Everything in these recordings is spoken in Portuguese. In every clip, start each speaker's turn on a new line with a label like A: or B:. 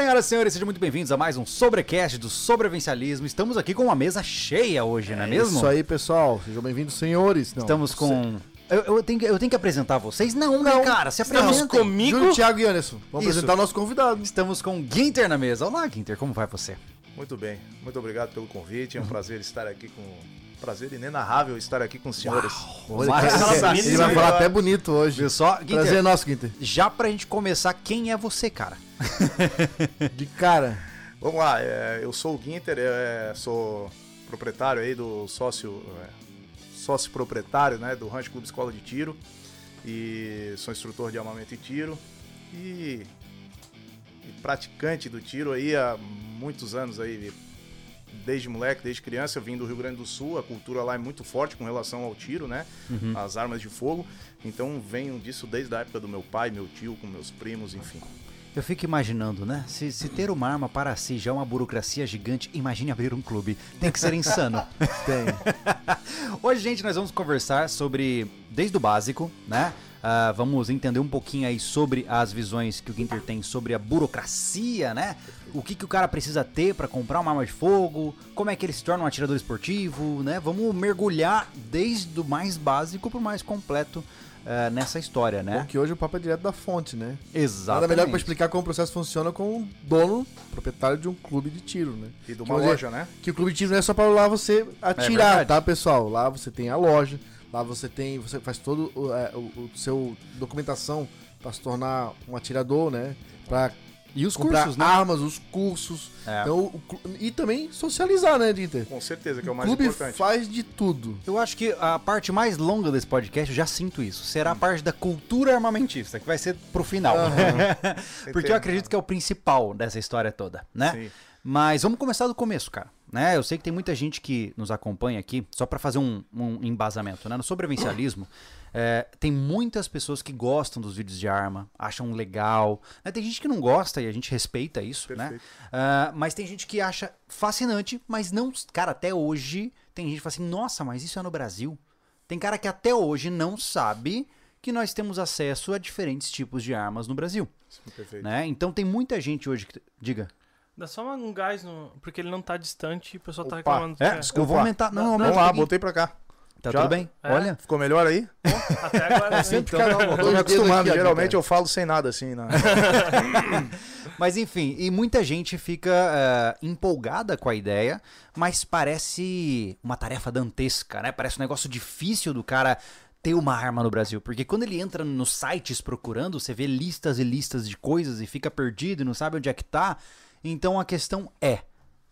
A: Senhoras e senhores, sejam muito bem-vindos a mais um Sobrecast do Sobrevivencialismo. Estamos aqui com uma mesa cheia hoje, não é, mesmo?
B: Isso aí, pessoal. Sejam bem-vindos, senhores.
A: Não, Estamos com. Eu, eu, tenho, que- eu tenho que apresentar vocês? Não, né, cara? Se
C: Estamos
A: apresentem.
C: comigo.
B: Júlio, Thiago e Anderson. Vamos
A: Isso.
B: apresentar o nosso convidado.
A: Estamos com Ginter na mesa. Olá, Ginter, como vai você?
C: Muito bem, muito obrigado pelo convite. É um prazer estar aqui com. Prazer inenarrável estar aqui com os senhores.
B: Olha,
A: Mas-
B: cara,
C: Nossa,
B: ele vai falar até bonito hoje.
A: Viu só?
B: Prazer é nosso, Guinter.
A: já pra gente começar, quem é você, cara?
B: De cara.
C: Vamos lá, é, eu sou o Ginter, é, sou proprietário aí do sócio. é, sócio proprietário né, do Rancho Clube Escola de Tiro. E sou instrutor de armamento e tiro. E, e praticante do tiro aí há muitos anos aí. Desde moleque, desde criança, eu vim do Rio Grande do Sul, a cultura lá é muito forte com relação ao tiro, né? As armas de fogo. Então venho disso desde a época do meu pai, meu tio, com meus primos, enfim.
A: Eu fico imaginando, né? Se, se ter uma arma para si já é uma burocracia gigante, imagine abrir um clube. Tem que ser insano.
B: Tem.
A: Hoje, gente, nós vamos conversar sobre, desde o básico, né? Ah, vamos entender um pouquinho aí sobre as visões que o Ginter tem sobre a burocracia, né? O que, que o cara precisa ter para comprar uma arma de fogo, como é que ele se torna um atirador esportivo, né? Vamos mergulhar desde o mais básico pro mais completo ah, nessa história, né?
B: Porque hoje o papo é direto da fonte, né?
A: Exatamente.
B: Nada melhor pra explicar como o processo funciona com um dono, proprietário de um clube de tiro, né?
C: E de
B: Que
C: uma
B: hoje-
C: loja, né?
B: Que o clube de tiro não é só para lá você atirar,
A: verdade.
B: tá, pessoal? Lá você tem a loja, lá você tem, você faz todo o, é, o- o seu documentação para se tornar um atirador, né? Para
A: E os
B: comprar
A: cursos, né?
B: armas, os cursos.
A: É.
B: Então, o e também socializar, né, Dieter?
C: Com certeza que é o
B: O
C: mais
B: clube
C: importante.
B: faz de tudo.
A: Eu acho que a parte mais longa desse podcast, eu já sinto isso, será a parte da cultura armamentista, que vai ser pro final. Porque eu acredito que é o principal dessa história toda, né?
C: Sim.
A: Mas vamos começar do começo, cara. Né? Eu sei que tem muita gente que nos acompanha aqui, só pra fazer um, um embasamento, né? No sobrevivencialismo, é, tem muitas pessoas que gostam dos vídeos de arma, acham legal. né? Tem gente que não gosta e a gente respeita isso, né?
C: Perfeito.
A: Ah, mas tem gente que acha fascinante, mas não. Cara, até hoje tem gente que fala assim: nossa, mas isso é no Brasil. Tem cara que até hoje não sabe que nós temos acesso a diferentes tipos de armas no Brasil.
C: Sim.
A: Né? Então tem muita gente hoje que. Diga.
D: Dá só um gás, no... porque ele não tá distante e o pessoal tá
C: Opa,
D: reclamando.
A: É,
D: que
A: eu vou aumentar. Não, aumento
C: Vamos lá, botei pra cá.
A: Tá
C: Já?
A: tudo bem?
D: É.
A: Olha.
C: Ficou melhor aí?
D: Até agora sim.
B: Sempre
C: Eu tô me acostumando.
B: aqui,
C: Geralmente
B: Dieter.
C: eu falo sem nada assim, né?
A: Mas enfim, e muita gente fica eh, empolgada com a ideia, mas parece uma tarefa dantesca, né? Parece um negócio difícil do cara ter uma arma no Brasil. Porque quando ele entra nos sites procurando, você vê listas e listas de coisas e fica perdido e não sabe onde é que tá. Então a questão é,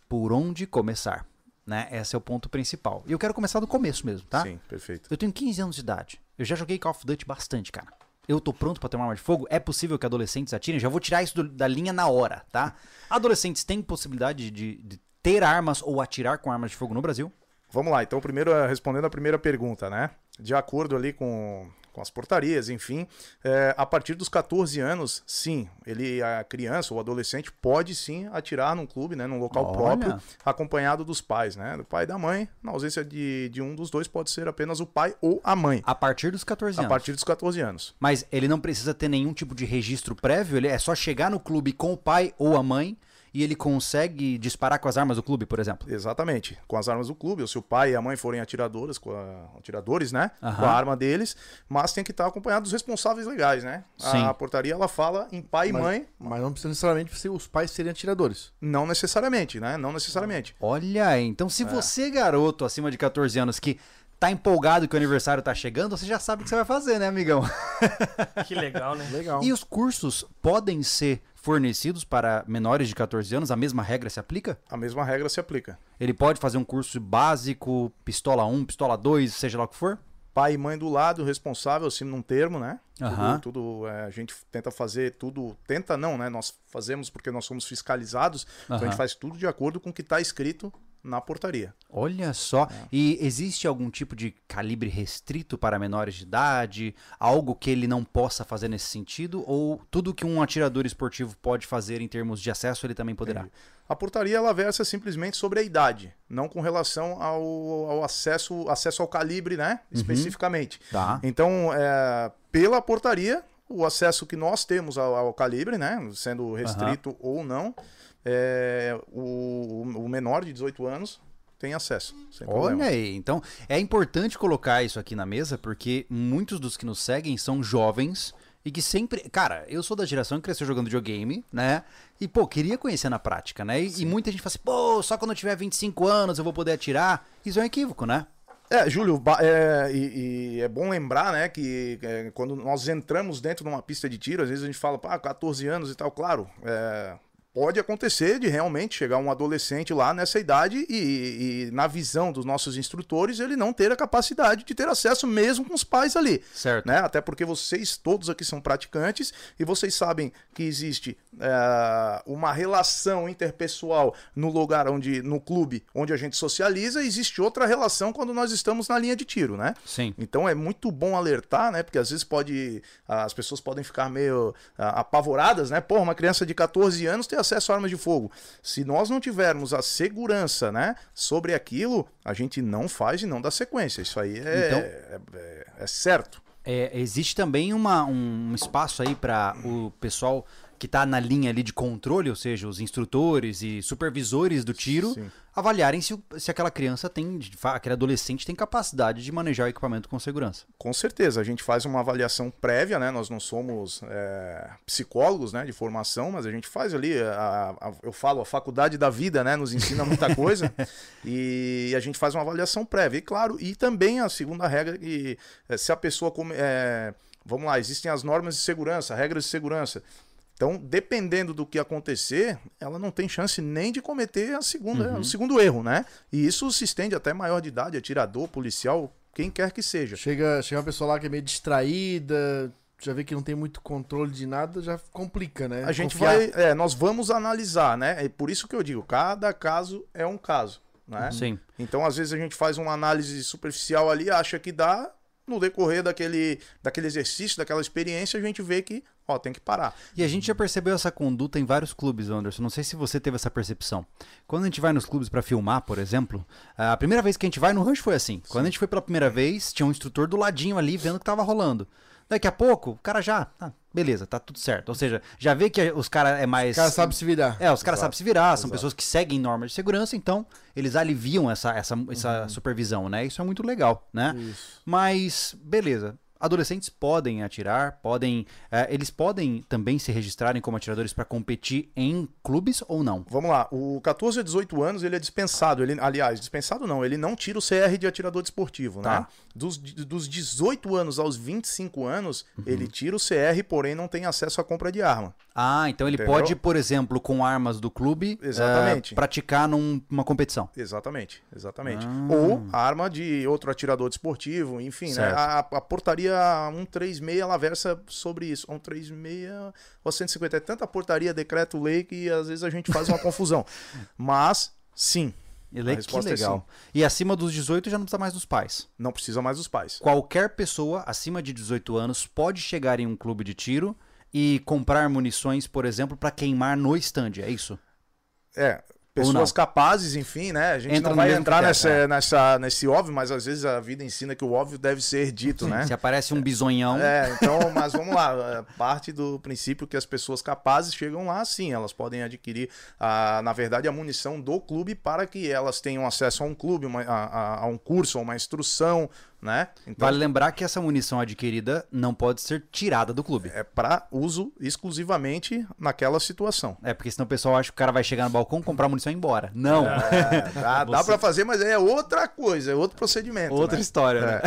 A: por onde começar? Né? Esse é o ponto principal. E eu quero começar do começo mesmo, tá?
C: Sim, perfeito.
A: Eu tenho 15 anos de idade. Eu já joguei Call of Duty bastante, cara. Eu tô pronto pra ter uma arma de fogo? É possível que adolescentes atirem? Já vou tirar isso do- da linha na hora, tá? Adolescentes têm possibilidade de, de ter armas ou atirar com armas de fogo no Brasil?
C: Vamos lá, então primeiro respondendo a primeira pergunta, né? De acordo ali com, com as portarias, enfim, eh, a partir dos 14 anos, sim, ele, a criança ou adolescente pode sim atirar num clube, né? Num local
A: Olha.
C: próprio, acompanhado dos pais, né? Do pai e da mãe. Na ausência de, de um dos dois, pode ser apenas o pai ou a mãe.
A: A partir dos 14
C: A
A: anos.
C: partir dos 14 anos.
A: Mas ele não precisa ter nenhum tipo de registro prévio, ele é só chegar no clube com o pai ou a mãe e ele consegue disparar com as armas do clube, por exemplo.
C: Exatamente, com as armas do clube, ou se o pai e a mãe forem atiradoras, com a- atiradores, né?
A: Aham.
C: Com a arma deles, mas tem que estar acompanhado dos responsáveis legais, né?
A: Sim.
C: A portaria ela fala em pai e
B: Mas-
C: mãe,
B: Mas não precisa necessariamente ser os pais serem atiradores.
C: não necessariamente, né? Não necessariamente.
A: Olha, aí, então se você, garoto, acima de 14 anos, que tá empolgado que o aniversário tá chegando, você já sabe o que você vai fazer, né, amigão?
D: Que legal, né?
B: Legal.
A: E os cursos podem ser fornecidos para menores de 14 anos? A mesma regra se aplica?
C: A mesma regra se aplica.
A: Ele pode fazer um curso básico, pistola 1, pistola 2, seja lá o que for?
C: Pai e mãe do lado, responsável, assim, num termo, né?
A: Aham.
C: Tudo, tudo, é, a gente tenta fazer tudo. Tenta não, né? Nós fazemos porque nós somos fiscalizados. Então a gente faz tudo de acordo com o que está escrito na portaria.
A: Olha só. E existe algum tipo de calibre restrito para menores de idade? Algo que ele não possa fazer nesse sentido? Ou tudo que um atirador esportivo pode fazer em termos de acesso, ele também poderá?
C: A portaria ela versa simplesmente sobre a idade, não com relação ao, ao acesso, acesso ao calibre, né? Especificamente.
A: Tá.
C: Então, é, pela portaria, o acesso que nós temos ao, ao calibre, né? Sendo restrito ou não, é, o, o menor de 18 anos tem acesso. Sem problema.
A: Olha aí, então é importante colocar isso aqui na mesa porque muitos dos que nos seguem são jovens e que sempre. Cara, eu sou da geração que cresceu jogando videogame, né? E, pô, queria conhecer na prática, né? E, e muita gente fala assim, pô, só quando eu tiver 25 anos eu vou poder atirar. Isso é um equívoco, né?
C: É, Júlio, é, e, e é bom lembrar, né, que é, quando nós entramos dentro de uma pista de tiro, às vezes a gente fala, pá, 14 anos e tal, claro, é, pode acontecer de realmente chegar um adolescente lá nessa idade e, e na visão dos nossos instrutores ele não ter a capacidade de ter acesso mesmo com os pais ali.
A: Certo.
C: Né? Até porque vocês todos aqui são praticantes e vocês sabem que existe é, uma relação interpessoal no lugar onde, no clube onde a gente socializa, e existe outra relação quando nós estamos na linha de tiro, né?
A: Sim.
C: Então é muito bom alertar, né? Porque às vezes pode. As pessoas podem ficar meio ah, apavoradas, né? Pô, uma criança de 14 anos tem acesso a armas de fogo. Se nós não tivermos a segurança, né, sobre aquilo, a gente não faz e não dá sequência. Isso aí é,
A: Então-
C: é, é- é certo.
A: É, existe também uma, um espaço aí para o pessoal que tá na linha ali de controle, ou seja, os instrutores e supervisores do tiro,
C: Sim.
A: avaliarem se, se aquela criança tem, aquele adolescente tem capacidade de manejar o equipamento com segurança.
C: Com certeza, a gente faz uma avaliação prévia, né? Nós não somos é, psicólogos, né, de formação, mas a gente faz ali, a- a- eu falo, a faculdade da vida, né, nos ensina muita coisa e a gente faz uma avaliação prévia. E claro, e também a segunda regra que é, se a pessoa come, é, vamos lá, existem as normas de segurança, regras de segurança. Então, dependendo do que acontecer, ela não tem chance nem de cometer a segunda, o segundo erro, né? E isso se estende até maior de idade, atirador, policial, quem quer que seja.
B: Chega, chega uma pessoa lá que é meio distraída, já vê que não tem muito controle de nada, já complica, né?
C: A gente
B: Confiar.
C: vai, é, nós vamos analisar, né? É por isso que eu digo, cada caso é um caso, né?
A: Sim.
C: Então, às vezes a gente faz uma análise superficial ali, acha que dá, no decorrer daquele, daquele exercício, daquela experiência, a gente vê que, ó, tem que parar.
A: E a gente já percebeu essa conduta em vários clubes, Anderson. Não sei se você teve essa percepção. Quando a gente vai nos clubes pra filmar, por exemplo, a primeira vez que a gente vai no rancho foi assim. Quando a gente foi pela primeira vez, tinha um instrutor do ladinho ali vendo o que tava rolando. Daqui a pouco, o cara já, ah, beleza, tá tudo certo. Ou seja, já vê que os caras é mais
B: O cara sabe se virar.
A: É, os caras sabem se virar, são
C: exato.
A: pessoas que seguem normas de segurança, então eles aliviam essa, essa, essa
C: Uhum.
A: supervisão, né? Isso é muito legal, né?
B: Isso.
A: Mas, beleza. Adolescentes podem atirar, podem. eh, eles podem também se registrarem como atiradores para competir em clubes ou não?
C: Vamos lá, o 14 a 18 anos ele é dispensado, ele, aliás, dispensado não, ele não tira o CR de atirador desportivo, né?
A: Tá.
C: Dos, dos 18 anos aos 25 anos,
A: Uhum.
C: ele tira o CR, porém não tem acesso à compra de arma.
A: Ah, então ele
C: Entendeu?
A: pode, por exemplo, com armas do clube,
C: Exatamente.
A: eh, praticar num- numa competição.
C: Exatamente, exatamente.
A: Ah.
C: Ou arma de outro atirador desportivo, enfim, né? A, a portaria 136 ela versa sobre isso. 136 ou 150 é tanta portaria, decreto, lei que às vezes a gente faz uma confusão. Mas sim,
A: Ele que
C: é
A: legal. e acima dos 18 já não precisa mais dos pais.
C: não precisa mais dos pais.
A: Qualquer pessoa acima de 18 anos pode chegar em um clube de tiro e comprar munições, por exemplo, para queimar no stand, é isso?
C: É? Pessoas capazes, enfim, né? A gente
A: Entra
C: não vai entrar nessa,
A: é.
C: nessa, nesse óbvio, mas às vezes a vida ensina que o óbvio deve ser dito, né?
A: Se aparece um bisonhão,
C: É, então, mas vamos lá. é, Parte do princípio que as pessoas capazes chegam lá, sim, elas podem adquirir, a, na verdade, a munição do clube para que elas tenham acesso a um clube, uma- a, a- a um curso, a uma instrução, né? Então,
A: vale lembrar que essa munição adquirida não pode ser tirada do clube.
C: é para uso exclusivamente naquela situação.
A: É, porque senão o pessoal acha que o cara vai chegar no balcão, comprar munição e ir embora. Não.
C: É, dá, dá para fazer, mas é outra coisa, é outro procedimento.
A: Outra
C: né?
A: história, né?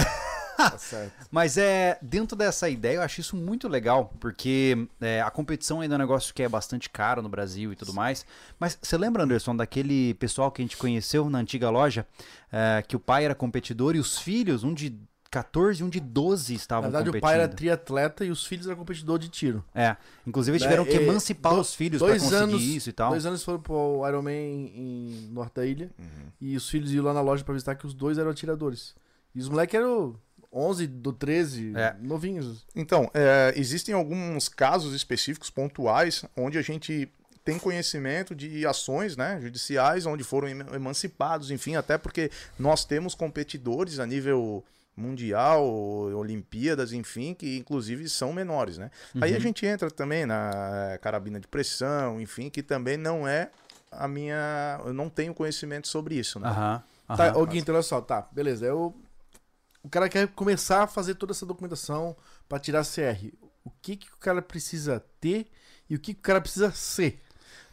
B: Tá certo.
A: Mas é dentro dessa ideia, eu acho isso muito legal, porque é, a competição ainda é um negócio que é bastante caro no Brasil e tudo mais. Mas você lembra, Anderson, daquele pessoal que a gente conheceu na antiga loja, é, que o pai era competidor e os filhos, um de 14 e um de 12
B: Na
A: estavam
B: verdade,
A: competindo.
B: o pai era triatleta e os filhos eram competidor de tiro.
A: É, inclusive
B: Né,
A: tiveram que
B: e
A: emancipar
B: do-
A: os filhos pra
B: dois
A: conseguir
B: anos-
A: isso e tal.
B: Dois anos foram pro Ironman em Norte da Ilha. E os filhos iam lá na loja pra visitar que os dois eram atiradores. E os moleques eram 11, do 13,
A: É.
B: novinhos.
C: Então, é, existem alguns casos específicos, pontuais, onde a gente tem conhecimento de ações né, judiciais, onde foram em- emancipados, enfim, até porque nós temos competidores a nível mundial, Olimpíadas, enfim, que inclusive são menores, né? Aí a
A: Uhum.
C: gente entra também na carabina de pressão, enfim, que também não é a minha. Eu não tenho conhecimento sobre isso, né?
A: Aham.
B: Tá,
A: aham.
B: ô Guinter, olha só, tá, beleza. Eu, o cara quer começar a fazer toda essa documentação pra tirar CR. O que, que o cara precisa ter e o que, que o cara precisa ser?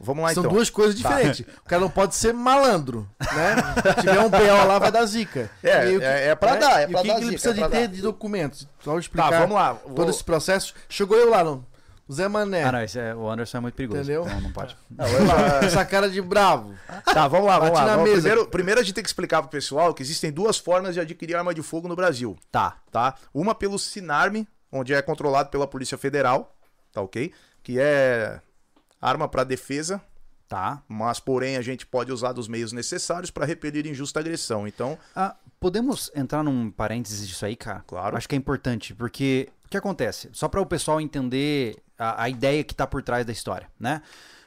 C: Vamos lá
B: São
C: então.
B: duas coisas diferentes. O cara não pode ser malandro, né? Se tiver um BO lá, vai dar zica.
C: É,
B: o que-
C: é- é pra dar, é
B: e
C: pra
B: o que,
C: dar
B: que ele precisa
C: é
B: de ter
C: dar.
B: de documentos? Só eu explicar
C: Tá, vamos lá.
B: todo
C: Vou-
B: esse processo. Chegou eu lá, não. O Zé Mané.
A: Ah, não, esse é, o Anderson é muito perigoso.
B: Entendeu?
A: Não, não pode.
B: Essa cara de bravo.
C: Tá, vamos lá, vamos
B: Bate
C: lá.
B: na
C: Vamos-
B: mesa.
C: Primeiro, primeiro a gente tem que explicar pro pessoal que existem duas formas de adquirir arma de fogo no Brasil,
A: Tá.
C: tá? Uma pelo Sinarme, onde é controlado pela Polícia Federal, tá ok? Que é arma para defesa,
A: Tá.
C: mas porém a gente pode usar dos meios necessários para repelir injusta agressão. Então,
A: Ah, podemos entrar num parênteses disso aí, cara?
C: Claro.
A: Acho que é importante, porque o que acontece? Só para o pessoal entender a, a ideia que tá por trás da história, né?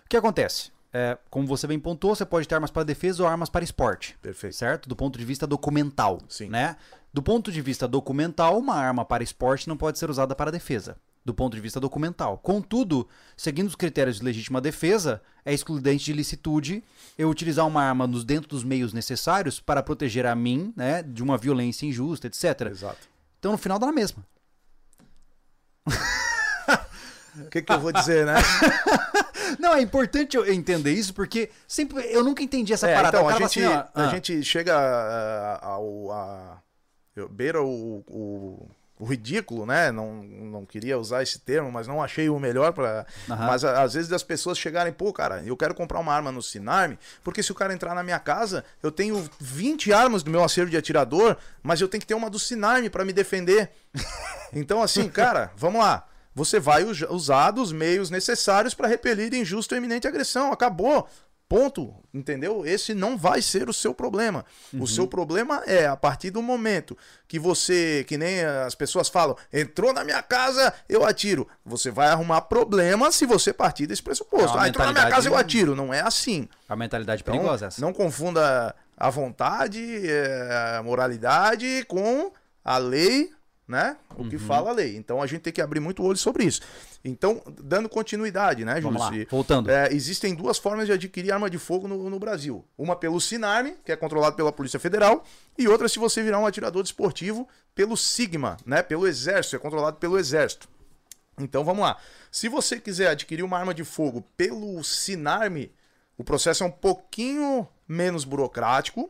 A: O que acontece? É, como você bem pontuou, você pode ter armas para defesa ou armas para esporte.
C: Perfeito.
A: Certo? Do ponto de vista documental.
C: Sim.
A: Né? Do ponto de vista documental, uma arma para esporte não pode ser usada para defesa. Do ponto de vista documental. Contudo, seguindo os critérios de legítima defesa, é excludente de licitude eu utilizar uma arma nos, dentro dos meios necessários para proteger a mim, né, de uma violência injusta, etc.
C: exato.
A: Então, no final dá na mesma.
C: O que, que eu vou dizer, né?
A: Não, é importante eu entender isso porque sempre eu nunca entendi essa
C: É,
A: parada.
C: então, a gente,
A: assim, ó,
C: a
A: ah,
C: gente chega ah, ao. A, eu- beira o, o, o ridículo, né? Não, não queria usar esse termo, mas não achei o melhor para.
A: Aham.
C: Mas a- às vezes as pessoas chegarem, pô, cara, eu quero comprar uma arma no Sinarme, porque se o cara entrar na minha casa, eu tenho 20 armas do meu acervo de atirador, mas eu tenho que ter uma do Sinarme para me defender. Então, assim, cara, vamos lá. Você vai us- usar dos meios necessários para repelir injusta ou iminente agressão. Acabou. Ponto. Entendeu? Esse não vai ser o seu problema. O seu problema é a partir do momento que você, que nem as pessoas falam, entrou na minha casa, eu atiro. Você vai arrumar problema se você partir desse pressuposto.
A: É
C: ah, entrou na minha casa, eu atiro. Não é assim.
A: a mentalidade
C: Então,
A: perigosa essa.
C: não confunda a vontade, é, a moralidade com a lei, né? O
A: Uhum.
C: que fala a lei. Então a gente tem que abrir muito o olho sobre isso. Então, dando continuidade, né, Júlio?
A: Vamos lá, voltando.
C: é, existem duas formas de adquirir arma de fogo no, no Brasil. Uma pelo Sinarme, que é controlado pela Polícia Federal, e outra se você virar um atirador desportivo pelo Sigma, né? Pelo Exército, é controlado pelo Exército. Então vamos lá. Se você quiser adquirir uma arma de fogo pelo Sinarme, o processo é um pouquinho menos burocrático,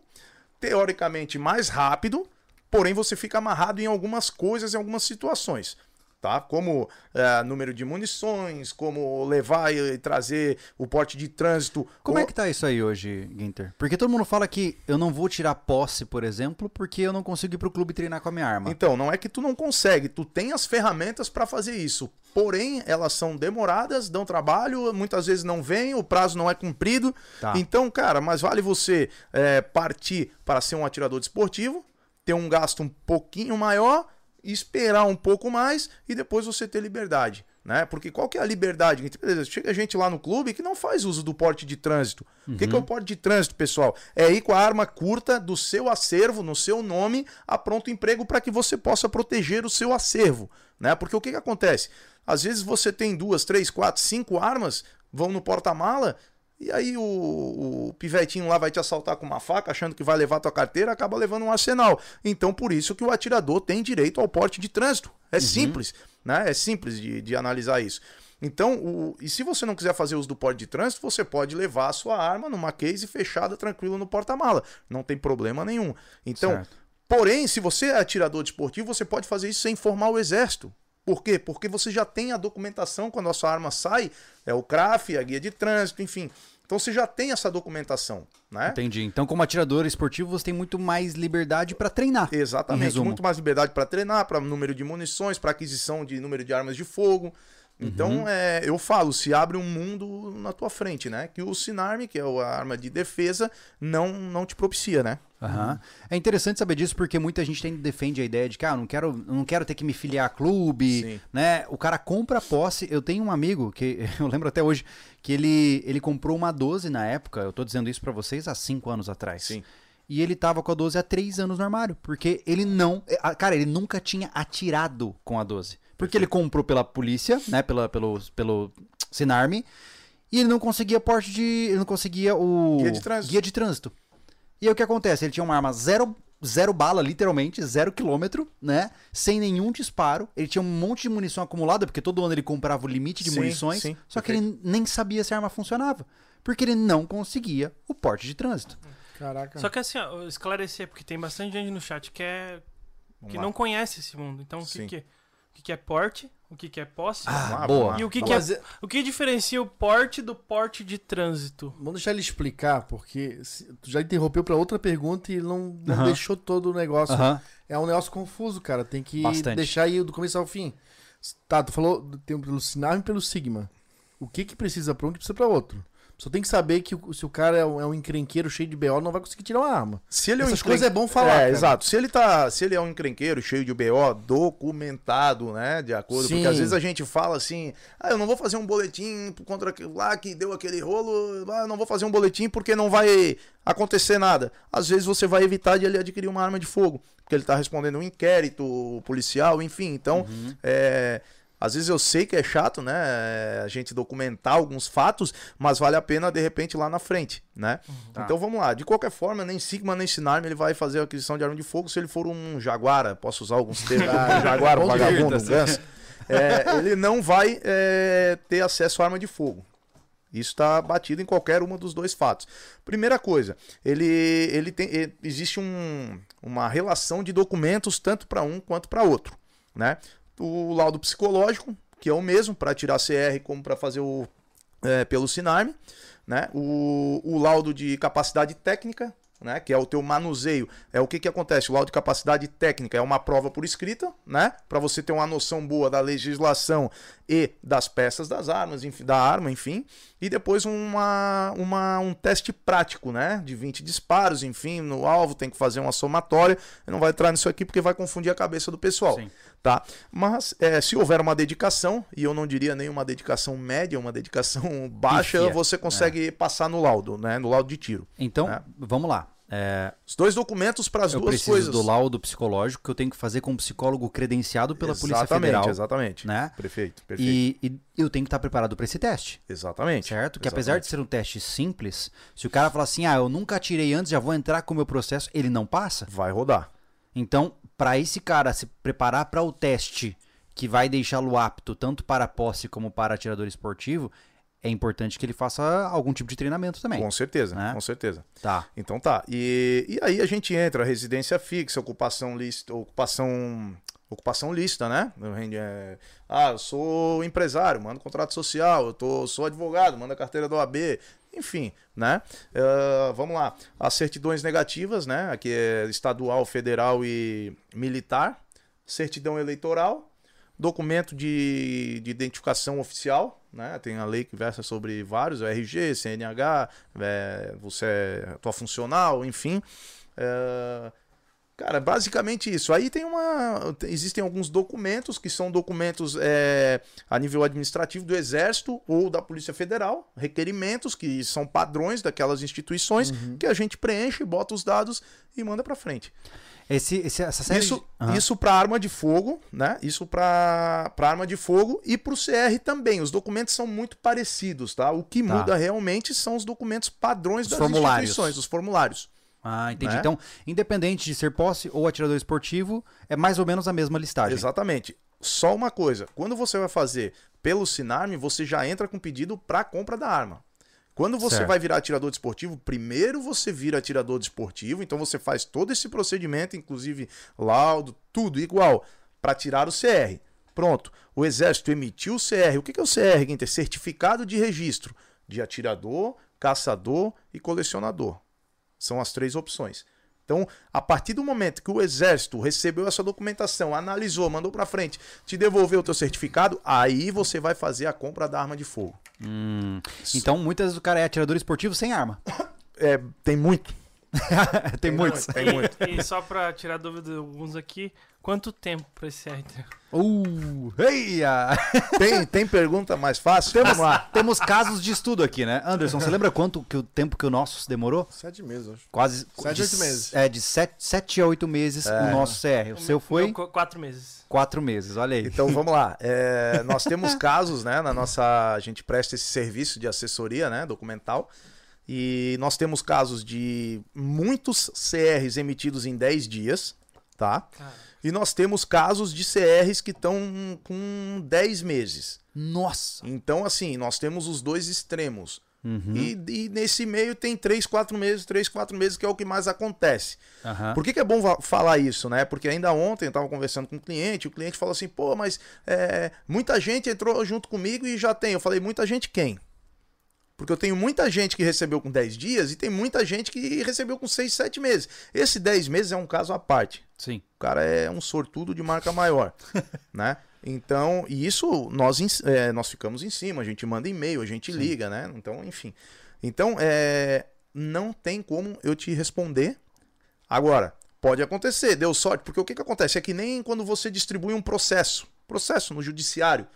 C: teoricamente mais rápido, porém você fica amarrado em algumas coisas, em algumas situações. Tá? Como eh, número de munições, como levar e, trazer o porte de trânsito.
A: Como
C: ou-
A: é que tá isso aí hoje, Ginter? Porque todo mundo fala que eu não vou tirar posse, por exemplo, porque eu não consigo ir pro clube treinar com a minha arma.
C: Então, não é que tu não consegue, tu tem as ferramentas para fazer isso. Porém, elas são demoradas, dão trabalho, muitas vezes não vem, o prazo não é cumprido.
A: Tá.
C: Então, cara, mas vale você é, partir para ser um atirador desportivo, ter um gasto um pouquinho maior, esperar um pouco mais e depois você ter liberdade. Né? Porque qual que é a liberdade? Beleza, Chega gente lá no clube que não faz uso do porte de trânsito. O que, que é o porte de trânsito, pessoal? É ir com a arma curta do seu acervo, no seu nome, a pronto emprego para que você possa proteger o seu acervo. Né? Porque o que, que acontece? Às vezes você tem duas, três, quatro, cinco armas, vão no porta-mala, e aí o, o pivetinho lá vai te assaltar com uma faca, achando que vai levar tua carteira, acaba levando um arsenal. Então, por isso que o atirador tem direito ao porte de trânsito. É simples, né? É simples de, de analisar isso. Então, o, e se você não quiser fazer uso do porte de trânsito, você pode levar a sua arma numa case fechada, tranquilo no porta-mala. Não tem problema nenhum. Então,
A: Certo.
C: Porém, se você é atirador desportivo, você pode fazer isso sem formar o exército. Por quê? Porque você já tem a documentação quando a sua arma sai, é o CRAF, a guia de trânsito, enfim. Então você já tem essa documentação, né?
A: Entendi. Então, como atirador esportivo, você tem muito mais liberdade pra treinar.
C: Exatamente. Muito mais liberdade para treinar, para número de munições, para aquisição de número de armas de fogo. Então,
A: Uhum.
C: é, eu falo, se abre um mundo na tua frente, né? Que o Sinarme, que é a arma de defesa, não, não te propicia, né?
A: Aham. É interessante saber disso porque muita gente tem, defende a ideia de que ah, não quero, não quero ter que me filiar a clube,
C: Sim.
A: né? O cara compra a posse. Eu tenho um amigo que eu lembro até hoje que ele, ele comprou uma 12 na época. Eu tô dizendo isso pra vocês há cinco anos atrás.
C: Sim.
A: E ele tava com a 12 há três anos no armário. Porque ele não. ah, Cara, ele nunca tinha atirado com a 12. Porque ele comprou pela polícia, né? Pela, pelo, pelo Sinarme. E ele não conseguia porte de. Ele não conseguia o.
C: Guia de trânsito.
A: guia de trânsito. E aí o que acontece? Ele tinha uma arma zero, zero bala, literalmente, zero quilômetro, né? Sem nenhum disparo. Ele tinha um monte de munição acumulada, porque todo ano ele comprava o limite de
C: Sim,
A: munições.
C: sim,
A: só que ele nem sabia se a arma funcionava. Porque ele não conseguia o porte de trânsito.
B: Caraca.
D: Só que assim, ó, esclarecer, porque tem bastante gente no chat que, é,
C: Vamos
D: que
C: lá.
D: não conhece esse mundo. Então, o que,
C: Sim.
D: que, o que, que é porte, o que, que é posse,
A: Ah, boa.
D: e o que, que é, o que diferencia o porte do porte de trânsito.
B: Vamos deixar ele explicar, porque se- tu já interrompeu pra outra pergunta e não, não deixou todo o negócio. É um negócio confuso, cara. Tem que
A: Bastante.
B: deixar aí do começo ao fim. Tá, tu falou do- tem pelo Sinarme e pelo Sigma. O que que precisa pra um que precisa pra outro? Só tem que saber que se o cara é um, é um encrenqueiro cheio de BO, não vai conseguir tirar uma arma.
C: Se ele é um
B: Essas
C: encren-
B: coisas é bom falar,
C: É,
B: cara.
C: exato. Se ele tá, se ele é um encrenqueiro cheio de BO documentado, né, de acordo,
B: Sim.
C: porque às vezes a gente fala assim: "Ah, eu não vou fazer um boletim contra lá que deu aquele rolo, ah, eu não vou fazer um boletim porque não vai acontecer nada". Às vezes você vai evitar de ele adquirir uma arma de fogo, porque ele tá respondendo um inquérito policial, enfim. Então,
B: Uhum.
C: é, às vezes eu sei que é chato, né? A gente documentar alguns fatos, mas vale a pena de repente lá na frente, né?
A: Tá.
C: Então vamos lá. De qualquer forma, nem Sigma nem Sinarme ele vai fazer a aquisição de arma de fogo se ele for um Jaguara. Posso usar alguns termos? um Jaguara, um vagabundo, um ganso. É, ele não vai é, ter acesso à arma de fogo. Isso está batido em qualquer uma dos dois fatos. Primeira coisa, ele, ele tem, eh, existe um- uma relação de documentos tanto para um quanto para outro, né? O laudo psicológico, que é o mesmo para tirar CR como para fazer o eh, pelo Sinarme, né? O, o laudo de capacidade técnica, né? Que é o teu manuseio. É o que que acontece? O laudo de capacidade técnica é uma prova por escrita, né? Para você ter uma noção boa da legislação e das peças das armas, enfim, da arma, enfim. E depois uma, uma, um teste prático, né? De 20 disparos, enfim, no alvo, tem que fazer uma somatória. Eu não vai entrar nisso aqui porque vai confundir a cabeça do pessoal.
A: Sim.
C: Tá? Mas é, se houver uma dedicação, e eu não diria nem uma dedicação média, uma dedicação baixa,
A: Pífia,
C: você consegue passar no laudo, né? No laudo de tiro.
A: Então,
C: É.
A: vamos lá. É,
C: Os dois documentos para as
A: eu
C: duas
A: preciso
C: coisas.
A: do laudo psicológico que eu tenho que fazer com um psicólogo credenciado pela Polícia
C: exatamente,
A: Federal.
C: Exatamente,
A: né?
C: Perfeito, perfeito.
A: E, e eu tenho que estar preparado para esse teste.
C: Exatamente.
A: Certo? Que apesar de ser um teste simples, se o cara falar assim, ah, eu nunca atirei antes, já vou entrar com o meu processo, ele não passa.
C: Vai rodar.
A: Então, para esse cara se preparar para o teste que vai deixá-lo apto tanto para posse como para atirador esportivo, é importante que ele faça algum tipo de treinamento também.
C: Com certeza,
A: Né?
C: com certeza.
A: Tá.
C: Então tá. E, e aí a gente entra, residência fixa, ocupação lista, ocupação. Ocupação lista, né? É, ah, eu sou empresário, mando contrato social, eu tô, sou advogado, mando a carteira do OAB, enfim, né? Ah, vamos lá. As certidões negativas, né? Aqui é estadual, federal e militar. Certidão eleitoral, documento de, de identificação oficial, né? Tem a lei que versa sobre vários, RG, CNH, é, você é tua funcional, enfim. É, cara, basicamente isso. Aí tem uma. Existem alguns documentos que são documentos é, a nível administrativo do Exército ou da Polícia Federal, requerimentos que são padrões daquelas instituições que a gente preenche, bota os dados e manda para frente.
A: Esse, esse- essa série
C: Isso,
A: de- Aham.
C: isso para arma de fogo, né? Isso para arma de fogo e para o CR também. Os documentos são muito parecidos, tá? O que
A: Tá.
C: muda realmente são os documentos padrões
A: Os
C: das
A: formulários.
C: instituições, os formulários.
A: Ah, entendi.
C: né?
A: Então, independente de ser posse ou atirador esportivo, é mais ou menos a mesma listagem.
C: Exatamente. Só uma coisa, quando você vai fazer pelo Sinarme, você já entra com pedido para compra da arma. Quando você
A: Certo.
C: vai virar atirador desportivo, primeiro você vira atirador desportivo, então você faz todo esse procedimento, inclusive laudo, tudo igual, para tirar o CR. Pronto. O Exército emitiu o CR. O que que é o CR, Guinter? Certificado de registro de atirador, caçador e colecionador. São as três opções. Então, a partir do momento que o Exército recebeu essa documentação, analisou, mandou para frente, te devolveu o teu certificado, aí você vai fazer a compra da arma de fogo.
A: Hum, Então, muitas vezes o cara é atirador esportivo sem arma.
C: É, tem muito.
A: Tem muitos.
C: Tem muito.
D: E, e só pra tirar dúvida de alguns aqui, quanto tempo pra esse CR?
A: Uh, eia!
C: Tem, tem pergunta mais fácil?
A: Temos,
C: Vamos lá.
A: temos casos de estudo aqui, né? Anderson, você lembra quanto que o tempo que o nosso demorou?
B: Sete meses, acho.
A: Quase.
B: Sete,
A: de,
B: oito meses.
A: É, de sete, sete a oito meses
C: É.
A: o nosso CR. O seu foi
D: Meu, qu- quatro meses.
A: quatro meses, olha aí.
C: Então vamos lá. É, nós temos casos, né? Na nossa. A gente presta esse serviço de assessoria, né? Documental. E nós temos casos de muitos CRs emitidos em 10 dias, tá?
D: Cara,
C: E nós temos casos de CRs que estão com 10 meses.
A: Nossa!
C: Então, assim, nós temos os dois extremos.
A: Uhum.
C: E, e nesse meio tem 3, 4 meses, 3, 4 meses, que é o que mais acontece.
A: Aham.
C: Por que, que é bom falar isso, né? Porque ainda ontem eu estava conversando com um cliente, o cliente falou assim, pô, mas é, muita gente entrou junto comigo e já tem. Eu falei, muita gente quem? Porque eu tenho muita gente que recebeu com 10 dias e tem muita gente que recebeu com 6, 7 meses. Esse 10 meses é um caso à parte.
A: Sim.
C: O cara é um sortudo de marca maior, né? Então, e isso nós, é, nós ficamos em cima, a gente manda e-mail, a gente liga, né? Então, enfim. Então, é, não tem como eu te responder. Agora, pode acontecer, deu sorte, porque o que, que acontece? É que nem quando você distribui um processo, processo no judiciário.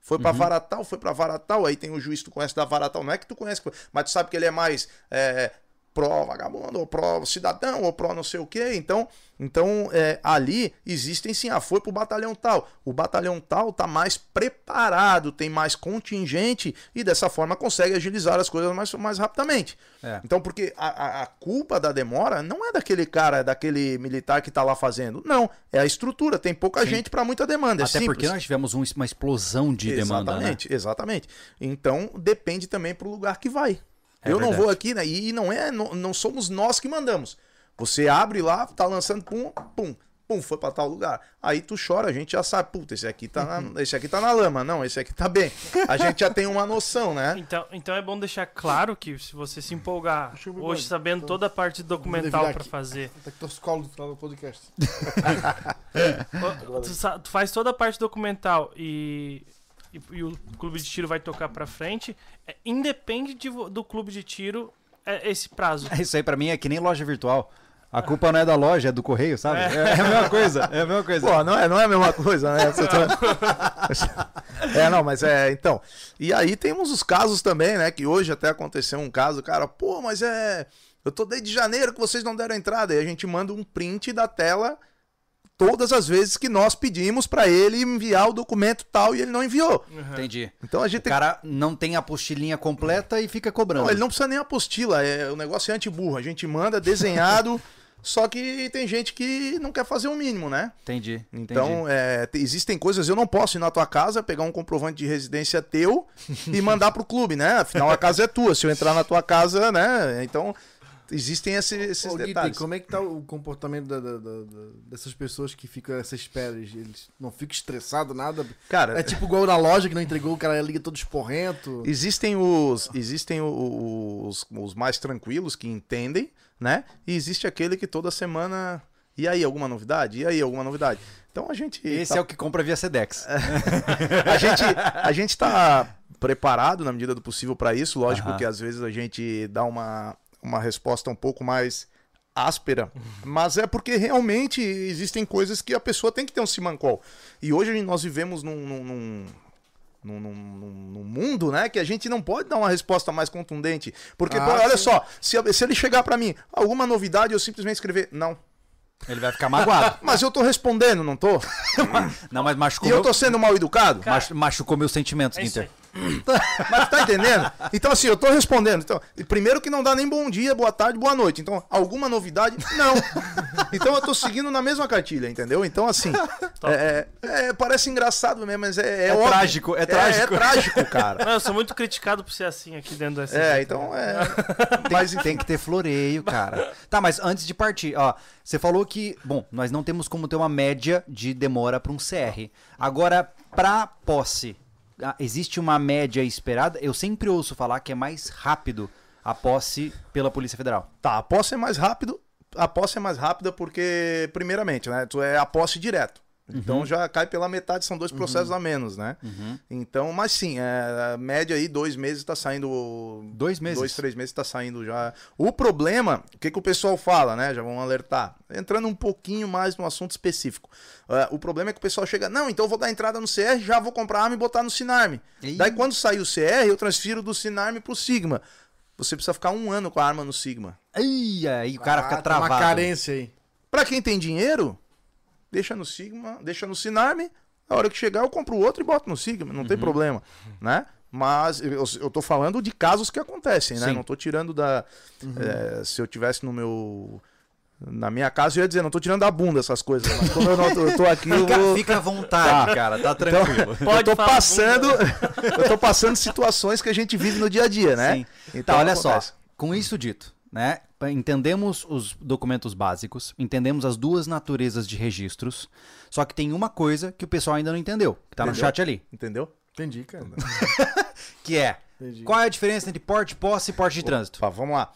C: Foi pra vara tal, foi pra vara tal, aí tem o juiz que tu conhece da vara tal. Não é que tu conhece, mas tu sabe que ele é mais é, pró-vagabundo, ou pró-cidadão, ou pró não sei o quê. Então, então é, ali existem sim, ah, foi pro batalhão tal. O batalhão tal tá mais preparado, tem mais contingente e dessa forma consegue agilizar as coisas mais, mais rapidamente.
A: É.
C: Então, porque a, a- a culpa da demora não é daquele cara, daquele militar que tá lá fazendo. Não, é a estrutura. Tem pouca
A: Sim.
C: gente para muita demanda. É
A: Até porque
C: simples.
A: nós tivemos um- uma explosão de demanda, né?
C: Exatamente, exatamente. Então depende também pro lugar que vai.
A: É
C: eu não vou aqui, né? E não é, não, não somos nós que mandamos. Você abre lá, tá lançando, pum, pum, pum, foi pra tal lugar. Aí tu chora, a gente já sabe, puta, esse aqui tá na, esse aqui tá na lama, não, esse aqui tá bem. A gente já tem uma noção, né?
D: Então, então é bom deixar claro que se você se empolgar hoje sabendo toda a parte documental
B: aqui.
D: fazer,
B: Tá que torcicolo do final do podcast.
D: Tu, tu faz toda a parte documental e, e, e o clube de tiro vai tocar pra frente, é, independe de do clube de tiro é, esse prazo.
A: Isso aí pra mim é que nem loja virtual. A culpa não é da loja, é do correio, sabe? É, é a mesma coisa, é a mesma coisa.
C: Pô, não é, não é a mesma coisa, né? Tá- é, não, mas é, então. E aí temos os casos também, né? Que hoje até aconteceu um caso, cara, pô, mas é. Eu tô desde janeiro que vocês não deram entrada. E a gente manda um print da tela todas as vezes que nós pedimos pra ele enviar o documento tal e ele não enviou.
D: Uhum.
A: Entendi.
C: Então a gente
A: O
C: tem
A: cara não tem a apostilinha completa e fica cobrando.
C: Não, ele não precisa nem apostila, é, o negócio é anti-burro. A gente manda desenhado, só que tem gente que não quer fazer o mínimo, né?
A: Entendi.
C: Então, é, te- existem coisas, eu não posso ir na tua casa, pegar um comprovante de residência teu e mandar pro clube, né? Afinal, a casa é tua. Se eu entrar na tua casa, né? Então, existem esse- esses
B: Ô, Gui,
C: detalhes.
B: como é que tá o comportamento da- da- da- dessas pessoas que ficam essa espera? Eles não ficam estressados, nada?
C: Cara,
B: É tipo igual na loja que não entregou, o cara liga todo esporrento.
C: Existem os existem os, os mais tranquilos que entendem, né? E existe aquele que toda semana. E aí, alguma novidade? E aí, alguma novidade? Então a gente.
A: Esse
C: tá-
A: é o que compra via Sedex.
C: a gente a gente tá preparado na medida do possível para isso. Lógico
A: Aham.
C: que às vezes a gente dá uma, uma resposta um pouco mais áspera, mas é porque realmente existem coisas que a pessoa tem que ter um simancol. E hoje nós vivemos num, num, num, num- num- num mundo, né, que a gente não pode dar uma resposta mais contundente. Porque,
B: Ah,
C: pô, olha
B: sim.
C: só, se, se ele chegar para mim, alguma novidade, eu simplesmente escrever, não.
A: Ele vai ficar magoado.
C: Mas eu tô respondendo, não tô?
A: Não, mas
C: E
A: machucou,
C: eu
A: meu,
C: tô sendo mal educado?
A: machu- machucou meus sentimentos,
D: É aí.
C: Mas tá entendendo? Então, assim, eu tô respondendo. Então, primeiro que não dá nem bom dia, boa tarde, boa noite. Então, alguma novidade? Não. Então eu tô seguindo na mesma cartilha, entendeu? Então, assim, é, é- é, parece engraçado mesmo, mas é, é,
A: É trágico, é trágico.
C: É, trágico, cara.
D: Não, eu sou muito criticado por ser assim aqui dentro do SG.
C: É, então é.
A: Mas tem que ter floreio, cara. Tá, mas antes de partir, ó, você falou que, bom, nós não temos como ter uma média de demora para um CR. Agora, pra posse, existe uma média esperada? Eu sempre ouço falar que é mais rápido a posse pela Polícia Federal.
C: Tá, a posse é mais rápido. A posse é mais rápida porque, primeiramente, né? Tu é a posse direto. Então já cai pela metade, são dois processos a menos, né?
A: Uhum.
C: Então, mas sim, é, a média aí, dois meses tá saindo.
A: Dois meses?
C: Dois, três meses tá saindo já. O problema, o que, que o pessoal fala, né? Já vão alertar. Entrando um pouquinho mais no assunto específico. É, o problema é que o pessoal chega, não, então eu vou dar entrada no CR, já vou comprar arma e botar no Sinarme. Daí quando sair o CR, eu transfiro do Sinarme pro Sigma. Você precisa ficar um ano com a arma no Sigma.
A: Aí, aí o cara
B: Ah,
A: fica
B: tem
A: travado.
B: Uma carência aí.
C: Pra quem tem dinheiro, deixa no Sigma, deixa no Sinarme. A hora que chegar, eu compro outro e boto no Sigma, não tem problema, né? Mas eu, eu tô falando de casos que acontecem, né?
A: Sim.
C: Não tô tirando da. é, se eu tivesse no meu. Na minha casa, eu ia dizer, não tô tirando da bunda essas coisas. Mas como eu, não, tô- eu tô aqui, eu
A: Fica,
C: vou.
A: fica à vontade, cara, tá tranquilo.
D: Pode
C: eu tô passando. eu tô passando situações que a gente vive no dia a dia, né?
A: Sim.
C: Então,
A: tá, olha
C: acontece.
A: só. Com isso dito, né? Entendemos os documentos básicos, entendemos as duas naturezas de registros, só que tem uma coisa que o pessoal ainda não entendeu, que tá no
C: Entendeu?
A: chat ali,
C: Entendeu?
B: Entendi, cara.
A: que é
B: Entendi.
A: qual é a diferença entre porte, posse e porte de trânsito?
C: Opa, vamos lá.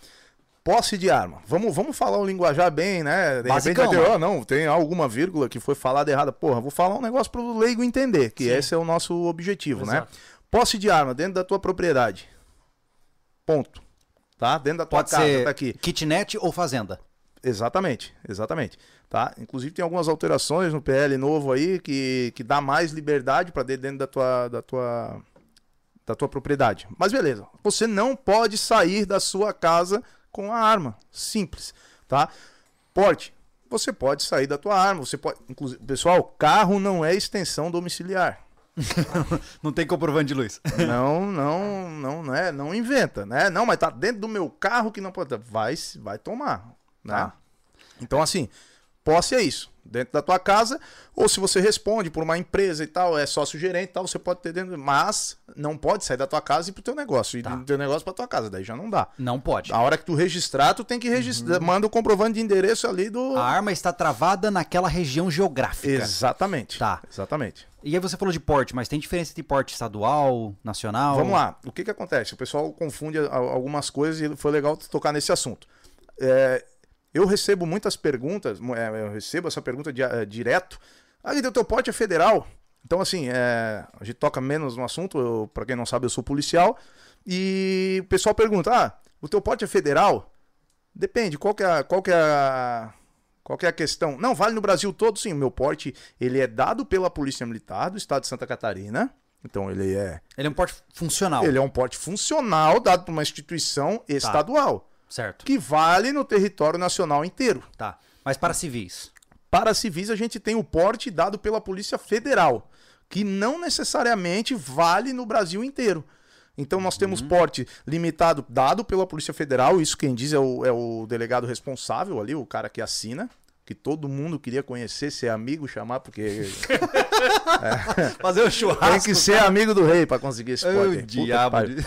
C: Posse de arma. Vamos, vamos falar um linguajar bem, né? De
A: Basicão,
C: repente vai ter, ó, não, tem alguma vírgula que foi falada errada. Porra, vou falar um negócio pro leigo entender, que esse é o nosso objetivo, né?
D: Exato.
C: Posse de arma dentro da tua propriedade. Ponto. Tá? Dentro da tua
A: Pode
C: casa,
A: ser
C: tá aqui.
A: kitnet ou fazenda.
C: Exatamente, exatamente. Tá? Inclusive tem algumas alterações no PL novo aí que, que dá mais liberdade para dentro da tua, da tua da tua propriedade. Mas beleza, você não pode sair da sua casa com a arma, simples, tá? Porte, você pode sair da tua arma, você pode, inclusive, pessoal, carro não é extensão domiciliar.
A: Não tem comprovante de luz.
C: Não, não, não, né? Não inventa, né? Não, mas tá dentro do meu carro que não pode. Vai, vai tomar, né?
A: Tá.
C: Então, assim, posse é isso. Dentro da tua casa, ou se você responde por uma empresa e tal, é sócio gerente e tal, você pode ter dentro. Mas não pode sair da tua casa e ir pro teu negócio. E
A: Tá.
C: do teu negócio pra tua casa. Daí já não dá.
A: Não pode.
C: A hora que tu registrar, tu tem que registrar. Manda o comprovante de endereço ali do.
A: A arma está travada naquela região geográfica.
C: Exatamente.
A: Tá.
C: Exatamente.
A: E aí você falou de porte, mas tem diferença entre porte estadual, nacional?
C: Vamos lá. O que que acontece? O pessoal confunde algumas coisas e foi legal tocar nesse assunto. É, eu recebo muitas perguntas, é, eu recebo essa pergunta di- é, direto. Ah, o teu porte é federal? Então, assim, é, a gente toca menos no assunto. Pra quem não sabe, eu sou policial. E o pessoal pergunta: ah, o teu porte é federal? Depende, qual que é, qual que é a. Qual é a questão? Não, vale no Brasil todo, sim. O meu porte, ele é dado pela Polícia Militar do Estado de Santa Catarina. Então, ele é
A: Ele é um porte funcional.
C: ele é um porte funcional dado por uma instituição estadual,
A: Certo.
C: que vale no território nacional inteiro.
A: Tá. Mas para civis.
C: Para civis, a gente tem o porte dado pela Polícia Federal, que não necessariamente vale no Brasil inteiro. Então nós temos porte limitado dado pela Polícia Federal, isso quem diz é o, é o delegado responsável ali, o cara que assina, que todo mundo queria conhecer, ser amigo, chamar, porque
A: Fazer o churrasco.
C: tem que ser amigo do rei para conseguir esse porte. Que
A: diabo. de-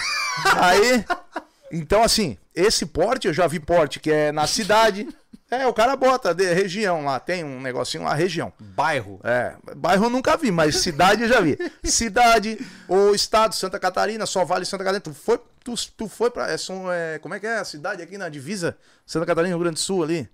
C: Aí, então assim, esse porte, eu já vi porte que é na cidade. É, o cara bota de região lá, tem um negocinho lá, região.
A: Bairro.
C: É, bairro eu nunca vi, mas cidade eu já vi. Cidade, ou estado, Santa Catarina, só vale Santa Catarina. Tu foi, tu, tu foi pra. É, são, é, como é que é a cidade aqui na divisa? Santa Catarina, Rio Grande do Sul ali?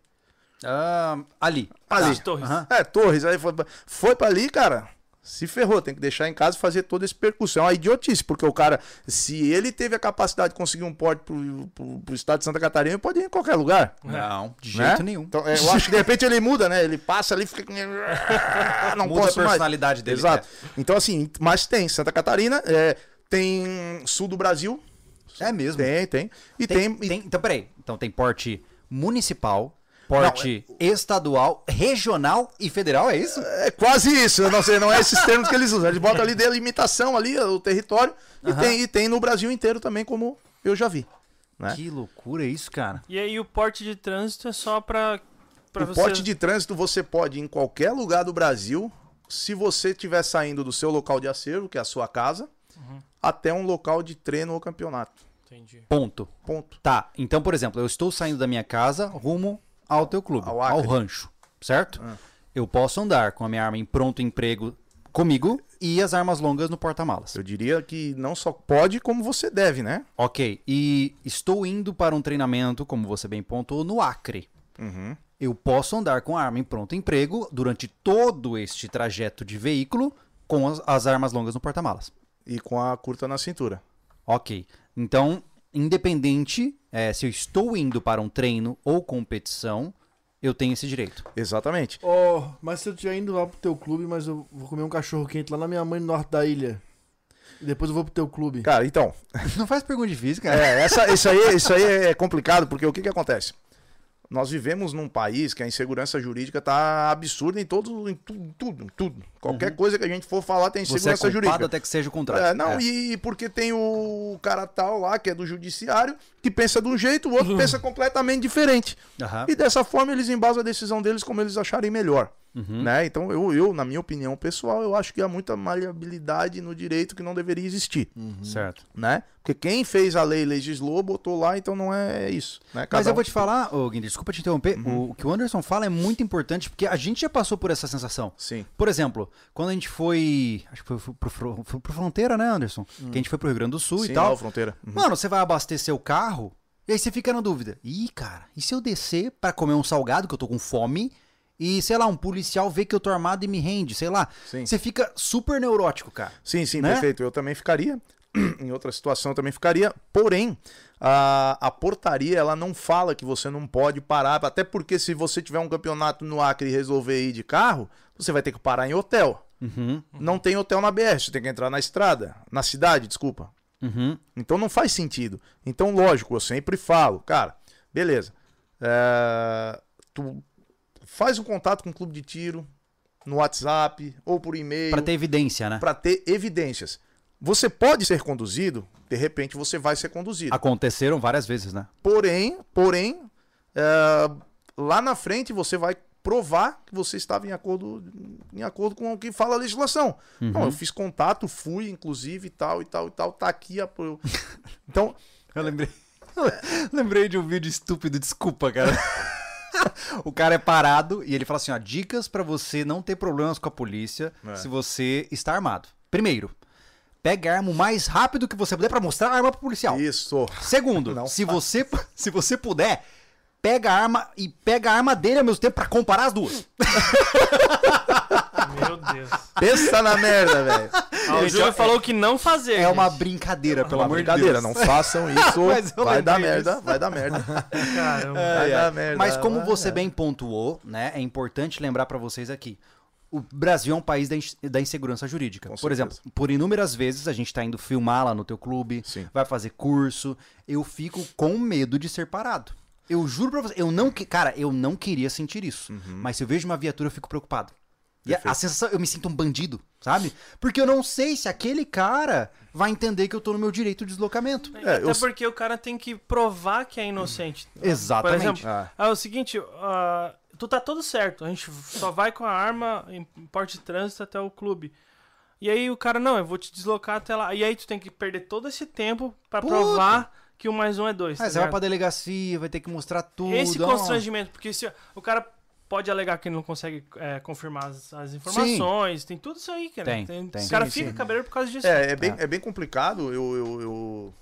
A: Ah, ali.
C: Ali.
D: Torres.
A: Aham.
C: É, Torres, aí foi, foi pra ali, cara. Se ferrou, tem que deixar em casa e fazer todo esse percurso. É uma idiotice, porque o cara, se ele teve a capacidade de conseguir um porte pro, pro, pro estado de Santa Catarina, ele pode ir em qualquer lugar.
A: Não, de
C: né?
A: jeito nenhum.
C: Então, é, eu acho que de repente ele muda, né? Ele passa ali e fica. Não
A: Muda a
C: posso mais.
A: personalidade dele.
C: Exato. Então, assim, mas tem Santa Catarina, é, tem sul do Brasil.
A: É, é mesmo.
C: Tem, tem. E
A: Tem,
C: tem. e-
A: tem- então, peraí. Então tem porte municipal, porte estadual, regional e federal, é isso?
C: É quase isso, não sei, não é esses termos que eles usam. Eles botam ali delimitação ali, o território, e, tem, e tem no Brasil inteiro também, como eu já vi. né?
A: Que loucura isso, cara.
D: E aí o porte de trânsito é só pra, pra
C: o
D: você...
C: porte de trânsito você pode ir em qualquer lugar do Brasil, se você estiver saindo do seu local de acervo, que é a sua casa,
D: Uhum.
C: até um local de treino ou campeonato.
D: Entendi.
A: Ponto.
C: Ponto.
A: Tá, então, por exemplo, eu estou saindo da minha casa rumo ao teu clube,
C: Ao
A: ao, rancho, certo?
C: Ah.
A: Eu posso andar com a minha arma em pronto emprego comigo e as armas longas no porta-malas.
C: Eu diria que não só pode, como você deve, né?
A: Ok, e estou indo para um treinamento, como você bem pontuou, no Acre.
C: Uhum.
A: eu posso andar com a arma em pronto emprego durante todo este trajeto de veículo com as, as armas longas no porta-malas.
C: E com a curta na cintura.
A: Ok. Então, independente eh, se eu estou indo para um treino ou competição, eu tenho esse direito.
C: Exatamente.
B: Ó, mas se eu estiver indo lá pro teu clube, mas eu vou comer um cachorro quente lá na minha mãe no norte da ilha. E depois eu vou pro teu clube.
C: Cara, então,
A: Não faz pergunta difícil, cara.
C: É, essa, isso, aí, isso aí é complicado, porque o que, que acontece? Nós vivemos num país que a insegurança jurídica tá absurda em todos, em tudo, tudo, tudo. Qualquer coisa que a gente for falar tem
A: Você é
C: insegurança jurídica.
A: até que seja o contrário.
C: É, não,
A: É.
C: e porque tem o cara tal lá, que é do judiciário, que pensa de um jeito, o outro pensa completamente diferente.
A: Aham.
C: E dessa forma eles embasam a decisão deles como eles acharem melhor.
A: Uhum.
C: Né? Então, eu, eu, na minha opinião pessoal, eu acho que há muita maleabilidade no direito que não deveria existir.
A: Certo.
C: Né? Porque quem fez a lei legislou, botou lá, então não é isso. Né?
A: Mas
C: Cada
A: eu
C: um-
A: vou te falar, ô Guilherme, desculpa te interromper,
C: Uhum.
A: o, o que o Anderson fala é muito importante, porque a gente já passou por essa sensação.
C: Sim.
A: Por exemplo, quando a gente foi. Acho que foi, pro, Fro- foi pro Fronteira, né, Anderson? Que a gente foi pro Rio Grande do Sul
C: Hum. Sim,
A: e tal.
C: lá, fronteira. Uhum.
A: Mano, você vai abastecer o carro e aí você fica na dúvida. Ih, cara, e se eu descer pra comer um salgado, que eu tô com fome, e, sei lá, um policial vê que eu tô armado e me rende, sei lá.
C: Sim.
A: Você fica super neurótico, cara.
C: Sim, sim,
A: Né?
C: perfeito. Eu também ficaria. em outra situação eu também ficaria. Porém, a, a portaria ela não fala que você não pode parar. Até porque se você tiver um campeonato no Acre e resolver ir de carro, você vai ter que parar em hotel.
A: Uhum,
C: Não tem hotel na BR, você tem que entrar na estrada. Na cidade, desculpa.
A: uhum.
C: Então não faz sentido. Então, lógico, eu sempre falo, cara, beleza. é, tu faz um contato com o clube de tiro no WhatsApp ou por e-mail
A: Pra ter evidência, né?
C: para ter evidências. Você pode ser conduzido, de repente você vai ser conduzido.
A: Aconteceram várias vezes, né?
C: Porém, porém, é, lá na frente você vai provar que você estava em acordo, em acordo com o que fala a legislação. Não, eu fiz contato, fui, inclusive, e tal, e tal, e tal, tá aqui. A... Então,
A: Eu lembrei. lembrei de um vídeo estúpido, desculpa, cara. o cara é parado e ele fala assim: ó, dicas pra você não ter problemas com a polícia
C: É.
A: se você está armado. Primeiro, pegue a arma o mais rápido que você puder pra mostrar a arma pro policial.
C: isso.
A: Segundo,
C: Não
A: se você, se você puder, pega a arma e pega a arma dele ao mesmo tempo pra comparar as duas.
D: Meu Deus.
C: Pensa na merda, velho.
D: Ah, o
A: Gente,
D: Júlio
A: é-
D: falou que não fazer.
A: É uma
D: gente.
A: brincadeira, pelo
C: Uma
A: amor de
C: brincadeira,
A: Deus.
C: não façam isso. Vai dar merda, vai dar merda.
D: Caramba.
A: Ai,
C: Vai
A: ai.
C: dar merda,
A: Mas como
C: vai,
A: você
C: é.
A: bem pontuou, né, é importante lembrar pra vocês aqui. O Brasil é um país da, da insegurança jurídica.
C: Com
A: por exemplo,
C: certeza.
A: por inúmeras vezes a gente tá indo filmar lá no teu clube,
C: Sim.
A: vai fazer curso, eu fico com medo de ser parado. Eu juro pra você, eu não, que- cara, eu não queria sentir isso, mas se eu vejo uma viatura eu fico preocupado. E a, a
C: Uhum.
A: Sensação, eu me sinto um bandido, sabe? Porque eu não sei se aquele cara vai entender que eu tô no meu direito de deslocamento.
C: É,
D: Até
C: eu-
D: porque o cara tem que provar que é inocente.
A: Exatamente.
D: Por exemplo,
C: Ah.
D: é o seguinte, ah, tu tá tudo certo, a gente só vai com a arma em porte de trânsito até o clube. E aí o cara, não, eu vou te deslocar até lá. E aí tu tem que perder todo esse tempo pra
A: Puta.
D: provar que o mais um é dois.
A: Aí
D: tá
A: você vai pra delegacia, vai ter que mostrar tudo.
D: Esse constrangimento, porque se o cara pode alegar que ele não consegue é, confirmar as, as informações, tem tudo isso aí, cara.
A: Tem, tem.
D: O cara
C: Sim,
D: fica
C: sim.
D: cabreiro por causa disso.
C: É, é bem, é bem complicado. Eu, eu, eu,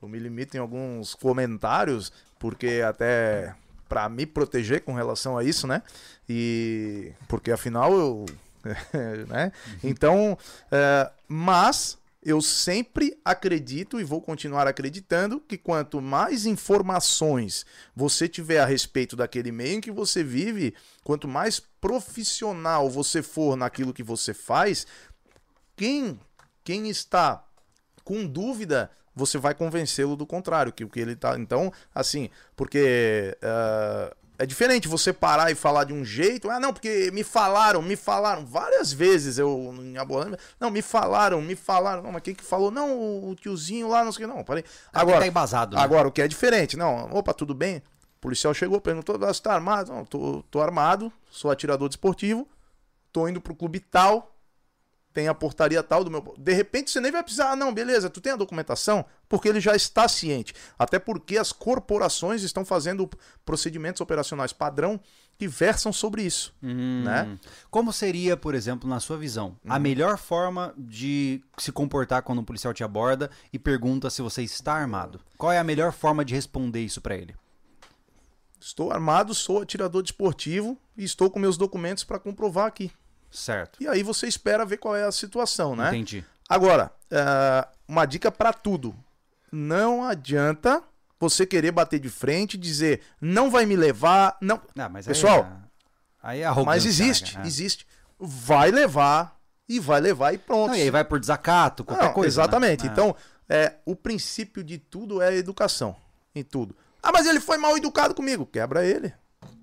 C: eu me limito em alguns comentários, porque até para me proteger com relação a isso, né? E porque afinal eu. né? Então, é, mas eu sempre acredito e vou continuar acreditando que quanto mais informações você tiver a respeito daquele meio em que você vive, quanto mais profissional você for naquilo que você faz, quem, quem está com dúvida, você vai convencê-lo do contrário, que o que ele tá. Então, assim, porque ah, é diferente você parar e falar de um jeito. Ah, não, porque me falaram, me falaram. Várias vezes eu em Abolândia, Não, me falaram, me falaram. Não, mas quem que falou? Não, o tiozinho lá, não sei o que. Não, parei.
A: Agora,
C: Agora,
A: tá embasado, né?
C: Agora, o que é diferente, não, opa, tudo bem? O policial chegou, perguntou, "Ah, você tá armado? Não, tô, tô armado, sou atirador desportivo, tô indo pro clube tal, tem a portaria tal do meu. De repente você nem vai precisar, ah, não, beleza, tu tem a documentação? Porque ele já está ciente. Até porque as corporações estão fazendo procedimentos operacionais padrão que versam sobre isso.
A: Hum.
C: né?
A: Como seria, por exemplo, na sua visão, a melhor forma de se comportar quando um policial te aborda e pergunta se você está armado? Qual é a melhor forma de responder isso pra ele?
C: Estou armado, sou atirador desportivo e estou com meus documentos para comprovar aqui.
A: Certo.
C: E aí você espera ver qual é a situação, né?
A: Entendi.
C: Agora, é, uma dica para tudo. Não adianta você querer bater de frente e dizer não vai me levar, não.
A: Ah, mas
C: Pessoal,
A: aí é, aí é
C: Mas existe,
A: né, cara?
C: existe. Vai levar e vai levar e pronto.
A: Não, e aí vai por desacato, qualquer
C: Não,
A: coisa.
C: Exatamente.
A: né?
C: Então, é, o princípio de tudo é a educação. Em tudo. Ah, mas ele foi mal educado comigo. Quebra ele.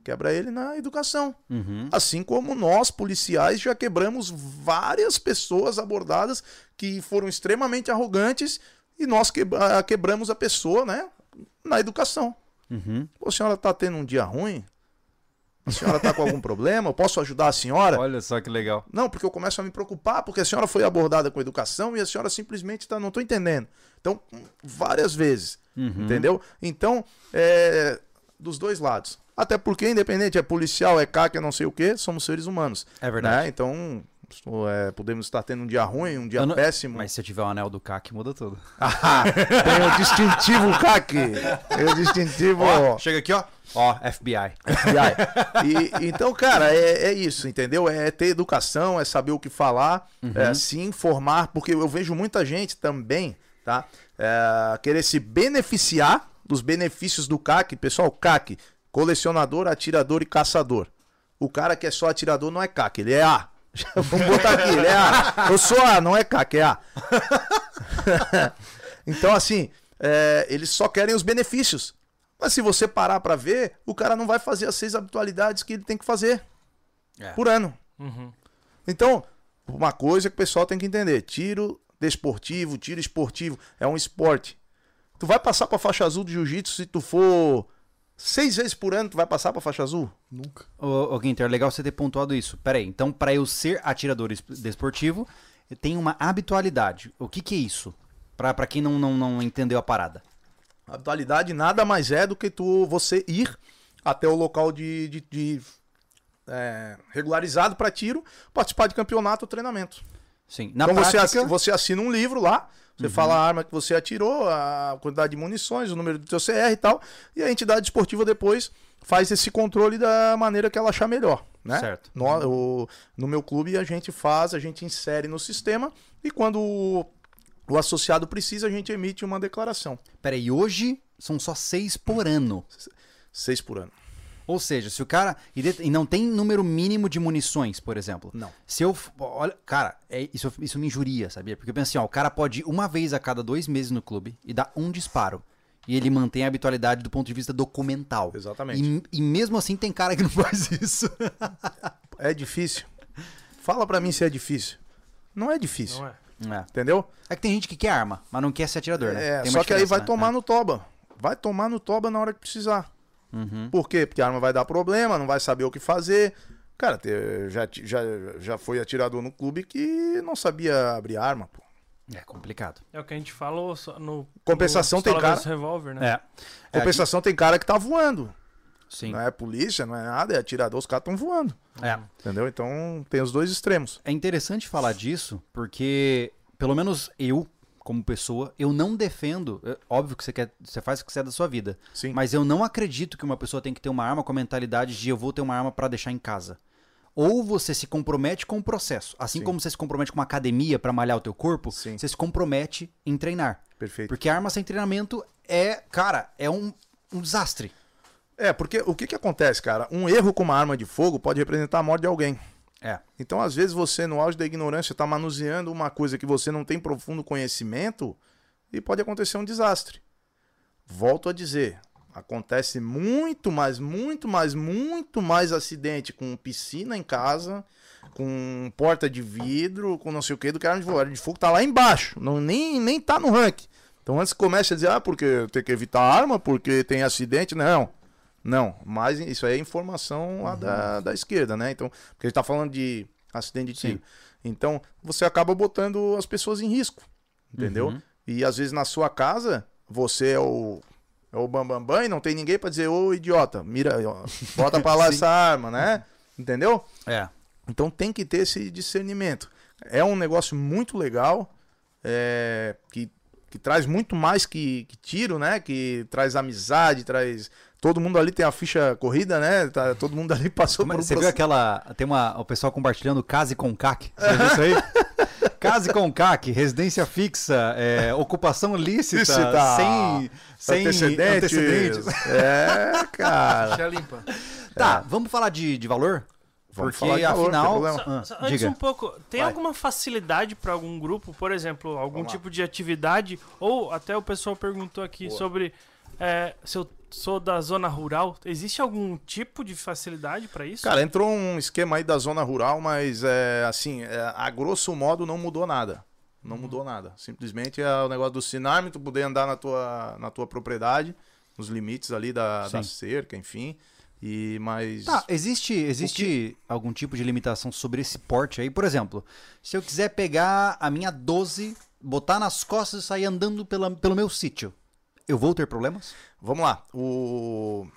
C: Quebra ele na educação.
A: Uhum.
C: Assim como nós, policiais, já quebramos várias pessoas abordadas que foram extremamente arrogantes e nós quebra- ah, quebramos a pessoa, né? Na educação.
A: Uhum.
C: Pô, a senhora tá tendo um dia ruim? A senhora tá com algum problema? Eu posso ajudar a senhora?
A: Olha só que legal.
C: Não, porque eu começo a me preocupar, porque a senhora foi abordada com educação e a senhora simplesmente tá, não tô entendendo. Então, várias vezes,
A: Uhum.
C: entendeu? Então, é, dos dois lados. Até porque, independente, é policial, é CAC, é não sei o que, somos seres humanos.
A: É verdade.
C: né? Então, é, podemos estar tendo um dia ruim, um dia
A: não-
C: péssimo.
A: Mas se eu tiver o anel do CAC, muda tudo.
C: Ah, tem o distintivo CAC. Tem o distintivo...
A: Ó, chega aqui, ó. Ó, FBI.
C: FBI. E, então, cara, é, é isso, entendeu? É ter educação, é saber o que falar, é se informar, porque eu vejo muita gente também, tá? É, querer se beneficiar dos benefícios do CAC. Pessoal, CAC, colecionador, atirador e caçador. O cara que é só atirador não é CAC, ele é A. Vamos botar aqui, ele é A. Eu sou A, não é CAC, é A. então, assim, é, eles só querem os benefícios. Mas se você parar pra ver, o cara não vai fazer as seis habitualidades que ele tem que fazer
A: É.
C: por ano.
D: Uhum.
C: Então, uma coisa que o pessoal tem que entender: tiro desportivo, tiro esportivo é um esporte. Tu vai passar pra faixa azul de jiu-jitsu se tu for seis vezes por ano, tu vai passar pra faixa azul?
B: Nunca.
A: Ô, ô Guinter, legal você ter pontuado isso. Pera aí, então pra eu ser atirador es- desportivo, eu tenho uma habitualidade. O que que é isso? Pra, pra quem não, não, não entendeu a parada.
C: A habitualidade nada mais é do que tu você ir até o local de, de- de, é, regularizado pra tiro, participar de campeonato ou treinamento.
A: Sim, na
C: então você,
A: prática...
C: assi- você assina um livro lá, você fala a arma que você atirou, a quantidade de munições, o número do seu CR e tal, e a entidade esportiva depois faz esse controle da maneira que ela achar melhor, né?
A: Certo.
C: No, o- no meu clube a gente faz, a gente insere no sistema e quando o, o associado precisa, a gente emite uma declaração.
A: Pera aí, hoje são só seis por ano.
C: Seis por ano.
A: Ou seja, se o cara. E, e não tem número mínimo de munições, por exemplo.
C: Não.
A: Se eu. Olha, cara, é- isso, isso me injuria, sabia? Porque eu penso assim, ó, o cara pode ir uma vez a cada dois meses no clube e dar um disparo. E ele mantém a habitualidade do ponto de vista documental.
C: Exatamente.
A: E, e mesmo assim tem cara que não faz isso.
C: É difícil. Fala pra mim se é difícil. Não é difícil.
D: Não é?
A: é.
C: Entendeu?
A: É que tem gente que quer arma, mas não quer ser atirador, né?
C: É, só que aí vai
A: né?
C: tomar
A: É.
C: no toba. Vai tomar no toba na hora que precisar.
A: Uhum.
C: Por quê? Porque a arma vai dar problema, não vai saber o que fazer. Cara, te- já, já, já foi atirador no clube que não sabia abrir arma, pô.
A: É complicado.
D: É o que a gente falou só no.
C: Compensação
D: no
C: tem cara-
D: Revolver, né?
A: É.
C: Compensação tem cara que tá voando.
A: Sim.
C: Não é polícia, não é nada, é atirador, os caras estão voando.
A: É.
C: Entendeu? Então tem os dois extremos.
A: É interessante falar disso, porque, pelo menos eu, como pessoa, eu não defendo. é Óbvio que você quer. Você faz o que você é da sua vida.
C: Sim.
A: Mas eu não acredito que uma pessoa tem que ter uma arma com a mentalidade de eu vou ter uma arma pra deixar em casa. Ou você se compromete com o processo. Assim
C: Sim.
A: como você se compromete com uma academia pra malhar o teu corpo,
C: Sim.
A: você se compromete em treinar.
C: Perfeito.
A: Porque arma sem treinamento é, cara, é um, um desastre.
C: É, porque o que que acontece, cara? Um erro com uma arma de fogo pode representar a morte de alguém.
A: É.
C: Então, às vezes, você, no auge da ignorância, está manuseando uma coisa que você não tem profundo conhecimento e pode acontecer um desastre. Volto a dizer, acontece muito mais, muito mais, muito mais acidente com piscina em casa, com porta de vidro, com não sei o que, do que arma de fogo. A de fogo tá lá embaixo, não, nem, nem tá no ranking. Então, antes que comece a dizer, ah, porque tem que evitar arma, porque tem acidente, não. Não, mas isso aí é informação lá da, da esquerda, né? Então, porque a gente tá falando de acidente de tiro. Então, você acaba botando as pessoas em risco, entendeu?
A: Uhum.
C: E às vezes na sua casa, você é o é o bambambam bam, bam, e não tem ninguém pra dizer, ô idiota, mira, bota pra lá essa arma, né? Entendeu?
A: É.
C: Então tem que ter esse discernimento. É um negócio muito legal, é, que, que traz muito mais que, que tiro, né? Que traz amizade, traz todo mundo ali tem a ficha corrida, né? Tá, todo mundo ali passou
A: é-
C: por um
A: Você viu aquela. Tem uma, o pessoal compartilhando Case com CAC. Você viu isso aí? Case com CAC, residência fixa, é, ocupação lícita,
C: Lícita.
A: sem, sem
C: antecedentes.
A: antecedentes.
C: É, cara.
B: Ficha limpa.
A: Tá, vamos falar de, de valor?
C: Vamos
A: Porque
C: falar de valor,
A: afinal.
C: problema.
A: Ah,
D: Só- Antes
A: diga.
D: um pouco, tem
C: Vai.
D: alguma facilidade para algum grupo, por exemplo, algum
C: Vamos lá.
D: tipo de atividade? Ou até o pessoal perguntou aqui
C: Boa.
D: sobre é, se eu sou da zona rural. Existe algum tipo de facilidade para isso?
C: Cara, entrou um esquema aí da zona rural, mas é, assim, é, a grosso modo não mudou nada. Não mudou nada. Simplesmente é o negócio do Sinarme, tu poder andar na tua, na tua propriedade, nos limites ali da, da cerca, enfim. E mas.
A: Tá, existe, existe algum tipo de limitação sobre esse porte aí? Por exemplo, se eu quiser pegar a minha 12, botar nas costas e sair andando pela, pelo meu sítio, eu vou ter problemas?
C: Vamos lá. O.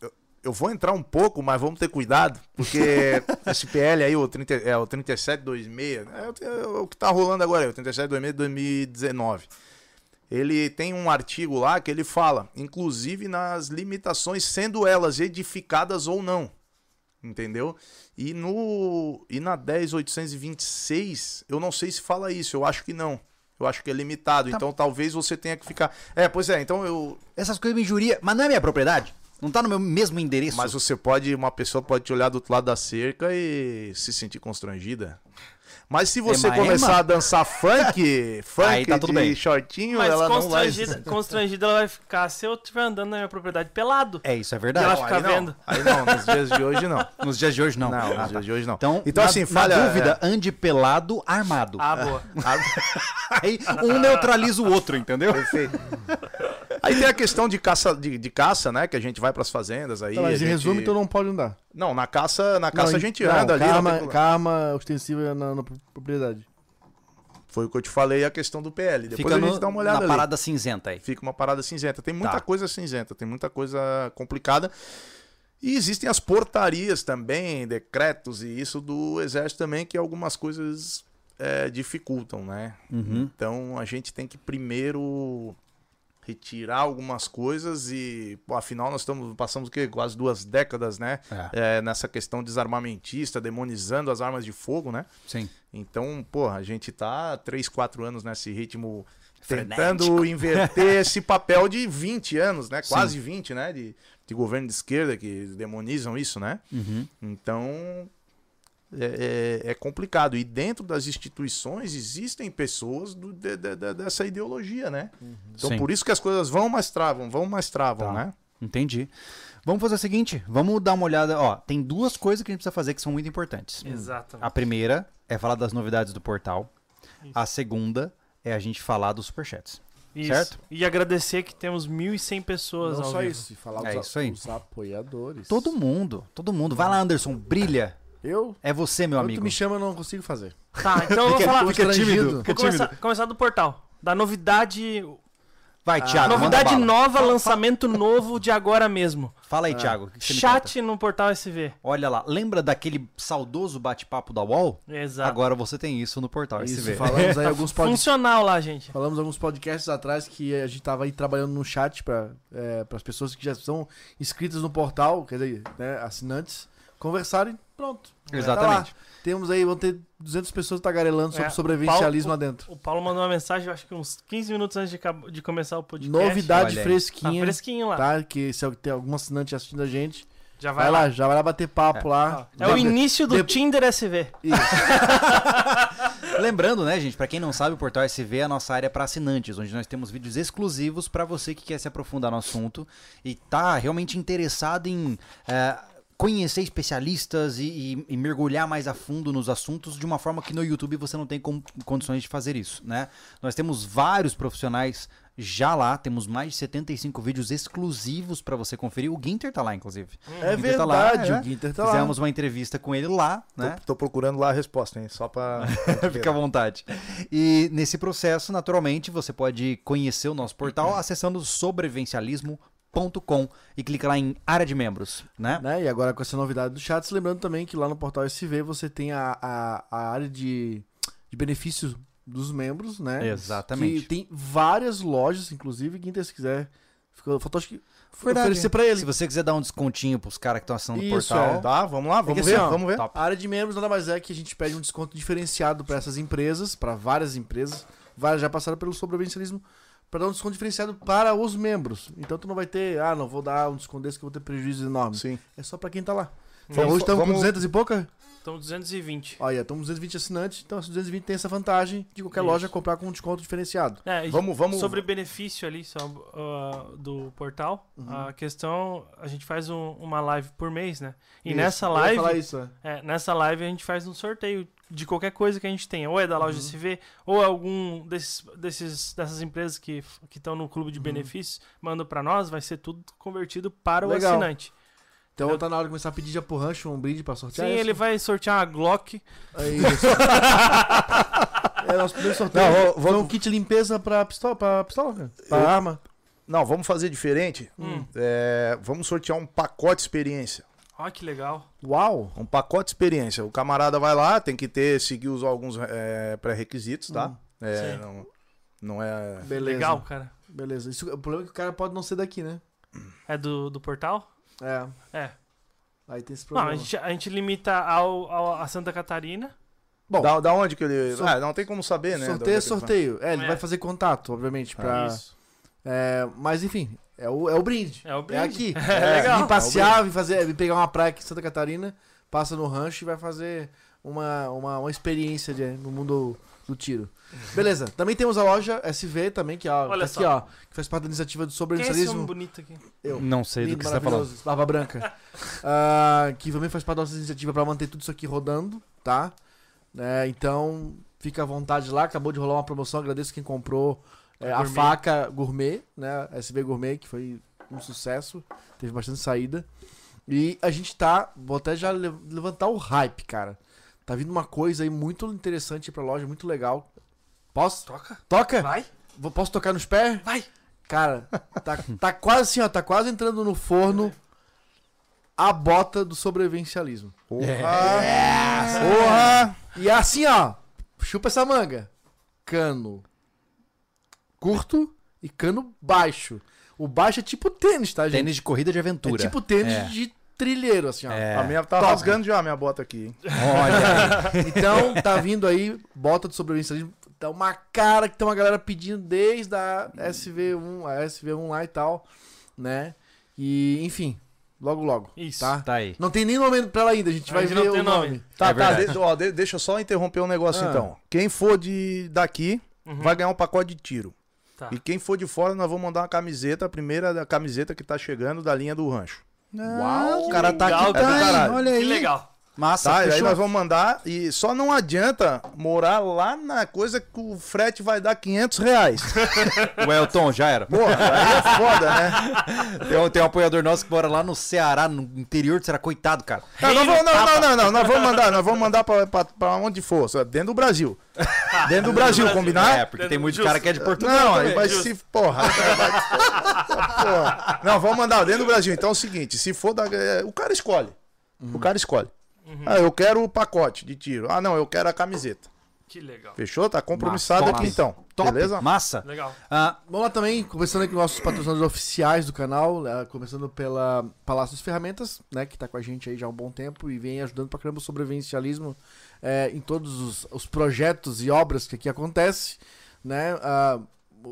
C: eu- Eu vou entrar um pouco, mas vamos ter cuidado, porque esse PL aí, o, 30, é, o 3726, é, o- é o que tá rolando agora, é o 3726 de 2019. Ele tem um artigo lá que ele fala, inclusive nas limitações, sendo elas edificadas ou não. Entendeu? E no e na 10826, eu não sei se fala isso, eu acho que não. Eu acho que é limitado,
A: Tá.
C: então talvez você tenha que ficar. É, pois é, então eu,
A: Essas coisas me injuria, mas não é minha propriedade? Não tá no meu mesmo endereço?
C: Mas você pode, uma pessoa pode te olhar do outro lado da cerca e se sentir constrangida. Mas se você
A: Ema,
C: começar
A: ema?
C: a dançar funk, funk
A: tá tudo
C: de
A: bem.
C: shortinho,
D: Mas
C: ela não vai...
D: constrangida, constrangida ela vai ficar se eu estiver andando na minha propriedade pelado.
A: É, isso é
D: E
A: verdade.
D: ela
C: Não,
D: fica
C: aí não.
D: vendo.
C: Aí não, nos dias de hoje não.
A: Nos dias de hoje não.
C: Não,
A: Ah,
C: nos
A: tá.
C: dias de hoje não.
A: Então,
C: Então,
A: na,
C: assim,
A: na
C: falha-
A: dúvida, ande pelado, armado.
D: Ah, boa.
A: Aí um neutraliza o outro, entendeu?
C: Perfeito. Aí tem a questão de caça, de, de caça, né? Que a gente vai pras fazendas aí.
B: Tá, mas em
C: gente-
B: resumo, então não pode andar.
C: Não, na caça, na caça
B: Não,
C: a gente
B: não,
C: anda ali. tem
B: Karma,
C: problema.
B: karma ostensiva na, na propriedade.
C: Foi o que eu te falei, a questão do PL. Depois
A: Fica
C: a gente
A: no-
C: dá uma olhada
A: na
C: ali.
A: parada cinzenta aí.
C: Fica uma parada cinzenta. Tem muita
A: Tá.
C: coisa cinzenta, tem muita coisa complicada. E existem as portarias também, decretos e isso do exército também, que algumas coisas é, dificultam, né?
A: Uhum.
C: Então a gente tem que primeiro retirar algumas coisas e, pô, afinal, nós estamos passamos o quê? Quase duas décadas, né?
A: É,
C: É, nessa questão desarmamentista, demonizando as armas de fogo, né?
A: sim.
C: Então, porra, a gente tá há 3, 4 anos nesse ritmo
A: Frenético.
C: tentando inverter esse papel de 20 anos, né? Quase 20, né? De, de governo de esquerda que demonizam isso, né?
A: Uhum.
C: Então, é, é- é complicado. E dentro das instituições existem pessoas do- de- de- de- dessa ideologia, né? Então,
A: Sim.
C: por isso que as coisas vão mais travam, vão mais travam,
A: Tá.
C: né?
A: Entendi. Vamos fazer o seguinte, vamos dar uma olhada, ó, tem duas coisas que a gente precisa fazer que são muito importantes.
D: Exatamente.
A: A primeira é falar das novidades do portal. A segunda é a gente falar dos superchats.
D: Isso.
A: certo?
D: E agradecer que temos 1.100 pessoas
B: Não
D: ao
B: só
D: vivo.
B: isso, e falar
A: É
B: os,
A: isso aí.
B: os apoiadores.
A: Todo mundo, todo mundo. Vai lá, Anderson, brilha.
B: Eu,
A: É você, meu
B: quando
A: amigo.
B: tu me chama, eu não consigo fazer.
D: Tá, então eu vou
A: Fica-
D: falar.
A: fica tímido.
D: Vou
A: Fica
D: começar,
A: tímido.
D: começar do portal. Da novidade.
A: Vai, Thiago, manda
D: novidade nova, lançamento novo de agora mesmo.
A: Fala aí, Thiago. o que que
D: Chat no portal SV.
A: Olha lá, lembra daquele saudoso bate-papo da UOL?
D: Exato.
A: Agora você tem isso no portal
B: Isso,
A: SV.
B: falamos aí alguns podcasts.
D: Funcional lá, gente.
B: Falamos alguns podcasts atrás que a gente tava aí trabalhando no chat para as pessoas que já são inscritas no portal, quer dizer, né, assinantes, conversarem, pronto.
A: Exatamente.
B: Tá lá. Temos aí, vão ter 200 pessoas tagarelando sobre
D: É,
B: sobrevivencialismo
D: Paulo-
B: adentro.
D: O Paulo mandou uma mensagem, eu acho que uns 15 minutos antes de, de começar o podcast.
B: Novidade
A: Olha aí.
D: Tá
B: fresquinha,
D: fresquinho lá.
B: tá? Que se tem algum assinante assistindo a gente,
D: Já
B: vai,
D: vai,
B: lá,
D: lá.
B: já vai lá bater papo lá.
D: É o início do
B: de-
D: Tinder SV.
B: Isso.
A: Lembrando, né, gente, pra quem não sabe, o Portal SV é a nossa área para assinantes, onde nós temos vídeos exclusivos pra você que quer se aprofundar no assunto e tá realmente interessado em eh, conhecer especialistas e, e- e mergulhar mais a fundo nos assuntos de uma forma que no YouTube você não tem com- condições de fazer isso, né? Nós temos vários profissionais já lá, temos mais de 75 vídeos exclusivos pra você conferir. O Ginter tá lá, inclusive.
B: É
A: O Ginter tá lá,
B: verdade,
A: é.
B: o Ginter tá lá.
A: Fizemos uma entrevista com ele lá, né?
C: Tô, tô procurando lá a resposta, hein? Só pra.
A: Fica à vontade. E nesse processo, naturalmente, você pode conhecer o nosso portal acessando sobrevivencialismo.com e clica lá em área de membros, né?
B: né? E agora com essa novidade do chat, lembrando também que lá no portal SV você tem a, a, a área de, de benefícios dos membros, né?
A: Exatamente.
B: Que tem várias lojas, inclusive, quem se quiser. Ficou, faltou acho que oferecer pra ele.
A: Se você quiser dar um descontinho pros caras que estão assinando o portal.
B: é.
C: Tá, vamos lá, vamos
B: que
C: ver,
B: assim,
C: vamos ver.
A: Top.
B: A área de membros nada mais é que a gente pede um desconto diferenciado para essas empresas, para várias empresas. Várias já passaram pelo sobrevivencialismo para dar um desconto diferenciado para os membros. Então tu não vai ter, ah, não vou dar um desconto desse que eu vou ter prejuízo enorme.
C: Sim.
B: É só para quem tá lá.
C: Vamos-
B: hoje estamos com
C: vamos-
B: 200 e pouca?
D: Então 220.
B: Olha, estamos com 220 assinantes, então esses 220 tem essa vantagem de qualquer
D: Isso.
B: loja comprar com um desconto diferenciado.
D: É,
C: Vamos, vamos.
D: sobre benefício ali só, ah, do portal,
B: Uhum.
D: a questão, a gente faz um- uma live por mês, né? E
B: Isso,
D: nessa
B: eu ia
D: live,
B: falar isso, é.
D: é, nessa live a gente faz um sorteio de qualquer coisa que a gente tenha, ou é da
B: Uhum.
D: loja SV, ou algum desses, desses dessas empresas que que estão no clube de benefícios, manda pra nós, vai ser tudo convertido para o
B: Uhum. Legal.
D: assinante.
B: Então
D: Eu-
B: tá na hora de começar a pedir já pro rancho um brinde pra
D: Sim,
B: sortear.
D: ele
B: isso?
D: vai sortear a Glock.
B: É isso. é nosso primeiro sorteio.
C: Não, vou- vou-
B: um kit de limpeza pra pistola, pra pistola, cara. Pra
C: Eu-
B: arma.
C: Não, vamos fazer diferente.
D: Hum.
C: É, vamos sortear um pacote experiência.
D: Olha que legal.
B: Uau!
C: Um pacote experiência. O camarada vai lá, tem que ter, seguir os, alguns é, pré-requisitos, tá?
B: Hum.
C: É,
D: Sim.
C: não, não é.
B: Beleza.
D: Legal, cara.
B: Beleza. Isso, o problema é que o cara pode não ser daqui, né?
D: É do, do portal?
B: É.
D: É.
B: Aí tem esse
D: Não,
B: problema.
D: a gente, a gente limita ao, ao- a Santa Catarina.
B: Bom,
C: Da, da onde que ele.
B: Sor-
C: Ah, não tem como saber, né? onde
B: sorteio é sorteio. É, ele
D: É.
B: vai fazer contato, obviamente, pra...
D: Isso.
B: É, mas enfim, é o, é o brinde.
D: É o
B: É
D: brinde.
B: aqui.
D: É legal.
B: Vir passear, vir, fazer, vir pegar uma praia aqui em Santa Catarina, passa no rancho e vai fazer uma, uma, uma experiência de- no mundo do tiro. Beleza. Também temos a loja SV também, que, ó,
D: Olha
B: tá aqui, ó, que faz parte da iniciativa do
D: Quem é esse
B: sobrevivencialismo.
D: homem bonito aqui?
B: Eu.
A: Não sei do
B: Lindo,
A: que você tá falando.
B: maravilhoso, Barba Branca. Ah, que também faz parte da nossa iniciativa para manter tudo isso aqui rodando, tá? É, então, fica à vontade lá. Acabou de rolar uma promoção. Agradeço quem comprou é, a faca gourmet, né? SV Gourmet, que foi um sucesso. Teve bastante saída. E a gente tá. Vou até já le- levantar o hype, cara. Tá vindo uma coisa aí muito interessante pra loja, muito legal. Posso?
D: Toca.
B: Toca?
D: Vai.
B: Vou- Posso tocar nos pés?
D: Vai.
B: Cara, tá, tá quase assim, ó. Tá quase entrando no forno a bota do sobrevivencialismo.
C: Porra!
B: É.
C: Porra!
B: E assim, ó. Chupa essa manga. Cano curto e cano baixo. O baixo é tipo tênis, tá, gente?
A: Tênis de corrida de aventura.
B: É tipo tênis
A: É.
B: de trilheiro, assim, ó.
A: É.
C: A minha tá
B: Top.
C: rasgando já a minha bota aqui, hein?
A: Olha,
B: Então, tá vindo aí, bota do sobrevivencialismo. Tá uma cara que tem uma galera pedindo desde a SV1, a SV1 lá e tal, né? E, enfim, logo logo.
D: Isso.
B: Tá?
A: tá aí.
B: Não tem nem nome pra ela ainda, a gente
D: A
B: vai
D: gente
B: ver
D: não
B: o
D: tem
B: nome.
D: nome.
C: Tá,
A: É
C: tá. de- ó, de- deixa eu só interromper um negócio
B: Ah.
C: então. Quem for de daqui
D: Uhum.
C: vai ganhar um pacote de tiro.
D: Tá.
C: E quem for de fora, nós vamos mandar uma camiseta, a primeira da camiseta que tá chegando da linha do rancho.
A: Uau, o
D: que
A: cara tá
D: legal,
A: aqui, tá, hein?
C: caralho.
A: olha aí.
D: Que legal.
A: Massa,
C: Tá, e aí nós vamos mandar. E só não adianta morar lá na coisa que o frete vai dar 500 reais.
A: O Elton, já era.
C: Porra, aí é foda, né?
A: Tem um, tem um apoiador nosso que mora lá no Ceará, no interior do Ceará. Coitado, cara.
C: Não,
D: Reino
C: vamos- não, não, não, não, nós vamos mandar, nós vamos mandar pra, pra, pra onde for, dentro do Brasil. Dentro do Brasil, combinar?
A: É, porque tem
D: Justo.
A: muito cara que é de Portugal
C: Não, aí
A: também.
C: vai
D: justo.
C: se. Porra. porra. Não, vamos mandar dentro do Brasil. Então é o seguinte: se for da. é, O cara escolhe. O cara escolhe. Ah, eu quero o pacote de tiro. Ah, não, eu quero a camiseta.
D: Que legal.
C: Fechou? Tá compromissado
A: Massa.
C: aqui então.
A: Top,
C: Beleza?
A: massa.
D: Legal.
A: Ah,
B: Vamos lá também, começando aqui com nossos patrocinadores oficiais do canal, eh, começando pela Palácio das Ferramentas, né, que tá com a gente aí já há um bom tempo e vem ajudando pra caramba o sobrevivencialismo eh, em todos os, os projetos e obras que aqui acontece, né, ah,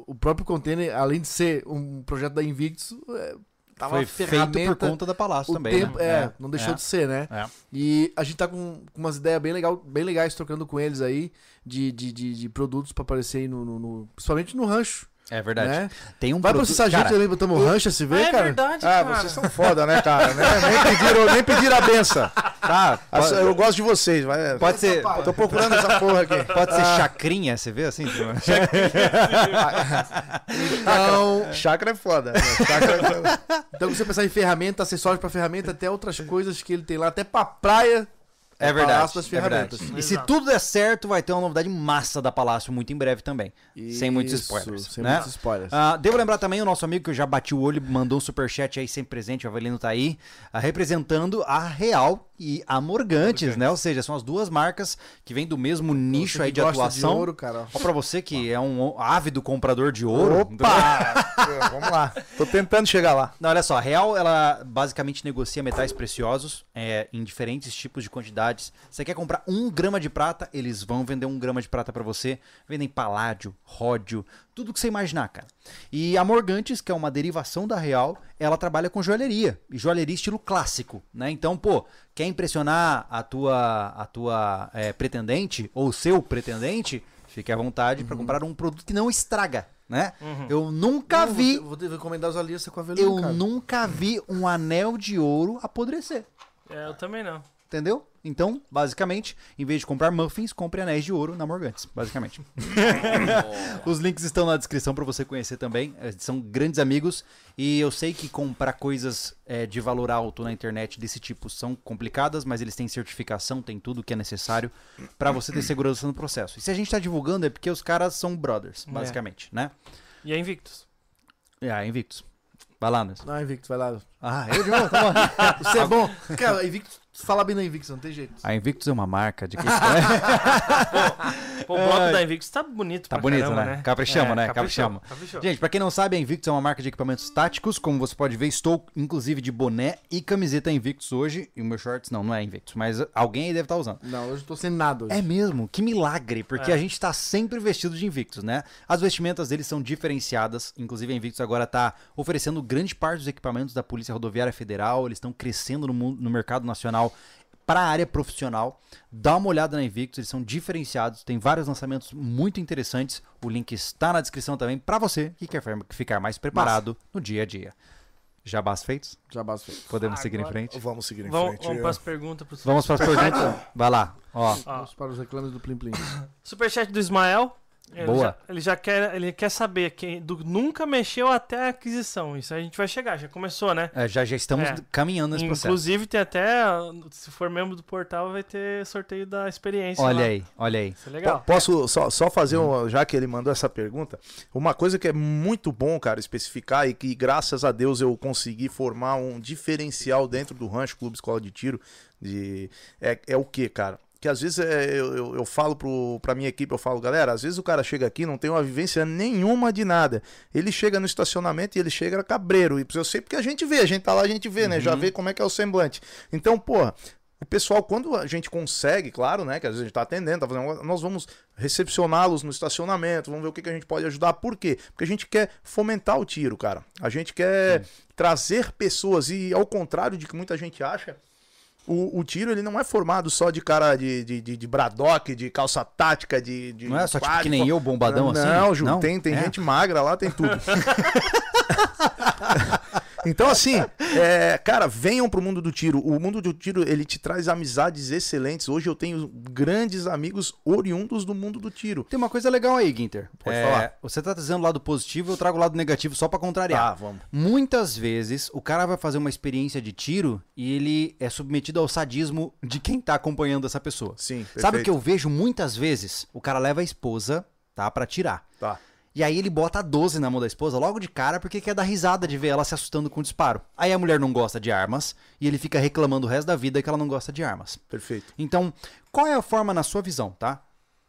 B: o- próprio container, além de ser um projeto da Invictus, eh, tava
A: foi
B: uma
A: feito
B: ferramenta
A: por conta da Palácio
B: o
A: também,
B: tempo,
A: né?
B: é, não deixou
A: é.
B: de ser, né?
A: É.
B: E a gente tá com, com umas ideias bem, legal, bem legais trocando com eles aí de, de, de, de produtos pra aparecer aí no, no- no- Principalmente no rancho.
A: É verdade.
B: Né?
A: Tem um
B: Vai
A: produto-
B: processar gente
A: cara,
B: também, botamos rancho SV,
D: Ah, é
B: cara?
D: verdade,
C: Ah,
D: cara.
C: vocês são foda, né, cara? Né? Nem, pediram, nem pediram a benção.
A: Tá,
C: Ah,
A: pode,
C: Eu gosto de vocês. Vai.
A: pode ser,
C: Tô procurando essa porra aqui.
A: pode ser chacrinha, você vê assim?
B: Então,
C: Chácara é foda. né? Chácara é foda.
B: então, se você pensar em ferramenta, acessórios pra ferramenta, até outras coisas que ele tem lá, até pra praia,
A: É verdade.
B: Palácio das
A: é verdade. E se tudo der certo, vai ter uma novidade massa da Palácio muito em breve também. sem muitos
B: Isso,
A: spoilers.
B: Sem
A: né?
B: muitos spoilers.
A: Ah, devo lembrar também o nosso amigo que eu já bati o olho, mandou um superchat aí sempre presente, o Avelino tá aí, ah, representando a Real e a Morgantes, né? Ou seja, são as duas marcas que vêm do mesmo nicho aí de
B: gosta
A: atuação.
B: ouro, cara.
A: Ó, pra você que é um ávido comprador de ouro.
C: Opa! Vamos lá. Tô tentando chegar lá.
A: Não, olha só, a Real, ela basicamente negocia metais preciosos é, em diferentes tipos de quantidades. Você quer comprar um grama de prata, eles vão vender um grama de prata pra você. Vendem paládio, ródio, tudo que você imaginar, cara. E a Morgantes, que é uma derivação da Real, ela trabalha com joalheria. E joalheria estilo clássico, né? Então, pô, quer impressionar a tua, a tua é, pretendente ou o seu pretendente, fique à vontade pra comprar um produto que não estraga, né? Eu nunca
B: Não,
A: vi...
B: Vou, vou vou encomendar os alianças com a Avelino,
A: Eu
B: cara.
A: nunca vi um anel de ouro apodrecer.
D: É, eu também não.
A: Entendeu? Então, basicamente, em vez de comprar muffins, compre anéis de ouro na Morgantes, basicamente. Os links estão na descrição para você conhecer também. eh, São grandes amigos. E eu sei que comprar coisas eh, de valor alto na internet desse tipo são complicadas, mas eles têm certificação, tem tudo que é necessário para você ter segurança no processo. E se a gente tá divulgando é porque os caras são brothers,
D: É.
A: basicamente, né?
D: E a Invictus.
A: É, a Invictus. Vai lá, Anderson.
B: Não, Invictus, vai lá.
A: Ah, eu de novo, tá bom.
B: Você é bom. Cara, Invictus, fala bem da Invictus, não tem jeito.
A: A Invictus é uma marca de que
D: Pô, o bloco
A: Ai.
D: da Invictus tá bonito
A: Tá
D: pra
A: bonito,
D: caramba,
A: né? Caprichamos,
D: É,
A: né? Caprichamos.
D: caprichou.
A: Gente, pra quem não sabe, a Invictus é uma marca de equipamentos táticos. Como você pode ver, estou inclusive de boné e camiseta Invictus hoje. E o meu shorts não, não é Invictus, mas alguém aí deve estar usando.
B: Não, hoje eu tô sem nada. Hoje.
A: É mesmo, que milagre, porque
D: É.
A: a gente tá sempre vestido de Invictus, né? As vestimentas deles são diferenciadas, inclusive a Invictus agora tá oferecendo grande parte dos equipamentos da Polícia Rodoviária Federal, eles estão crescendo no, mundo, no mercado nacional para a área profissional. Dá uma olhada na Invictus, eles são diferenciados, tem vários lançamentos muito interessantes. O link está na descrição também para você que quer ficar mais preparado no dia a dia. Jabás feitos?
B: Já basta.
A: Podemos seguir em
D: Agora-
A: frente?
C: Vamos seguir em
D: Vamos,
C: frente.
D: vamos pras perguntas pros
A: Vamos para as perguntas? Vai lá, ó.
D: Ó,
B: Vamos para os reclames do Plim Plim.
D: Superchat do Ismael. Ele
A: Boa.
D: Já, ele já quer, ele quer saber quem do, nunca mexeu até a aquisição. Isso a gente vai chegar, já começou, né?
A: É, já, já estamos
D: É.
A: caminhando nesse processo.
D: Inclusive tem até, se for membro do portal, vai ter sorteio da experiência.
A: Olha
D: lá.
A: aí, olha aí.
D: Isso é legal.
C: Po- Posso só, só fazer, um, já que ele mandou essa pergunta, uma coisa que é muito bom, cara, especificar e que graças a Deus eu consegui formar um diferencial dentro do Rancho Clube Escola de Tiro, de, é, é o que, cara? Que às vezes é, eu, eu, eu falo pro, pra minha equipe, eu falo, galera, às vezes o cara chega aqui não tem uma vivência nenhuma de nada. Ele chega no estacionamento e ele chega cabreiro. E eu sei porque a gente vê, a gente tá lá, a gente vê, né? Já vê como é que é o semblante. Então, porra, o pessoal, quando a gente consegue, claro, né? Que às vezes a gente tá atendendo, tá fazendo, nós vamos recepcioná-los no estacionamento, vamos ver o que, que a gente pode ajudar. Por quê? Porque a gente quer fomentar o tiro, cara. A gente quer trazer pessoas, e ao contrário de que muita gente acha. O, o tiro ele não é formado só de cara de, de, de, de bradock, de calça tática, de. de
A: Não é só tipo que nem eu, bombadão assim?
C: não, Ju, tem, tem
A: É?
C: gente magra lá, tem tudo. então, assim, é, cara, venham pro mundo do tiro. O mundo do tiro, ele te traz amizades excelentes. Hoje eu tenho grandes amigos oriundos do mundo do tiro.
A: Tem uma coisa legal aí, Ginter.
C: Pode
A: É,
C: falar.
A: Você tá trazendo o lado positivo, eu trago o lado negativo só pra contrariar.
C: Tá, vamos.
A: Muitas vezes o cara vai fazer uma experiência de tiro e ele é submetido ao sadismo de quem tá acompanhando essa pessoa.
C: Sim,
A: Sabe o que
C: perfeito.
A: eu vejo muitas vezes? O cara leva a esposa, tá, Pra tirar.
C: Tá.
A: E aí ele bota a 12 na mão da esposa logo de cara porque quer dar risada de ver ela se assustando com o disparo. Aí a mulher não gosta de armas e ele fica reclamando o resto da vida que ela não gosta de armas.
C: Perfeito.
A: Então, qual é a forma na sua visão, tá?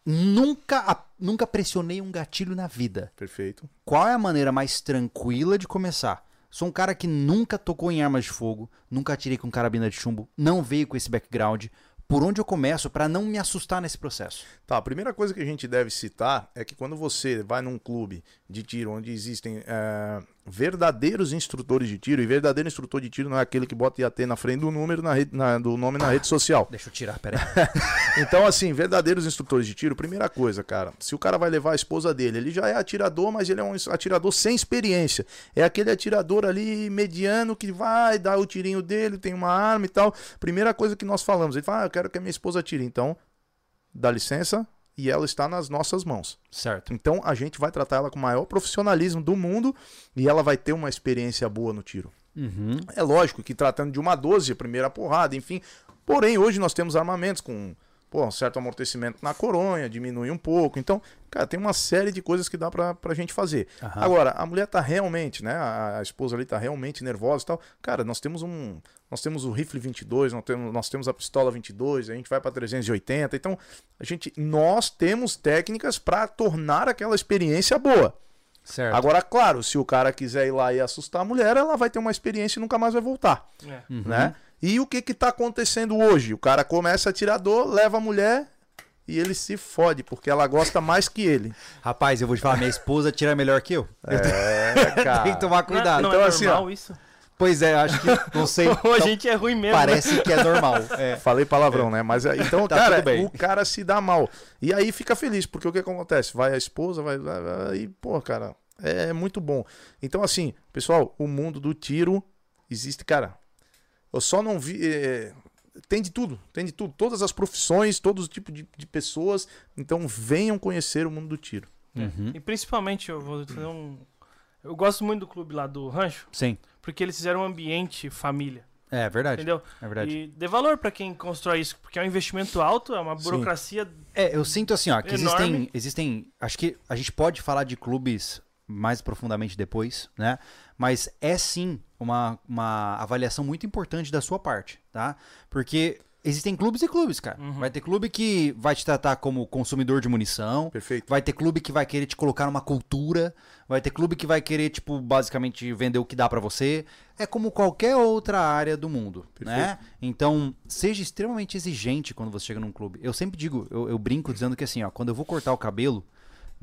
A: Nunca, nunca pressionei um gatilho na vida.
C: Perfeito.
A: Qual é a maneira mais tranquila de começar? Sou um cara que nunca tocou em armas de fogo, nunca atirei com carabina de chumbo, não veio com esse background. Por onde eu começo pra não me assustar nesse processo?
C: Tá, a primeira coisa que a gente deve citar é que quando você vai num clube de tiro onde existem é, verdadeiros instrutores de tiro, e verdadeiro instrutor de tiro não é aquele que bota IAT na frente do número na rede- na- do nome na rede social.
A: Deixa eu tirar, peraí.
C: Então, assim, verdadeiros instrutores de tiro, primeira coisa, cara, se o cara vai levar a esposa dele, ele já é atirador, mas ele é um atirador sem experiência. É aquele atirador ali mediano que vai dar o tirinho dele, tem uma arma e tal. Primeira coisa que nós falamos, ele fala, ah, eu quero que a minha esposa atire. Então, dá licença e ela está nas nossas mãos.
A: certo.
C: Então, a gente vai tratar ela com o maior profissionalismo do mundo e ela vai ter uma experiência boa no tiro.
A: Uhum.
C: É lógico que tratando de uma 12, a primeira porrada, enfim, Porém, hoje nós temos armamentos com pô, um certo amortecimento na coronha, diminui um pouco. Então, cara, tem uma série de coisas que dá pra, pra gente fazer.
A: Aham.
C: Agora, a mulher tá realmente, né? A, a esposa ali tá realmente nervosa e tal. Cara, nós temos um. Nós temos o rifle 22, nós temos, nós temos a pistola 22, a gente vai pra 380. Então, a gente, nós temos técnicas pra tornar aquela experiência boa.
A: Certo.
C: Agora, claro, se o cara quiser ir lá e assustar a mulher, ela vai ter uma experiência e nunca mais vai voltar,
D: É.
A: Uhum.
C: né? E o que que tá acontecendo hoje? O cara começa atirador, leva a mulher e ele se fode, porque ela gosta mais que ele.
A: Rapaz, eu vou te falar, minha esposa tira melhor que eu.
C: É,
A: tenho que
C: cara.
A: tomar
D: Não,
A: cuidado.
D: não
C: Então,
D: é
C: assim,
D: normal isso?
A: Pois é, acho que. Não sei.
D: A
A: então,
D: gente é ruim mesmo. né?
A: parece que é normal. É.
C: Falei palavrão, né? Mas é, então,
A: Tá
C: cara,
A: tudo bem.
C: o cara se dá mal. E aí fica feliz, porque o que acontece? Vai a esposa, vai. vai- vai- E, pô, cara, é muito bom. Então, assim, pessoal, o mundo do tiro existe, cara. Eu só não vi. é, tem de tudo, tem de tudo. Todas as profissões, todos os tipos de, de pessoas. Então, venham conhecer o mundo do tiro.
A: Uhum.
D: E principalmente, eu vou fazer um. Eu gosto muito do clube lá do Rancho,
A: Sim.
D: porque eles fizeram um ambiente família,
A: É verdade.
D: entendeu?
A: É verdade.
D: E dê valor pra quem constrói isso, porque é um investimento alto, é uma
C: Sim.
D: burocracia.
A: É, eu sinto assim, ó, que
D: Enorme.
A: existem, existem. Acho que a gente pode falar de clubes mais profundamente depois, né? Mas é sim uma, uma avaliação muito importante da sua parte, tá? Porque existem clubes e clubes, cara.
D: Uhum.
A: Vai ter clube que vai te tratar como consumidor de munição.
C: Perfeito.
A: Vai ter clube que vai querer te colocar numa cultura. Vai ter clube que vai querer, tipo, basicamente vender o que dá pra você. É como qualquer outra área do mundo, né? Então, seja extremamente exigente quando você chega num clube. Eu sempre digo, eu, eu brinco dizendo que assim, ó, quando eu vou cortar o cabelo,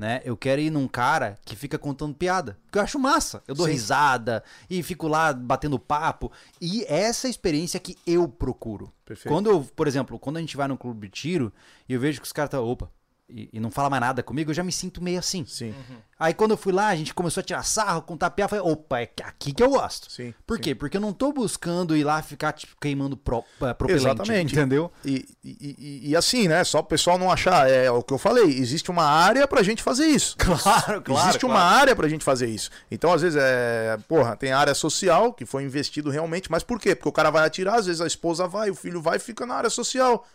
A: né? Eu quero ir num cara que fica contando piada. Porque eu acho massa. Eu dou
C: Sim.
A: risada e fico lá batendo papo. E essa é a experiência que eu procuro.
C: Perfeito.
A: Quando eu, por exemplo, quando a gente vai num clube de tiro e eu vejo que os caras estão, opa, e, e não fala mais nada comigo, eu já me sinto meio assim.
C: Sim,
A: Aí quando eu fui lá, a gente começou a tirar sarro, contar piada, falei, opa, é aqui que eu gosto.
C: sim.
A: Por
C: sim.
A: quê? Porque eu não tô buscando ir lá ficar tipo, queimando pro, eh, propelente,
C: Exatamente.
A: entendeu?
C: E, e, e- e assim, né? Só o pessoal não achar, é o que eu falei, existe uma área pra gente fazer isso.
A: Claro, claro.
C: existe uma área pra gente fazer isso. Então, às vezes, é. Porra, tem área social que foi investido realmente, mas por quê? Porque o cara vai atirar, às vezes a esposa vai, o filho vai e fica na área social.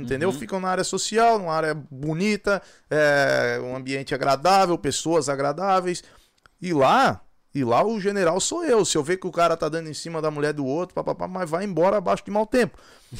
C: Entendeu? Ficam na área social, numa área bonita, é, um ambiente agradável, pessoas agradáveis. E lá, e lá o general sou eu. Se eu ver que o cara tá dando em cima da mulher do outro, papapá, mas vai embora abaixo de mau tempo.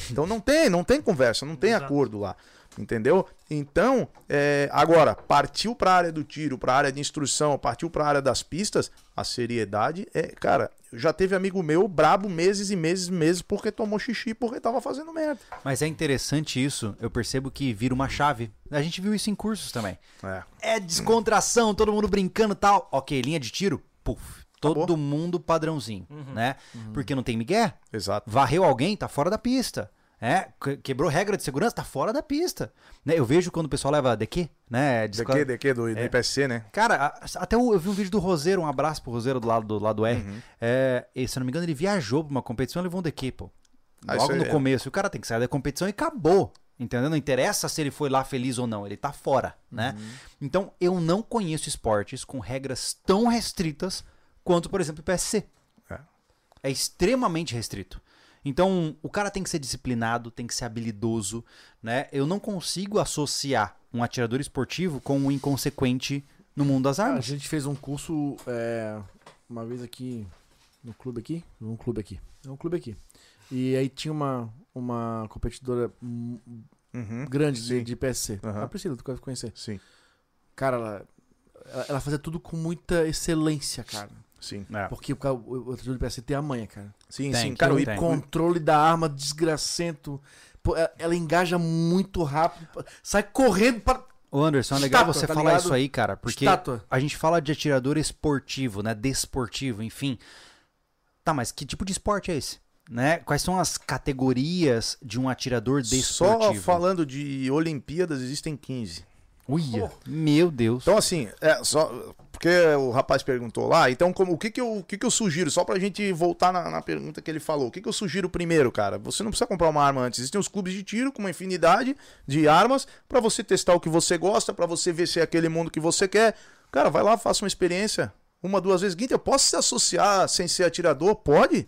C: Então não tem, não tem conversa, não tem
D: Exato.
C: acordo lá. Entendeu? Então, é, agora, partiu pra área do tiro, pra área de instrução, partiu pra área das pistas, a seriedade é. Cara, já teve amigo meu brabo meses e meses e meses porque tomou xixi porque tava fazendo merda.
A: Mas é interessante isso, eu percebo que vira uma chave. A gente viu isso em cursos também.
C: É.
A: É descontração, todo mundo brincando e tal. Ok, linha de tiro, puf. Todo
C: Acabou.
A: mundo padrãozinho, né? Porque não tem migué.
C: Exato.
A: Varreu alguém, tá fora da pista. É, que- quebrou regra de segurança, tá fora da pista. Né? Eu vejo quando o pessoal leva DQ, né? Descla-
C: DQ, DQ do, do
A: É.
C: IPSC, né?
A: Cara, até eu, vi um vídeo do Roseiro, um abraço pro Roseiro do lado do lado R.
C: Uhum.
A: É, e, se eu não me engano, ele viajou pra uma competição e levou um DQ, pô.
C: Ah,
A: Logo
C: isso
A: no
C: é-
A: começo. O cara tem que sair da competição e acabou. Entendeu? Não interessa se ele foi lá feliz ou não, ele tá fora, né?
C: Uhum.
A: Então, eu não conheço esportes com regras tão restritas quanto, por exemplo, o PSC.
C: É.
A: É extremamente restrito. Então, o cara tem que ser disciplinado, tem que ser habilidoso, né? Eu não consigo associar um atirador esportivo com um inconsequente no mundo das
B: A
A: armas.
B: gente fez um curso é, uma vez aqui no clube aqui, num clube aqui, é um clube aqui. E aí tinha uma uma competidora hum,
C: Uhum.
B: grande de, de PSC.
C: Aham.
B: A Priscila, tu conhecer.
C: Sim,
B: Cara, ela, ela- ela fazia tudo com muita excelência, cara.
C: Sim.
A: É.
B: Porque o, o, o atirador de PSC tem a manha, cara.
C: Sim,
A: Tem,
C: sim. Cara, o
B: controle da arma desgracento. Pô, ela, ela engaja muito rápido. Sai correndo para
A: Ô Anderson, é legal
B: Estátua,
A: você
B: tá
A: falar
B: ligado?
A: isso aí, cara, porque
B: estátua.
A: a gente fala de atirador esportivo, né? Desportivo, enfim. Tá, mas que tipo de esporte é esse? Né? Quais são as categorias de um atirador
C: Só
A: desportivo?
C: falando de Olimpíadas, existem 15.
A: Uia, meu Deus.
C: Então, assim, é, só. Porque o rapaz perguntou lá, então como, o, que, que, eu, o que, que eu sugiro? Só pra gente voltar na, na pergunta que ele falou. O que, que eu sugiro primeiro, cara? Você não precisa comprar uma arma antes. Existem os clubes de tiro com uma infinidade de armas pra você testar o que você gosta, pra você ver se é aquele mundo que você quer. Cara, vai lá, faça uma experiência. Uma, duas vezes. Guinta, eu posso se associar sem ser atirador? Pode.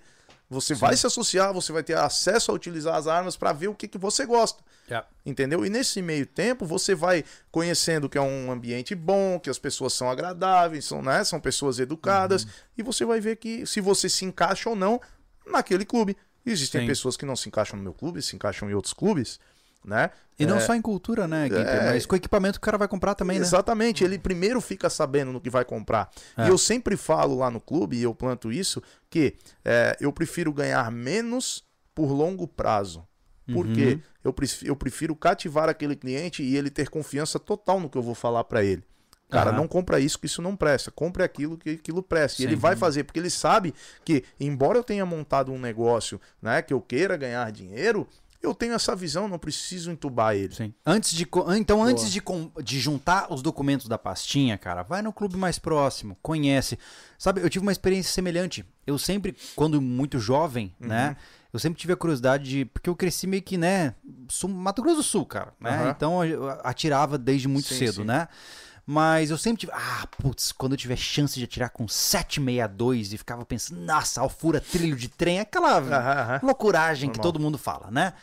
C: Você vai se associar, você vai ter acesso a utilizar as armas para ver o que, que você gosta.
A: Yeah.
C: Entendeu? E nesse meio tempo você vai conhecendo que é um ambiente bom, que as pessoas são agradáveis, são, né, são pessoas educadas, e você vai ver que se você se encaixa ou não naquele clube. Existem
A: Sim.
C: pessoas que não se encaixam no meu clube, se encaixam em outros clubes, né?
A: E não
C: É,
A: só em cultura, né?
C: É.
A: Mas com o equipamento que o cara vai comprar também, né?
C: Exatamente, ele primeiro fica sabendo no que vai comprar.
A: É.
C: E eu sempre falo lá no clube, e eu planto isso, que é, eu prefiro ganhar menos por longo prazo. Porque
A: Uhum.
C: eu, prefiro, eu prefiro cativar aquele cliente e ele ter confiança total no que eu vou falar para ele. Cara,
A: Aham.
C: não compra isso que isso não presta. Compre aquilo que aquilo presta. E ele
A: Sim.
C: vai fazer, porque ele sabe que, embora eu tenha montado um negócio né, que eu queira ganhar dinheiro, eu tenho essa visão, não preciso entubar ele.
A: Sim. Antes de, então, antes de, de juntar os documentos da pastinha, cara, vai no clube mais próximo, conhece. Sabe, eu tive uma experiência semelhante. Eu sempre, quando muito jovem,
C: Uhum.
A: né? Eu sempre tive a curiosidade de. Porque eu cresci meio que, né? Sul, Mato Grosso do Sul, cara. Né?
C: Aham.
A: Então eu atirava desde muito
C: Sim,
A: cedo,
C: sim.
A: né? Mas eu sempre tive. Ah, putz, quando eu tiver chance de atirar com 762 e ficava pensando, nossa, alfura, trilho de trem, aquela
C: Aham, aham.
A: loucuragem que
C: Normal.
A: todo mundo fala, né?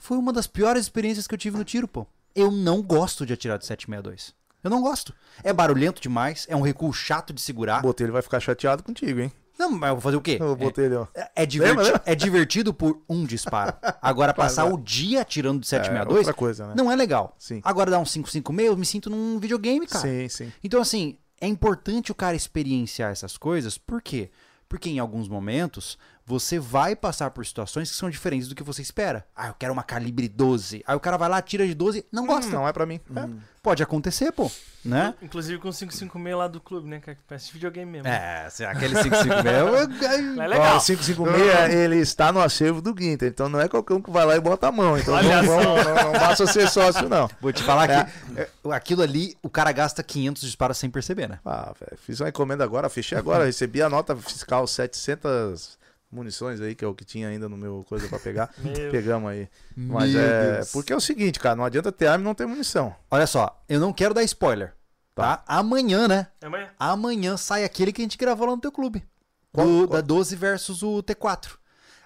A: Foi uma das piores experiências que eu tive no tiro, pô. Eu não gosto de atirar de 762. Eu não gosto. É barulhento demais, é um recuo chato de segurar.
C: O Botelho vai ficar chateado contigo, hein?
A: Não, mas eu vou fazer o quê?
C: O Botelho, ó.
A: É, é diverti-
C: Lembra,
A: é divertido por um disparo. Agora, passar o dia atirando de 762
C: outra coisa, né?
A: não é legal.
C: Sim.
A: Agora, dar um 556, eu me sinto num videogame, cara.
C: Sim, sim.
A: Então, assim, é importante o cara experienciar essas coisas, por quê? Porque em alguns momentos você vai passar por situações que são diferentes do que você espera. Ah, eu quero uma calibre 12. Aí o cara vai lá, tira de 12, não gosta.
C: Não é pra mim. É.
A: Pode acontecer, pô, né?
D: Inclusive com o 556 lá do clube, né? cara? Que parece videogame mesmo.
A: É, aquele 556
D: Mas é
C: Ó,
D: legal.
C: o 556, ele está no acervo do Guinter, então não é qualquer um que vai lá e bota a mão. Então
D: Olha
C: não, vamos- não, não basta ser sócio, não.
A: Vou te falar que é, aquilo ali, o cara gasta 500 disparos sem perceber, né?
C: Ah, velho, fiz uma encomenda agora, fechei agora, recebi a nota fiscal 700 munições aí, que é o que tinha ainda no meu coisa pra pegar.
D: Meu.
C: Pegamos aí. Mas
A: Meu
C: é.
A: Deus.
C: Porque é o seguinte, cara, não adianta ter arma e não ter munição.
A: Olha só, eu não quero dar spoiler, tá? Amanhã, né?
D: É amanhã.
A: Amanhã sai aquele que a gente gravou lá no teu clube.
C: Qual-
A: Do-
C: qual?
A: Da 12 versus o T4.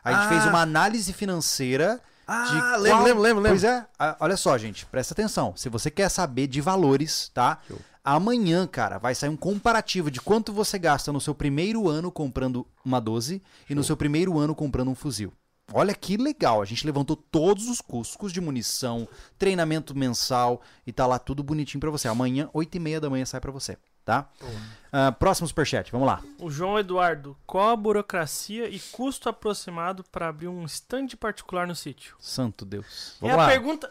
A: A gente
C: Ah.
A: fez uma análise financeira
C: Ah,
A: de
C: lembro,
A: qual-
C: lembro, lembro,
A: Pois é. Olha só, gente, presta atenção. Se você quer saber de valores, tá?
C: Show.
A: Amanhã, cara, vai sair um comparativo de quanto você gasta no seu primeiro ano comprando uma 12 e no seu primeiro ano comprando um fuzil. Olha que legal, a gente levantou todos os custos, custo de munição, treinamento mensal e tá lá tudo bonitinho pra você. Amanhã, 8 e meia da manhã sai pra você, tá? Ah, próximo superchat, vamos lá.
D: O João Eduardo, qual a burocracia e custo aproximado para abrir um stand particular no sítio?
A: Santo Deus.
C: Vamos
D: é
C: lá.
D: a pergunta,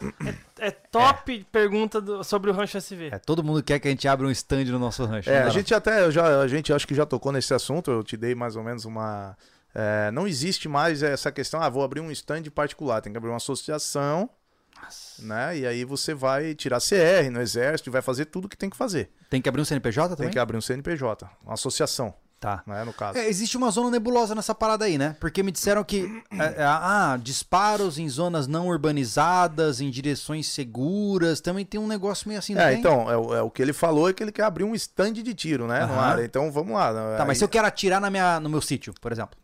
D: é, é top pergunta do- sobre o Rancho SV.
A: É, todo mundo quer que a gente abra um stand no nosso rancho.
C: É,
A: não
C: a gente até, eu já, a gente acho que já tocou nesse assunto, eu te dei mais ou menos uma. É, não existe mais essa questão, ah, vou abrir um stand particular, tem que abrir uma associação, né? E aí você vai tirar CR no exército, vai fazer tudo que tem que fazer.
A: Tem que abrir um CNPJ também?
C: Tem que abrir um CNPJ, uma associação,
A: Tá.
C: né? No caso.
A: É, existe uma zona nebulosa nessa parada aí, né? Porque me disseram que é, é, ah, disparos em zonas não urbanizadas, em direções seguras, também tem um negócio meio assim, não
C: É,
A: tem?
C: então, é, o- é o que ele falou é que ele quer abrir um stand de tiro, né? Área. Então vamos lá. né?
A: Tá, mas
C: Aí-
A: se eu quero atirar na minha, no meu sítio, por exemplo.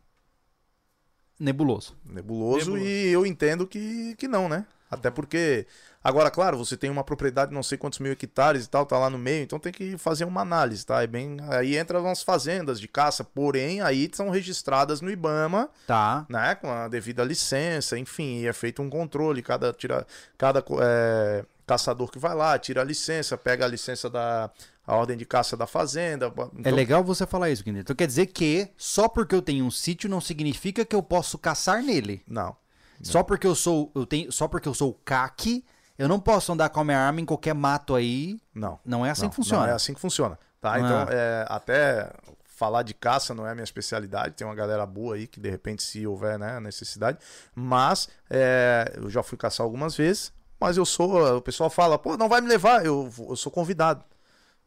A: Nebuloso.
C: Nebuloso,
D: Nebuloso.
C: e eu entendo que, que não, né? Até porque. Agora, claro, você tem uma propriedade de não sei quantos mil hectares e tal, tá lá no meio, então tem que fazer uma análise, tá? É bem, aí entram as fazendas de caça, porém, aí são registradas no IBAMA,
A: Tá.
C: né? Com a devida licença, enfim, e é feito um controle, cada, tira, cada é, caçador que vai lá, tira a licença, pega a licença da a ordem de caça da fazenda.
A: É
C: então-
A: legal você falar isso, Guilherme. Então quer dizer que só porque eu tenho um sítio não significa que eu posso caçar nele.
C: Não.
A: Só porque eu sou, eu tenho, só porque eu sou o CAC, eu não posso andar com a minha arma em qualquer mato aí.
C: Não.
A: Não é assim
C: Não,
A: que funciona.
C: Não é assim que funciona. Tá?
A: Ah.
C: Então, é, até falar de caça não é a minha especialidade. Tem uma galera boa aí que, de repente, se houver né, necessidade. Mas é, eu já fui caçar algumas vezes. Mas eu sou. O pessoal fala, pô, não vai me levar. Eu, eu sou convidado.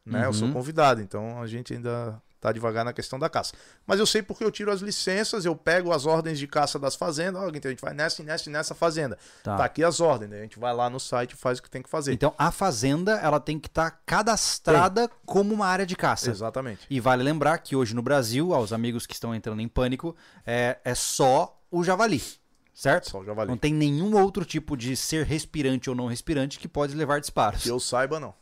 C: Né? Eu sou
A: Uhum.
C: convidado. Então a gente ainda tá devagar na questão da caça. Mas eu sei porque eu tiro as licenças, eu pego as ordens de caça das fazendas, ó, então a gente vai nessa e nessa e nessa fazenda.
A: Tá.
C: Tá. aqui as ordens, né? a gente vai lá no site e faz o que tem que fazer.
A: Então a fazenda ela tem que estar cadastrada como uma área de caça.
C: Exatamente.
A: E vale lembrar que hoje no Brasil, aos amigos que estão entrando em pânico, é, é só o javali, certo?
C: Só o javali.
A: Não tem nenhum outro tipo de ser respirante ou não respirante que pode levar disparos.
C: Que eu saiba, não.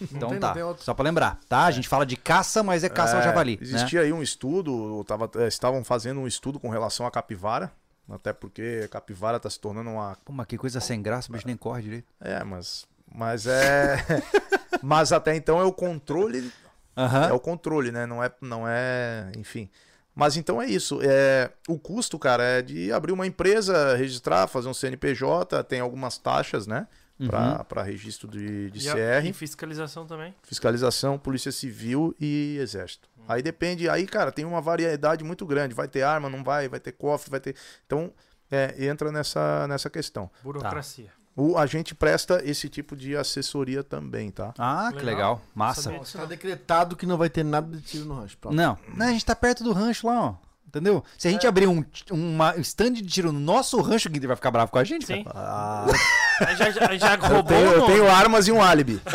A: Então
B: tem-
A: tá,
B: outro.
A: só pra lembrar, tá? A gente fala de caça, mas é caça ao
C: É,
A: javali. né?
C: Existia aí um estudo, tava, eh, estavam fazendo um estudo com relação à capivara, até porque a capivara tá se tornando uma
A: Pô, mas que coisa sem graça, o bicho nem corre direito.
C: É, mas. Mas é. mas até então é o controle.
A: Aham.
C: É o controle, né? Não é. Não é. Enfim. Mas então é isso. É, o custo, cara, é de abrir uma empresa, registrar, fazer um CNPJ, tem algumas taxas, né? Para registro de, de
D: E, a-
C: CR,
D: e fiscalização também.
C: fiscalização, Polícia Civil e Exército. Aí depende, aí, cara, tem uma variedade muito grande. Vai ter arma, não vai, vai ter cofre, vai ter. Então, é, entra nessa, nessa questão.
D: Burocracia.
C: O, a gente presta esse tipo de assessoria também, tá?
A: Ah, que legal.
D: Legal.
A: Massa.
B: Está decretado que não vai ter nada de tiro no rancho. Pronto.
A: Não, não, a gente tá perto do rancho lá, ó. Entendeu? Se a gente abrir um uma stand de tiro no nosso rancho, o Guider vai ficar bravo com a gente?
D: Sim.
C: Ah,
D: já, já, já
C: eu,
D: roubou
C: tenho,
D: o
C: eu tenho armas e um álibi.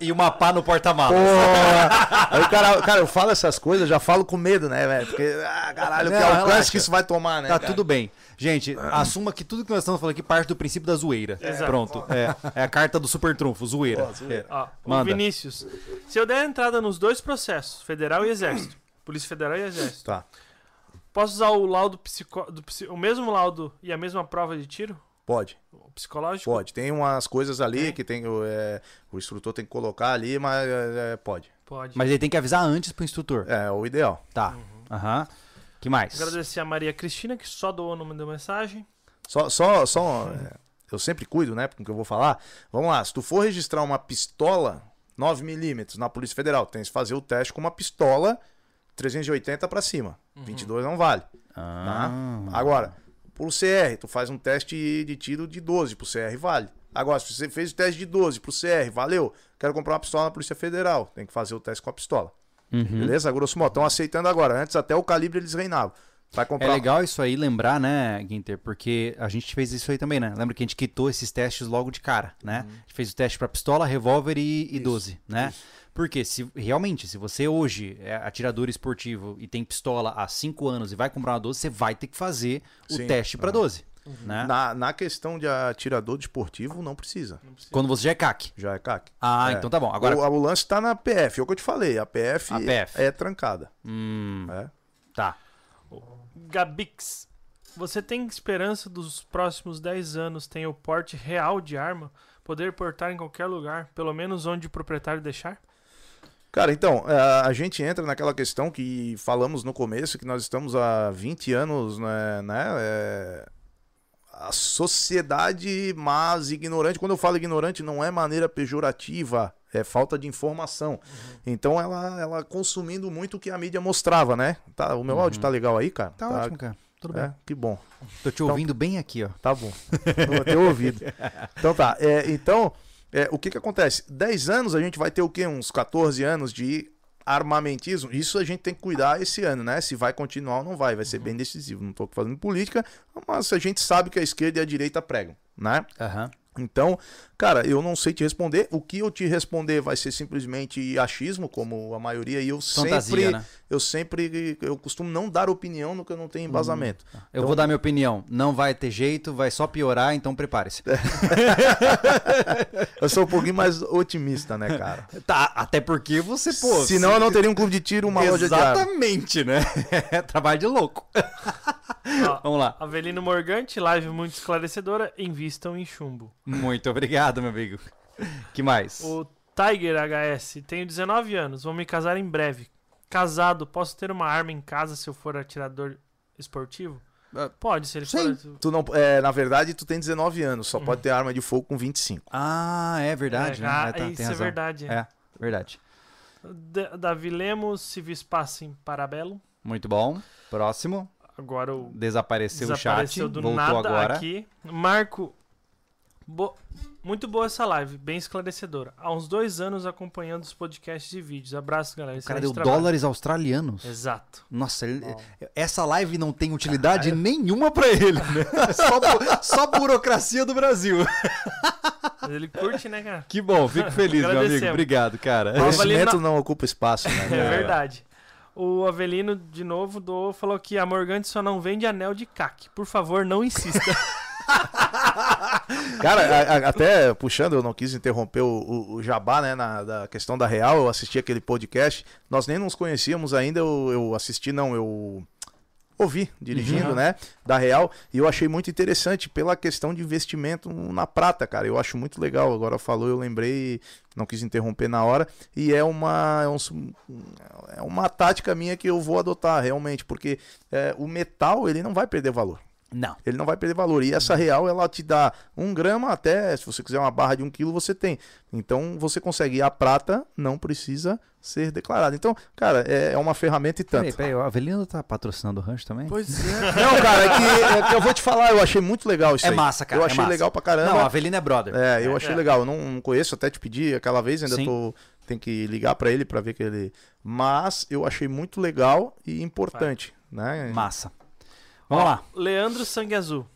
A: E uma pá no porta-malas.
C: Aí o cara, cara, eu falo essas coisas, já falo com medo, né, velho? Porque, ah, caralho,
A: Não,
C: que alcance
A: relaxa.
C: que isso vai tomar, né?
A: Tá
C: cara?
A: tudo bem. Gente, assuma que tudo que nós estamos falando aqui parte do princípio da zoeira.
D: Exato.
A: Pronto. É, é a carta do super trunfo, zoeira.
C: Pô, zoeira.
D: Ó, o
A: Manda.
D: Vinícius. Se eu der entrada nos dois processos, federal e exército, Polícia Federal e Exército,
C: Tá.
D: posso usar o laudo psico... do psi- o mesmo laudo e a mesma prova de tiro?
C: Pode,
D: O psicológico?
C: pode. Tem umas coisas ali
D: Tem.
C: que tem, o, é, o instrutor tem que colocar ali, mas é, é, pode.
D: Pode.
A: Mas ele tem que avisar antes pro instrutor.
C: É o ideal.
A: Tá. Aham. Que mais?
D: Agradecer a Maria Cristina, que só doou o nome da mensagem.
C: Só, só, só é, eu sempre cuido, né, com o que eu vou falar. Vamos lá, se tu for registrar uma pistola 9mm na Polícia Federal, tem que fazer o teste com uma pistola 380 pra cima. 22 não vale.
A: Ah,
C: Tá? Agora, pro CR, tu faz um teste de tiro de 12, pro CR vale. Agora, se você fez o teste de 12 pro CR, valeu. Quero comprar uma pistola na Polícia Federal. Tem que fazer o teste com a pistola.
A: Uhum.
C: Beleza? Grosso modo, estão aceitando agora. Antes até o calibre eles reinavam. Vai
A: É
C: comprar.
A: legal isso aí lembrar, né, Guinter? Porque a gente fez isso aí também, né? Lembra que a gente quitou esses testes logo de cara, né? A gente fez o teste pra pistola, revólver e, e 12, né? Porque se realmente, se você hoje é atirador esportivo e tem pistola há 5 anos e vai comprar uma 12, você vai ter que fazer o
C: Sim,
A: teste pra
C: é.
A: 12, né?
C: Na, na questão de atirador desportivo, não precisa.
A: Quando você já é CAC.
C: Já é CAC.
A: Ah,
C: É.
A: então tá bom. Agora,
C: O, o lance tá na PF, é o que eu te falei. A PF,
A: A PF.
C: é trancada.
A: hum,
C: É.
A: tá.
D: Gabix. Você tem esperança dos próximos 10 anos ter o porte real de arma? Poder portar em qualquer lugar, pelo menos onde o proprietário deixar?
C: Cara, então, é, a gente entra naquela questão que falamos no começo, que nós estamos há 20 anos, né? né, é, a sociedade mais ignorante, quando eu falo ignorante, não é maneira pejorativa, é falta de informação. Então, ela, ela consumindo muito o que a mídia mostrava, né? Tá, o meu áudio tá legal aí, cara?
A: Tá, ótimo, cara. Tudo bem.
C: É, que bom.
A: Tô te ouvindo bem aqui, ó.
C: Tá bom. Vou ter ouvido. Então tá. É, então, é, o que que acontece? 10 anos a gente vai ter o quê? Uns 14 anos de armamentismo. Isso a gente tem que cuidar esse ano, né? Se vai continuar ou não vai. Vai ser bem decisivo. Não tô fazendo política, mas a gente sabe que a esquerda e a direita pregam, né?
A: Aham.
C: Então, cara, eu não sei te responder. O que eu te responder vai ser simplesmente achismo, como a maioria, e eu
A: Fantasia,
C: sempre,
A: né?
C: eu sempre, eu costumo não dar opinião no que eu não tenho embasamento.
A: Eu
C: Então-
A: vou dar minha opinião. Não vai ter jeito, vai só piorar, então prepare-se.
C: Eu sou um pouquinho mais otimista, né, cara?
A: Tá, até porque você, pô.
C: Senão eu não teria um clube de tiro, uma loja de.
A: Exatamente, né? É trabalho de louco.
D: Ó,
A: Vamos lá.
D: Avelino Morgante, live muito esclarecedora. Invistam em chumbo.
A: Muito obrigado, meu amigo. Que mais?
D: O Tiger HS, tenho 19 anos, vou me casar em breve. Casado, posso ter uma arma em casa se eu for atirador esportivo?
A: Ah,
D: Pode, se ele
A: sim.
D: for.
C: Tu não, é, na verdade, tu tem 19 anos, só pode ter arma de fogo com 25.
A: Ah, é verdade,
D: É,
A: né?
D: ah,
A: É, tá,
D: isso
A: tem
D: é verdade.
A: É, verdade.
D: Da- Davi Lemos, se vis passem parabelo.
A: Muito bom. Próximo.
D: Agora o
A: Desapareceu, o chat.
D: desapareceu do
A: Voltou
D: nada
A: agora.
D: aqui. Marco Bo- Muito boa essa live, bem esclarecedora. Há uns dois anos acompanhando os podcasts e vídeos. Abraço, galera.
A: O cara
D: Excelente
A: deu
D: trabalho.
A: dólares australianos.
D: Exato.
A: Nossa, ele- essa live não tem utilidade nenhuma pra ele, né? Só, bu- só burocracia do Brasil.
D: Mas ele curte, né, cara?
A: Que bom, fico feliz, meu amigo. Obrigado, cara.
D: Ó,
C: Conhecimento
D: Avelino-
C: não ocupa espaço, né?
D: É verdade. O Avelino, de novo, doou, falou que a Morgante só não vende anel de CAC. Por favor, não insista.
C: Cara, a- a- até puxando, eu não quis interromper o, o- o Jabá, né, na da questão da Real, eu assisti aquele podcast, nós nem nos conhecíamos ainda, eu, eu assisti, não, eu ouvi dirigindo,
D: Uhum.
C: né, da Real, e eu achei muito interessante pela questão de investimento na prata, cara, eu acho muito legal, agora falou, eu lembrei, não quis interromper na hora, e é uma, é, um- é uma tática minha que eu vou adotar, realmente, porque é, o metal, ele não vai perder valor.
A: Não.
C: Ele não vai perder valor. E essa real, ela te dá um grama até, se você quiser uma barra de um quilo, você tem. Então você consegue. E a prata não precisa ser declarada. Então, cara, é, é uma ferramenta e tanto.
A: Peraí, peraí, o Avelino tá patrocinando o rancho também?
B: Pois é.
C: Não, cara, é que, é que eu vou te falar, eu achei muito legal isso
A: É
C: aí.
A: massa, cara,
C: Eu
A: é
C: achei
A: massa.
C: legal pra caramba.
A: Não, o Avelino é brother.
C: É, eu
D: É,
C: achei
D: é.
C: legal. Eu não, não conheço, até te pedi aquela vez, ainda
A: Sim.
C: tô. Tem que ligar pra ele pra ver que ele. Mas eu achei muito legal e importante, né?
A: Massa. Vamos lá.
D: Leandro Sangue Azul.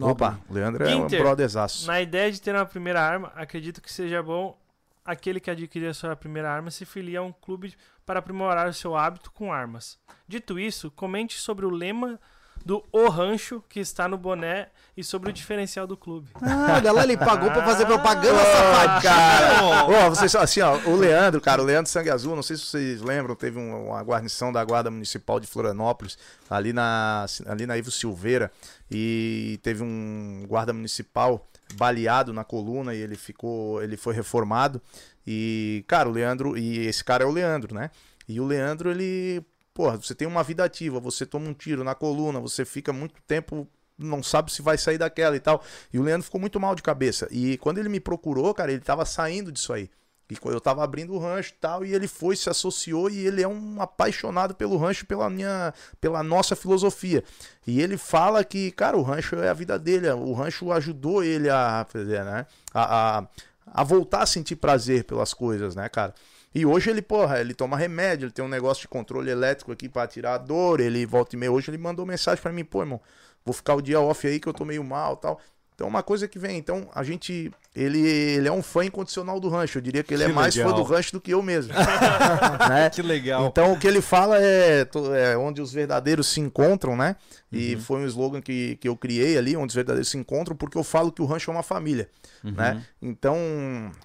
C: Opa, o Leandro é um brotherzaço.
D: Na ideia de ter uma primeira arma, acredito que seja bom aquele que adquirir a sua primeira arma se filia a um clube para aprimorar o seu hábito com armas. Dito isso, comente sobre o lema do O Rancho que está no boné e sobre o diferencial do clube.
A: Ah, olha lá, ele pagou pra fazer propaganda,
C: Ô,
A: safadinho.
C: cara. Ô, vocês, assim, ó, o Leandro, cara, o Leandro Sangue Azul, não sei se vocês lembram, teve um- uma guarnição da Guarda Municipal de Florianópolis, ali na, ali na Ivo Silveira, e teve um guarda municipal baleado na coluna e ele ficou, ele foi reformado. E, cara, o Leandro, e esse cara é o Leandro, né? E o Leandro, ele, porra, você tem uma vida ativa, você toma um tiro na coluna, você fica muito tempo não sabe se vai sair daquela e tal. E o Leandro ficou muito mal de cabeça. E quando ele me procurou, cara, ele tava saindo disso aí. E eu tava abrindo o rancho e tal, e ele foi, se associou, e ele é um apaixonado pelo rancho, pela minha, pela nossa filosofia. E ele fala que, cara, o rancho é a vida dele, o rancho ajudou ele a fazer, né? A, a, a voltar a sentir prazer pelas coisas, né, cara? E hoje ele, porra, ele toma remédio, ele tem um negócio de controle elétrico aqui pra tirar a dor, ele volta e meia. Hoje ele mandou mensagem pra mim, pô, irmão, vou ficar o dia off aí que eu tô meio mal tal. Então, uma coisa que vem. Então, a gente. Ele, ele é um fã incondicional do rancho. Eu diria que ele
A: Que
C: é mais
A: legal.
C: fã do rancho do que eu mesmo. né?
A: Que legal.
C: Então, o que ele fala é, é onde os verdadeiros se encontram, né? E
A: Uhum.
C: foi um slogan que, que eu criei ali, onde os verdadeiros se encontram, porque eu falo que o rancho é uma família,
A: Uhum.
C: né? Então,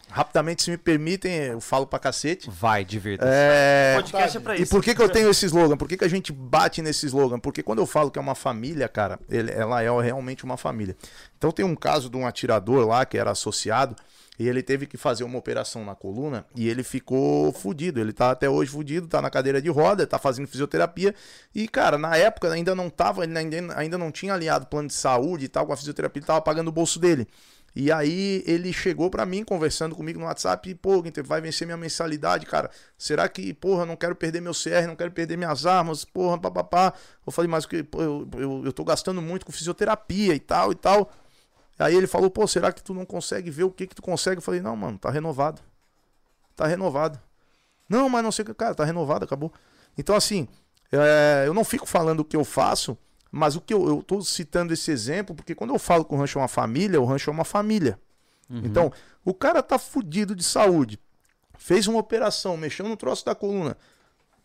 C: rapidamente, se me permitem, eu falo pra cacete.
A: Vai, divirta-se.
C: É...
D: podcast é pra
C: E
D: isso.
C: por que, que eu tenho esse slogan? Por que, que a gente bate nesse slogan? Porque quando eu falo que é uma família, cara, ele- ela é realmente uma família. Então tem um caso de um atirador lá que era associado e ele teve que fazer uma operação na coluna e ele ficou fudido. Ele tá até hoje fudido, tá na cadeira de roda, tá fazendo fisioterapia. E, cara, na época ainda não tava, ele ainda, ainda não tinha alinhado plano de saúde e tal com a fisioterapia, ele tava pagando o bolso dele. E aí ele chegou pra mim conversando comigo no WhatsApp, e, pô, vai vencer minha mensalidade, cara. Será que, porra, não quero perder meu CR, não quero perder minhas armas, porra, papapá. Eu falei, mas eu, eu, eu tô gastando muito com fisioterapia e tal e tal. Aí ele falou, pô, será que tu não consegue ver o que que tu consegue? Eu falei, não, mano, tá renovado. Tá renovado. Não, mas não sei o que, cara, tá renovado, acabou. Então, assim, é, eu não fico falando o que eu faço, mas o que eu, eu tô citando esse exemplo, porque quando eu falo que o rancho é uma família, o rancho é uma família. Então, o cara tá fudido de saúde, fez uma operação, mexeu no troço da coluna.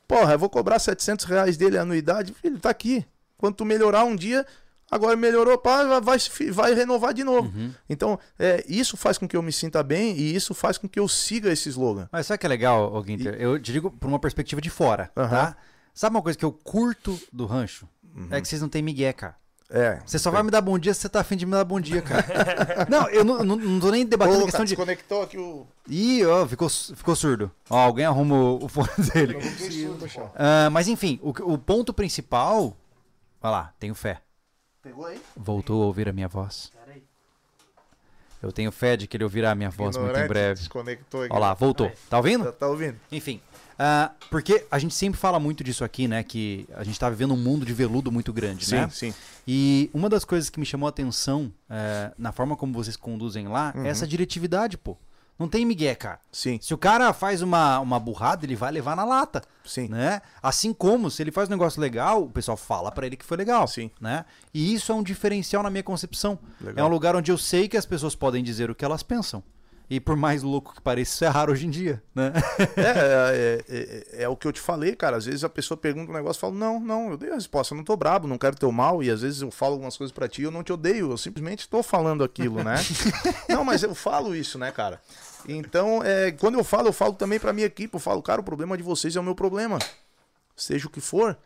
C: Porra, eu vou cobrar 700 reais dele a anuidade, ele tá aqui. Quando tu melhorar um dia, agora melhorou, pá, vai, vai renovar de novo. Então, é, isso faz com que eu me sinta bem e isso faz com que eu siga esse slogan.
A: Mas sabe o que é legal, Guinter? Eu te digo por uma perspectiva de fora,
C: Aham.
A: tá? Sabe uma coisa que eu curto do rancho? É que vocês não têm migué, cara.
C: É.
A: Você só vai me dar bom dia se você tá afim de me dar bom dia, cara. não, eu não, não, não tô nem debatendo a questão de.
C: desconectou aqui o.
A: Ih, ó, ficou, ficou surdo. Ó, alguém arruma o, o fone dele. Ah, mas enfim, o, o ponto principal. Vai lá, tenho fé.
C: Pegou aí?
A: Voltou a ouvir a minha voz. Eu tenho fé de que ele ouvirá a minha voz muito em breve.
C: Desconectou aqui.
A: Ó lá, voltou. Tá ouvindo?
C: Tá, tá ouvindo?
A: Enfim, Ah, porque a gente sempre fala muito disso aqui, né? Que a gente tá vivendo um mundo de veludo muito grande,
C: Sim,
A: né?
C: sim.
A: E uma das coisas que me chamou a atenção é, na forma como vocês conduzem lá
C: Uhum.
A: é essa diretividade, pô. Não tem migué, cara.
C: Sim,
A: Se o cara faz uma, uma burrada, ele vai levar na lata,
C: sim.
A: né? Assim como se ele faz um negócio legal, o pessoal fala pra ele que foi legal,
C: Sim.
A: né? E isso é um diferencial na minha concepção.
C: Legal.
A: É um lugar onde eu sei que as pessoas podem dizer o que elas pensam. E por mais louco que pareça, isso é raro hoje em dia, né?
C: É, é, é, é o que eu te falei, cara. Às vezes a pessoa pergunta um negócio e fala, não, não, eu dei a resposta, eu não tô brabo, não quero teu mal, e às vezes eu falo algumas coisas pra ti e eu não te odeio, eu simplesmente tô falando aquilo, né? não, mas eu falo isso, né, cara? Então, é, quando eu falo, eu falo também pra minha equipe, eu falo, cara, o problema de vocês é o meu problema. Seja o que for.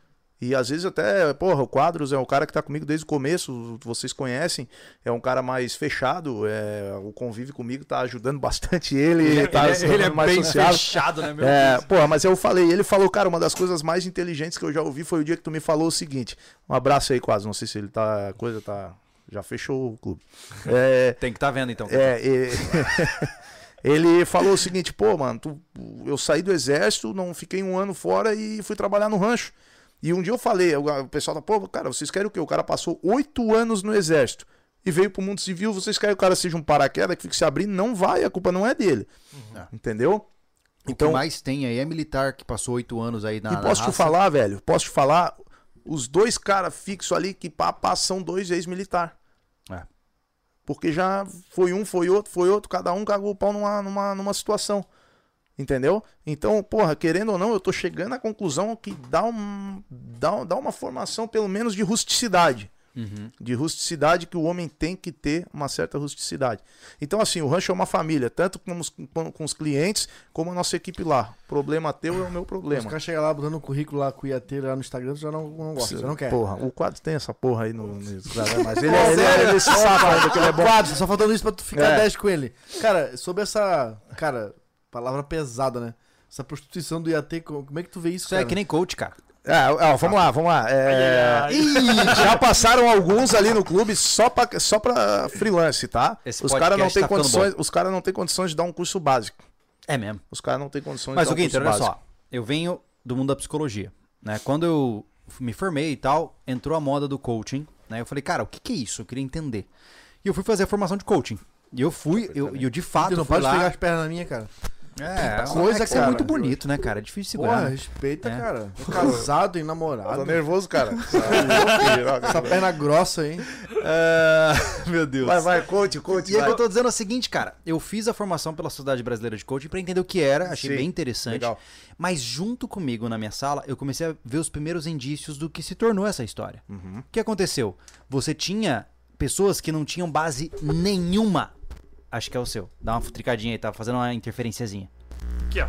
C: E às vezes até, porra, o Quadros é o cara que tá comigo desde o começo, vocês conhecem, é um cara mais fechado, é, o convívio comigo tá ajudando bastante ele, ele, tá se tornando mais sociável.
A: fechado, né, meu
C: É, porra, mas eu falei, ele falou, cara, uma das coisas mais inteligentes que eu já ouvi foi o dia que tu me falou o seguinte. Um abraço aí, quase. Não sei se ele tá. A coisa tá. Já fechou o clube. É,
A: Tem que estar vendo, então.
C: é, e- ele falou o seguinte, pô, mano, tu- eu saí do exército, não fiquei um ano fora e fui trabalhar no rancho. E um dia eu falei, o o pessoal tá, pô, cara, vocês querem o quê? O cara passou oito anos no exército e veio pro mundo civil, vocês querem que o cara seja um paraquedas que fique se abrindo? Não vai, a culpa não é dele. Entendeu?
A: O que mais tem aí é militar que passou oito anos aí na
C: E
A: na
C: posso te
A: raça.
C: falar, velho, posso te falar, os dois caras fixos ali que são dois ex-militar.
A: É.
C: Porque já foi um, foi outro, foi outro, cada um cagou o pau numa, numa, numa situação. Entendeu? Então, porra, querendo ou não, eu tô chegando à conclusão que dá, um, dá, dá uma formação, pelo menos, de rusticidade.
A: Uhum.
C: De rusticidade que o homem tem que ter uma certa rusticidade. Então, assim, o rancho é uma família, tanto com os, com, os clientes, como a nossa equipe lá. Problema teu é o meu
B: Os
C: problema.
B: caras chegam lá botando um currículo lá com o IAT lá no Instagram, já não, não gosta, já não quer.
C: Porra, o quadro tem essa porra aí no, no Instagram, mas ele, ele, ele, ele se safa ainda que ele é bom.
B: Quadro, só faltando isso pra tu ficar
C: É.
B: 10 com ele. Cara, sobre essa. Cara, palavra pesada, né? Essa prostituição do IAT, co- como é que tu vê isso,
A: Isso é
B: cara?
A: que nem coach, cara.
C: É, ó, vamos lá, vamos lá. É,
D: Ai, ai,
C: Ih, já passaram alguns ali no clube só pra, só pra freelance, tá?
A: Esse
C: os caras não têm
A: tá
C: condições, os caras não têm condições de dar um curso básico.
A: É mesmo.
C: Os caras não têm condições
A: Mas
C: de
A: o
C: dar um
A: Guinter,
C: curso
A: olha
C: básico.
A: só. Eu venho do mundo da psicologia. Né? Quando eu me formei e tal, entrou a moda do coaching. Né? Eu falei, cara, o que, que é isso? Eu queria entender. E eu fui fazer a formação de coaching. E eu fui, eu, e eu de fato
B: Tu não
A: fui
B: pode
A: lá.
B: pegar as pernas na minha, cara.
A: É,
B: coisa,
A: é que você é muito bonito, né, cara? É difícil segurar.
B: Porra,
A: né?
B: respeita,
A: É.
B: cara. Tô casado,
C: Eu
B: namorado.
C: Tô nervoso, cara.
B: Essa perna grossa aí.
A: Ah, meu Deus.
C: Vai, vai, coach, coach.
A: E aí
C: vai.
A: que eu tô dizendo é o seguinte, cara. Eu fiz a formação pela Sociedade Brasileira de Coaching pra entender o que era, achei
C: Sim,
A: bem interessante.
C: legal.
A: Mas junto comigo na minha sala, eu comecei a ver os primeiros indícios do que se tornou essa história.
C: Uhum.
A: O que aconteceu? Você tinha pessoas que não tinham base nenhuma. Acho que é o seu. Dá uma futricadinha aí, tá fazendo uma interferenciazinha.
D: Aqui, ó.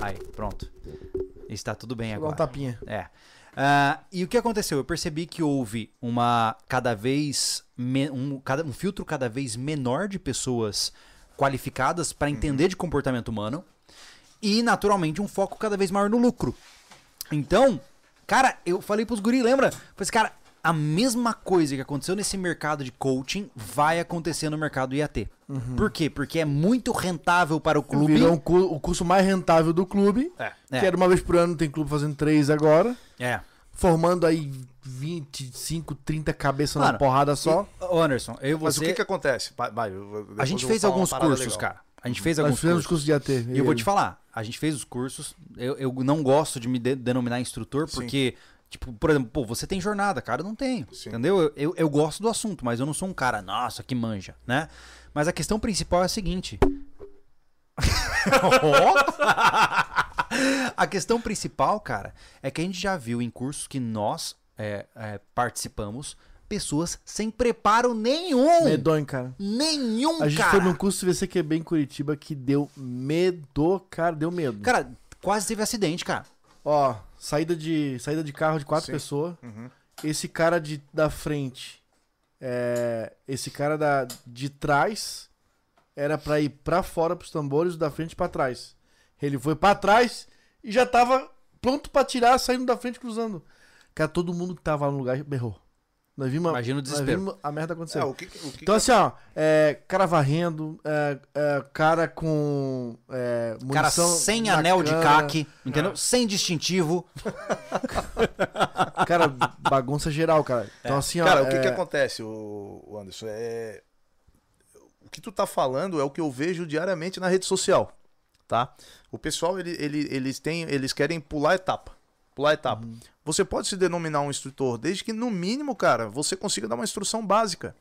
A: Aí, pronto. Está tudo bem
B: Vou dar um
A: agora.
B: tapinha.
A: É. Ah, e o que aconteceu? Eu percebi que houve uma cada vez um, cada- um filtro cada vez menor de pessoas qualificadas para entender de comportamento humano e naturalmente um foco cada vez maior no lucro. Então, cara, eu falei pros guri, lembra? Falei assim, cara, a mesma coisa que aconteceu nesse mercado de coaching vai acontecer no mercado IAT. Por quê? Porque é muito rentável para o clube.
B: Virou um cu- o curso mais rentável do clube.
A: É.
B: Que era uma vez por ano, tem clube fazendo três agora.
A: É.
B: Formando aí 25, 30 cabeças
A: Mano,
B: na porrada só.
A: Ô, Anderson, eu e
C: Mas
A: você.
C: o que que acontece? Vai,
A: A gente
C: vou
A: fez alguns cursos,
C: legal.
A: cara. A gente fez
B: Nós
A: alguns
B: fizemos
A: cursos.
B: curso de AT.
A: E eu vou te falar, a gente fez os cursos. Eu, eu não gosto de me de- denominar instrutor,
C: Sim.
A: Tipo, por exemplo, pô, você tem jornada, cara, eu não tenho.
C: Sim.
A: Entendeu? Eu, eu, eu gosto do assunto, mas eu não sou um cara, nossa, que manja, né? Mas a questão principal é a seguinte. a questão principal, cara, é que a gente já viu em cursos que nós é, é, participamos pessoas sem preparo nenhum.
B: Medonho, cara.
A: Nenhum,
B: A gente
A: cara.
B: foi num curso VCQB em Curitiba que deu medo, cara, deu medo.
A: Cara, quase teve acidente, cara.
B: Ó, saída de, saída de carro de quatro
C: Sim.
B: pessoas.
C: Uhum.
B: Esse cara de, da frente, é, esse cara da, de trás, era pra ir pra fora pros tambores, da frente pra trás. Ele foi pra trás e já tava pronto pra tirar, saindo da frente, cruzando. Cara, todo mundo que tava lá no lugar berrou. Nós vimos,
A: Imagina o
B: nós
A: desespero.
B: vimos a merda acontecer.
C: É, o que, o que
B: Então, assim, ó, é, cara varrendo, é, é, cara com. É,
A: Cara
B: munição
A: sem anel de caque, entendeu? Sem distintivo.
B: Cara, bagunça geral, cara. Então, assim, ó.
C: Cara, o que,
B: é,
C: que acontece, o, Anderson? É... O que tu tá falando é o que eu vejo diariamente na rede social, tá? O pessoal, ele, ele- eles, têm, eles querem pular etapa. Pular etapa. Você pode se denominar um instrutor desde que, no mínimo, cara, você consiga dar uma instrução básica.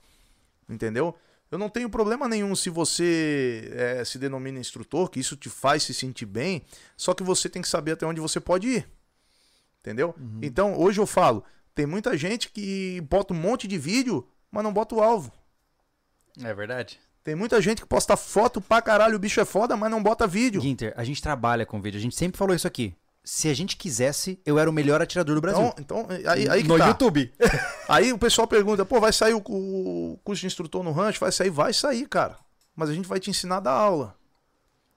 C: Entendeu? Eu não tenho problema nenhum se você é, se denomina instrutor, que isso te faz se sentir bem, só que você tem que saber até onde você pode ir. Entendeu? Então, hoje eu falo, tem muita gente que bota um monte de vídeo, mas não bota o alvo.
A: É verdade.
C: Tem muita gente que posta foto pra caralho, o bicho é foda, mas não bota vídeo.
A: Ginter, a gente trabalha com vídeo. A gente sempre falou isso aqui. Se a gente quisesse, eu era o melhor atirador do Brasil.
C: Então, então aí, aí que
A: no
C: tá.
A: YouTube.
C: Aí o pessoal pergunta, pô, vai sair o, o curso de instrutor no rancho? Vai sair? Vai sair, cara. Mas a gente vai te ensinar da aula.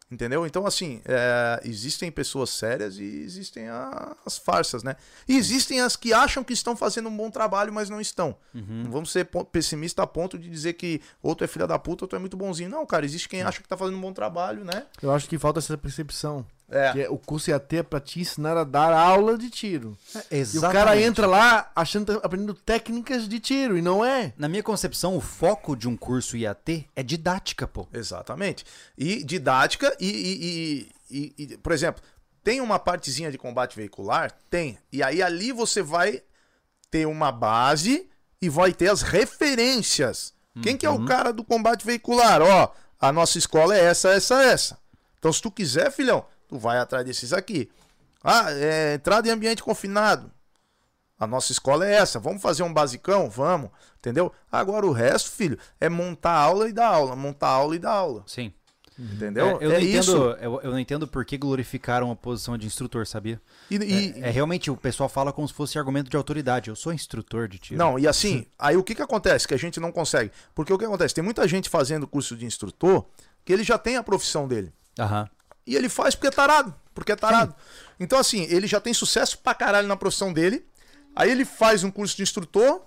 C: Entendeu? Então, assim, é, existem pessoas sérias e existem a- as farsas, né? E existem as que acham que estão fazendo um bom trabalho, mas não estão. Não vamos ser pessimistas a ponto de dizer que outro é filha da puta, outro é muito bonzinho. Não, cara, existe quem acha que tá fazendo um bom trabalho, né?
B: Eu acho que falta essa percepção.
C: É.
B: Que é- o curso IAT é pra te ensinar a dar aula de tiro. E
A: Exatamente.
B: o cara entra lá achando que tá aprendendo técnicas de tiro, e não é.
A: Na minha concepção, o foco de um curso IAT é didática, pô.
C: Exatamente. E didática e, e- e- e- e, por exemplo, tem uma partezinha de combate veicular? Tem. E aí ali você vai ter uma base e vai ter as referências. Quem que é o cara do combate veicular? Ó, a nossa escola é essa, essa, essa. Então se tu quiser, filhão, tu vai atrás desses aqui. Ah, é entrada em ambiente confinado. A nossa escola é essa. Vamos fazer um basicão? Vamos. Entendeu? Agora o resto, filho, é montar aula e dar aula. Montar aula e dar aula.
A: Sim.
C: Entendeu?
A: É, eu,
C: É,
A: não entendo, eu, eu não entendo por que glorificaram a posição de instrutor, sabia?
C: E, e-
A: É, realmente, o pessoal fala como se fosse argumento de autoridade. Eu sou instrutor de tiro.
C: Não, e assim, aí o que que acontece? Que a gente não consegue. Porque o que acontece? Tem muita gente fazendo curso de instrutor que ele já tem a profissão dele.
A: Aham.
C: E ele faz porque é tarado. Porque é tarado. Então, assim, ele já tem sucesso pra caralho na profissão dele. Aí ele faz um curso de instrutor,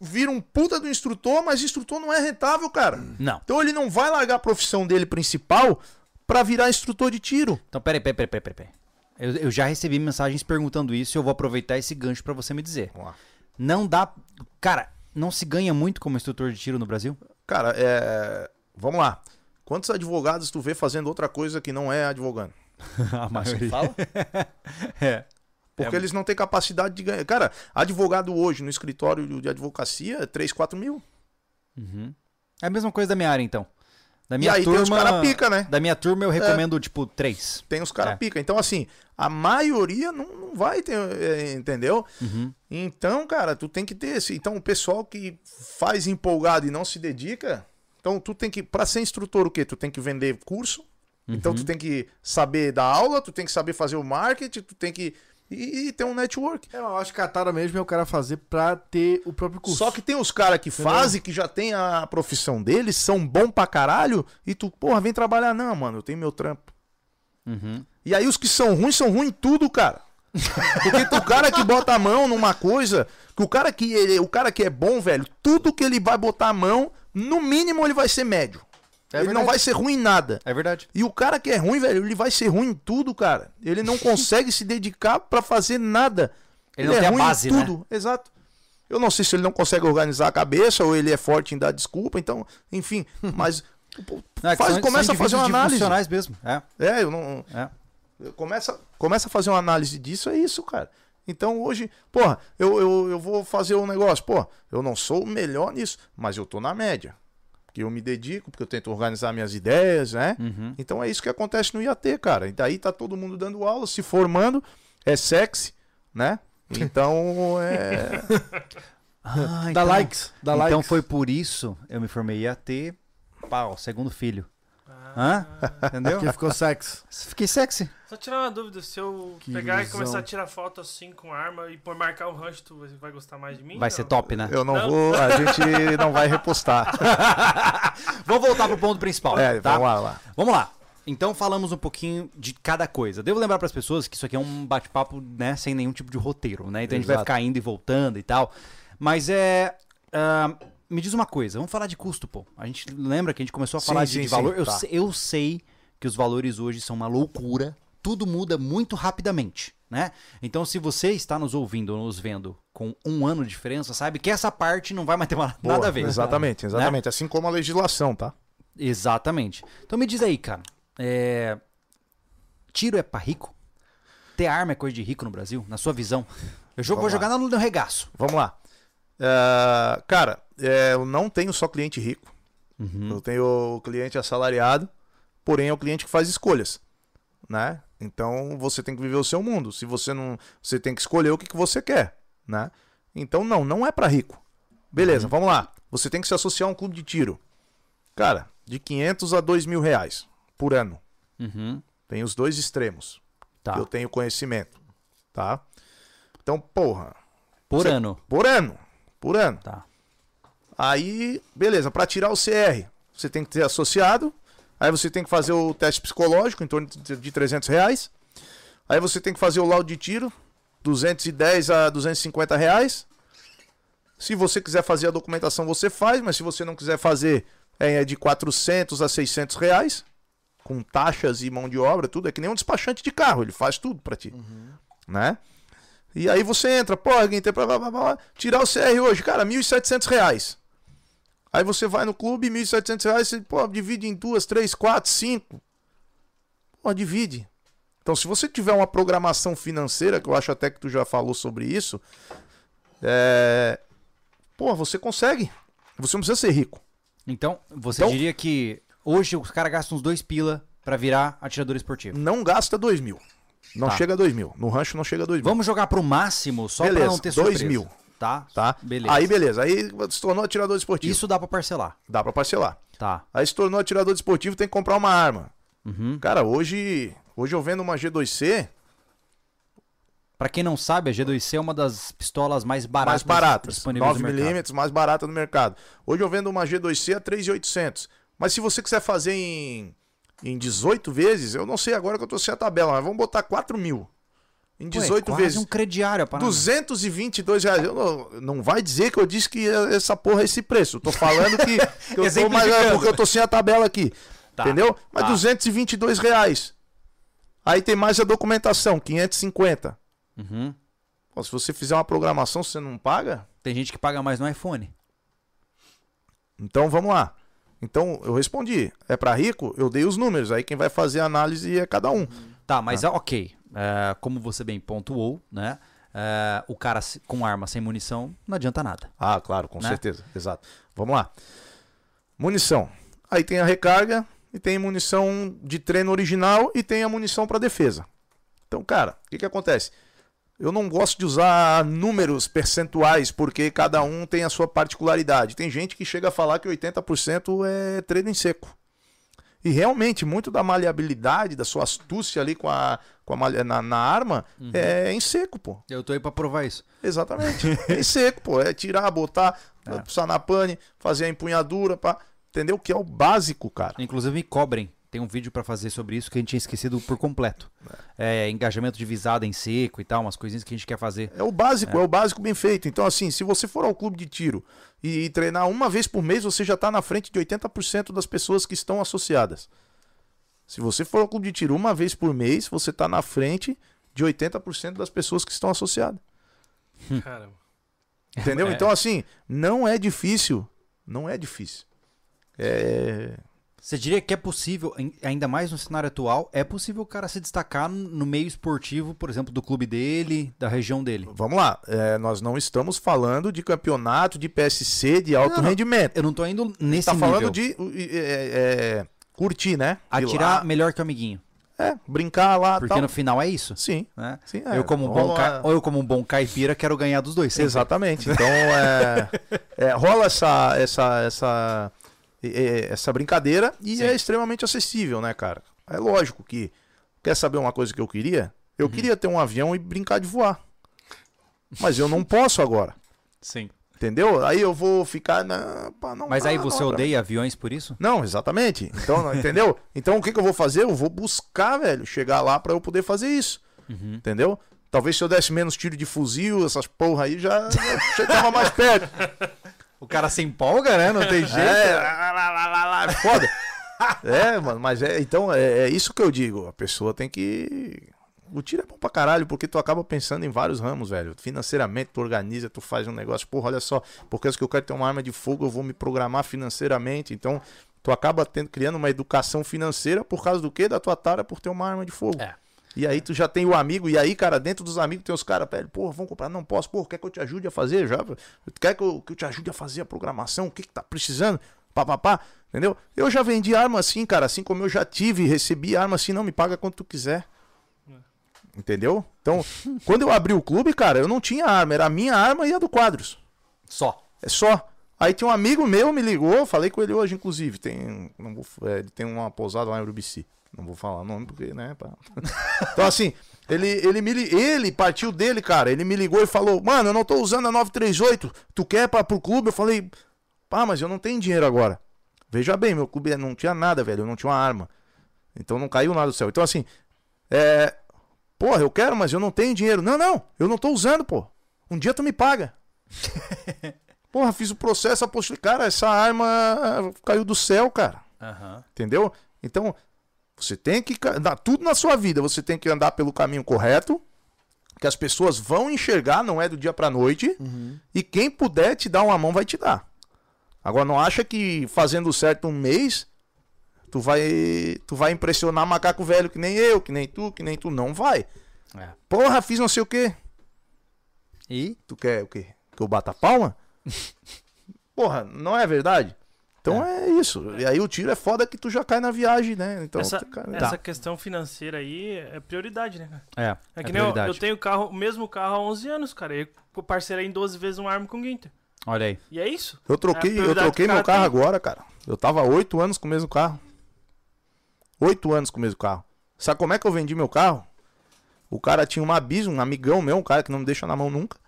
C: vira um puta do instrutor, mas instrutor não é rentável, cara.
A: Não.
C: Então ele não vai largar a profissão dele principal pra virar instrutor de tiro.
A: Então, peraí, peraí, peraí, peraí. peraí. Eu, eu já recebi mensagens perguntando isso e eu vou aproveitar esse gancho pra você me dizer.
C: Lá.
A: Não dá. Cara, não se ganha muito como instrutor de tiro no Brasil?
C: Cara, é. Vamos lá. Quantos advogados tu vê fazendo outra coisa que não é advogando?
A: A maioria.
C: fala?
A: É.
C: Porque eles não têm capacidade de ganhar. Cara, advogado hoje no escritório de advocacia é 3, 4 mil.
A: Uhum. É a mesma coisa da minha área, então. Da
C: E
A: minha
C: aí
A: turma.
C: tem os cara pica, né?
A: Da minha turma eu recomendo, tipo, três.
C: Tem os caras
A: É.
C: pica. Então, assim, a maioria não, não vai ter, é, entendeu?
A: Uhum.
C: Então, cara, tu tem que ter esse. Então, o pessoal que faz empolgado e não se dedica. Então, tu tem que. Pra ser instrutor, o quê? Tu tem que vender curso. Então,
A: Uhum.
C: tu tem que saber dar aula, tu tem que saber fazer o marketing, tu tem que. E, e ter um network.
B: É, eu acho que a tara mesmo é o cara fazer pra ter o próprio curso.
C: Só que tem os caras que fazem, que já tem a profissão deles, são bom pra caralho, e tu, porra, vem trabalhar. Não, mano, eu tenho meu trampo.
A: Uhum.
C: E aí os que são ruins são ruins em tudo, cara. Porque tu, o cara que bota a mão numa coisa, que o cara que ele, o cara que é bom, velho, tudo que ele vai botar a mão, no mínimo ele vai ser médio.
A: É
C: ele não
A: verdade.
C: vai ser ruim em nada.
A: É verdade.
C: E o cara que é ruim, velho, ele vai ser ruim em tudo, cara. Ele não consegue se dedicar pra fazer nada.
A: Ele não tem a
C: ruim em
A: base, né?
C: tudo. Exato. Eu não sei se ele não consegue organizar a cabeça ou ele é forte em dar desculpa, então, enfim, mas
A: Não, é
C: faz, começa a fazer uma análise.
A: mesmo. É,
C: É, eu não
A: é.
C: começa, começa a fazer uma análise disso, é isso, cara. Então hoje, porra, eu, eu, eu vou fazer um negócio, pô, eu não sou o melhor nisso, mas eu tô na média. Porque eu me dedico, porque eu tento organizar minhas ideias, né?
A: Uhum.
C: Então é isso que acontece no IAT, cara. E daí tá todo mundo dando aula, se formando, é sexy, né? Então é.
A: Ah,
B: Dá
A: então-
B: likes, dá
A: então
B: likes.
A: foi por isso eu me formei IAT, pau, segundo filho. Hã? Entendeu?
B: Porque ficou sexy.
A: Fiquei sexy.
D: Só tirar uma dúvida, se eu
B: Que
D: pegar e
B: ilusão.
D: começar a tirar foto assim com arma e por marcar o rancho, tu vai gostar mais de mim?
A: Vai
D: Não.
A: ser top, né?
C: Eu não,
D: Não.
C: vou. A gente não vai repostar.
A: Vamos voltar pro ponto principal.
C: É,
A: tá?
C: vamos lá, lá.
A: Vamos lá. Então falamos um pouquinho de cada coisa. Devo lembrar para as pessoas que isso aqui é um bate-papo, né, sem nenhum tipo de roteiro, né? Então a gente vai
C: Exato.
A: ficar indo e voltando e tal. Mas é. ah, me diz uma coisa, vamos falar de custo, pô. A gente lembra que a gente começou a
C: Sim,
A: falar de,
C: sim,
A: de
C: sim,
A: valor. eu,
C: tá.
A: se- eu sei que os valores hoje são uma loucura. Tudo muda muito rapidamente, né? Então, se você está nos ouvindo ou nos vendo com um ano de diferença, sabe que essa parte não vai mais ter nada
C: Boa,
A: a ver.
C: Exatamente, exatamente. Assim como a legislação, tá?
A: Exatamente. Então me diz aí, cara. é, Tiro é pra rico? Ter arma é coisa de rico no Brasil, na sua visão? Eu jo- vou
C: lá.
A: jogar no, no regaço.
C: Vamos lá. É, cara, é, eu não tenho só cliente rico.
A: Uhum.
C: Eu tenho o cliente assalariado, porém é o cliente que faz escolhas, né? Então você tem que viver o seu mundo. Se você não, você tem que escolher o que, que você quer, né? Então não, não é pra rico. Beleza, vamos lá. Você tem que se associar a um clube de tiro. Cara, de 500 a 2 mil reais por ano.
A: Uhum.
C: Tem os dois extremos.
A: Tá.
C: Eu tenho conhecimento, tá? Então, porra,
A: Por
C: Você-
A: ano.
C: por ano, por ano.
A: Tá.
C: Aí, beleza, para tirar o CR, você tem que ter associado. Aí você tem que fazer o teste psicológico, em torno de de 300 reais. Aí você tem que fazer o laudo de tiro, 210 a 250 reais. Se você quiser fazer a documentação, você faz, mas se você não quiser fazer, é de 400 a 600 reais, com taxas e mão de obra, tudo. É que nem um despachante de carro, ele faz tudo para ti, né? E aí você entra, pô, Guinter, blá, blá, blá, blá, tirar o CR hoje, cara, 1.700 reais. Aí você vai no clube, 1.700 reais, você pô, divide em duas, três, quatro, cinco. Pô, divide. Então, se você tiver uma programação financeira, que eu acho até que tu já falou sobre isso, é... pô, você consegue. Você não precisa ser rico.
A: Então, você
C: Então-
A: diria que hoje os caras gastam uns dois pila pra virar atirador esportivo.
C: Não gasta 2 mil. Não
A: Tá.
C: chega a 2 mil. No rancho não chega a 2 mil.
A: Vamos jogar pro máximo só pra
C: Beleza,
A: não ter
C: dois
A: surpresa.
C: mil.
A: Tá?
C: Tá?
A: Beleza.
C: Aí, beleza. Aí se tornou atirador esportivo.
A: Isso dá pra parcelar.
C: Dá pra parcelar.
A: Tá.
C: Aí se tornou atirador esportivo, tem que comprar uma arma.
A: Uhum.
C: Cara, hoje, hoje eu vendo uma G2C
A: Pra quem não sabe, a G2C é uma das pistolas mais baratas,
C: mais baratas,
A: disponíveis
C: 9
A: no mercado.
C: milímetros, mais barata no mercado. Hoje eu vendo uma G2C a 3.800. Mas se você quiser fazer em, em 18 vezes, eu não sei agora que eu tô sem a tabela, mas vamos botar 4 mil. Em
A: Pô, é
C: 18
A: quase
C: vezes.
A: um crediário a parada.
C: 222 reais. Eu não, não vai dizer que eu disse que essa porra é esse preço. Eu tô falando que, que eu tô mais. Porque eu tô sem a tabela aqui.
A: Tá,
C: Entendeu? Mas
A: tá.
C: 222 reais. Aí tem mais a documentação, 550.
A: Uhum.
C: Pô, se você fizer uma programação, você não paga?
A: Tem gente que paga mais no iPhone.
C: Então vamos lá. Então eu respondi. É pra rico? Eu dei os números. Aí quem vai fazer a análise é cada um.
A: Tá, mas ok. É, como você bem pontuou, né? É, o cara com arma sem munição não adianta nada.
C: Ah, claro, com
A: Né?
C: certeza. Exato. Vamos lá. Munição. Aí tem a recarga e tem munição de treino original e tem a munição para defesa. Então, cara, o que, que acontece? Eu não gosto de usar números percentuais porque cada um tem a sua particularidade. Tem gente que chega a falar que 80% é treino em seco. E realmente, muito da maleabilidade, da sua astúcia ali com a, com a malha- na, na arma é em seco, pô.
A: Eu tô aí pra provar isso.
C: Exatamente. É em seco, pô. É tirar, botar, passar na pane, fazer a empunhadura, pá. Entendeu? Que é o básico, cara.
A: Inclusive me cobrem. Tem um vídeo pra fazer sobre isso que a gente tinha esquecido por completo. É, engajamento de visada em seco e tal, umas coisinhas que a gente quer fazer.
C: É o básico, é. o básico bem feito. Então, assim, se você for ao clube de tiro e, e treinar uma vez por mês, você já tá na frente de 80% das pessoas que estão associadas. Se você for ao clube de tiro uma vez por mês, você tá na frente de 80% das pessoas que estão associadas.
D: Caramba.
C: Entendeu?
A: É.
C: Então, assim, não é difícil. Não é difícil. É.
A: Você diria que é possível, ainda mais no cenário atual, é possível o cara se destacar no meio esportivo, por exemplo, do clube dele, da região dele.
C: Vamos lá, é, nós não estamos falando de campeonato de PSC de alto
A: Não,
C: rendimento.
A: Eu não tô indo nesse
C: Tá
A: nível.
C: falando de uh, é, é, curtir, né? Ir
A: Atirar
C: lá,
A: melhor que o amiguinho.
C: é, brincar lá
A: Porque
C: tal.
A: no final é isso.
C: Sim,
A: Né?
C: sim. é.
A: eu, como um bom ca... Ou eu, como um bom caipira, quero ganhar dos dois. sempre.
C: Exatamente. Então, é, é, rola essa, essa, essa, é, é, essa brincadeira e
A: Sim.
C: é extremamente acessível, né, cara? É lógico que. Quer saber uma coisa que eu queria? Eu
A: Uhum.
C: queria ter um avião e brincar de voar. Mas eu não posso agora.
A: Sim.
C: Entendeu? Aí eu vou ficar. Não, pá, não
A: Mas
C: dá,
A: aí
C: não
A: você
C: pra
A: odeia aviões por isso?
C: Não, exatamente. Então, entendeu? Então o que, que eu vou fazer? Eu vou buscar, velho, chegar lá pra eu poder fazer isso.
A: Uhum.
C: Entendeu? Talvez se eu desse menos tiro de fuzil, essas porra aí, já, já chegava mais perto.
A: O cara se empolga, né? Não tem jeito.
C: É, lá, lá, lá, lá, lá, é foda. É, mano, mas é, então é, é isso que eu digo. A pessoa tem que. O tiro é bom pra caralho, porque tu acaba pensando em vários ramos, velho. Financeiramente, tu organiza, tu faz um negócio. Porra, olha só, porque se eu quero ter uma arma de fogo, eu vou me programar financeiramente. Então, tu acaba tendo, criando uma educação financeira por causa do quê? Da tua tara por ter uma arma de fogo.
A: É.
C: E aí tu já tem o amigo, e aí, cara, dentro dos amigos tem os caras, velho, porra, vamos comprar, não posso, porra, quer que eu te ajude a fazer já? Quer que eu, que eu te ajude a fazer a programação? O que que tá precisando? Pá, pá, pá, entendeu? Eu já vendi arma assim, cara, assim como eu já tive, recebi arma assim, não me paga quanto tu quiser. Entendeu? Então, quando eu abri o clube, cara, eu não tinha arma, era a minha arma e a do Quadros.
A: Só.
C: É só. Aí tem um amigo meu me ligou, falei com ele hoje, inclusive. Tem, não vou, é, ele tem uma pousada lá em Urubici. Não vou falar o nome porque, né? pá. então, assim, ele, ele, me, ele partiu dele, cara. Ele me ligou e falou: Mano, eu não tô usando a 938. Tu quer para pro clube? Eu falei: Pá, mas eu não tenho dinheiro agora. Veja bem, meu clube não tinha nada, velho. Eu não tinha uma arma. Então não caiu nada do céu. Então, assim, é. Porra, eu quero, mas eu não tenho dinheiro. Não, não, eu não tô usando, pô. Um dia tu me paga. Porra, fiz o processo, apostei. Cara, essa arma caiu do céu, cara.
A: Aham.
C: Entendeu? Então, você tem que. Tudo na sua vida, você tem que andar pelo caminho correto. Que as pessoas vão enxergar, não é do dia pra noite. E quem puder te dar uma mão, vai te dar. Agora, não acha que fazendo certo um mês, tu vai, tu vai impressionar macaco velho que nem eu, que nem tu, que nem tu. Não vai.
A: É.
C: Porra, fiz não sei o quê.
A: E?
C: Tu quer o quê? Que eu bata palma? Porra, não é verdade? Então é. isso. E aí o tiro é foda que tu já cai na viagem, né? Então,
D: essa,
C: cai-
D: essa questão financeira aí é prioridade, né, cara?
A: É.
D: É que
A: é
D: nem eu,
A: prioridade.
D: eu tenho carro, o mesmo carro há 11 anos, cara. E eu parcelei em 12 vezes um arma com o Guinter.
A: Olha aí.
D: E é isso.
C: Eu troquei,
D: É
C: eu troquei meu
D: cara
C: carro
D: tem.
C: agora, cara. Eu tava oito anos com o mesmo carro. Oito anos com o mesmo carro. Sabe como é que eu vendi meu carro? O cara tinha uma bis, um amigão meu, um cara que não me deixa na mão nunca.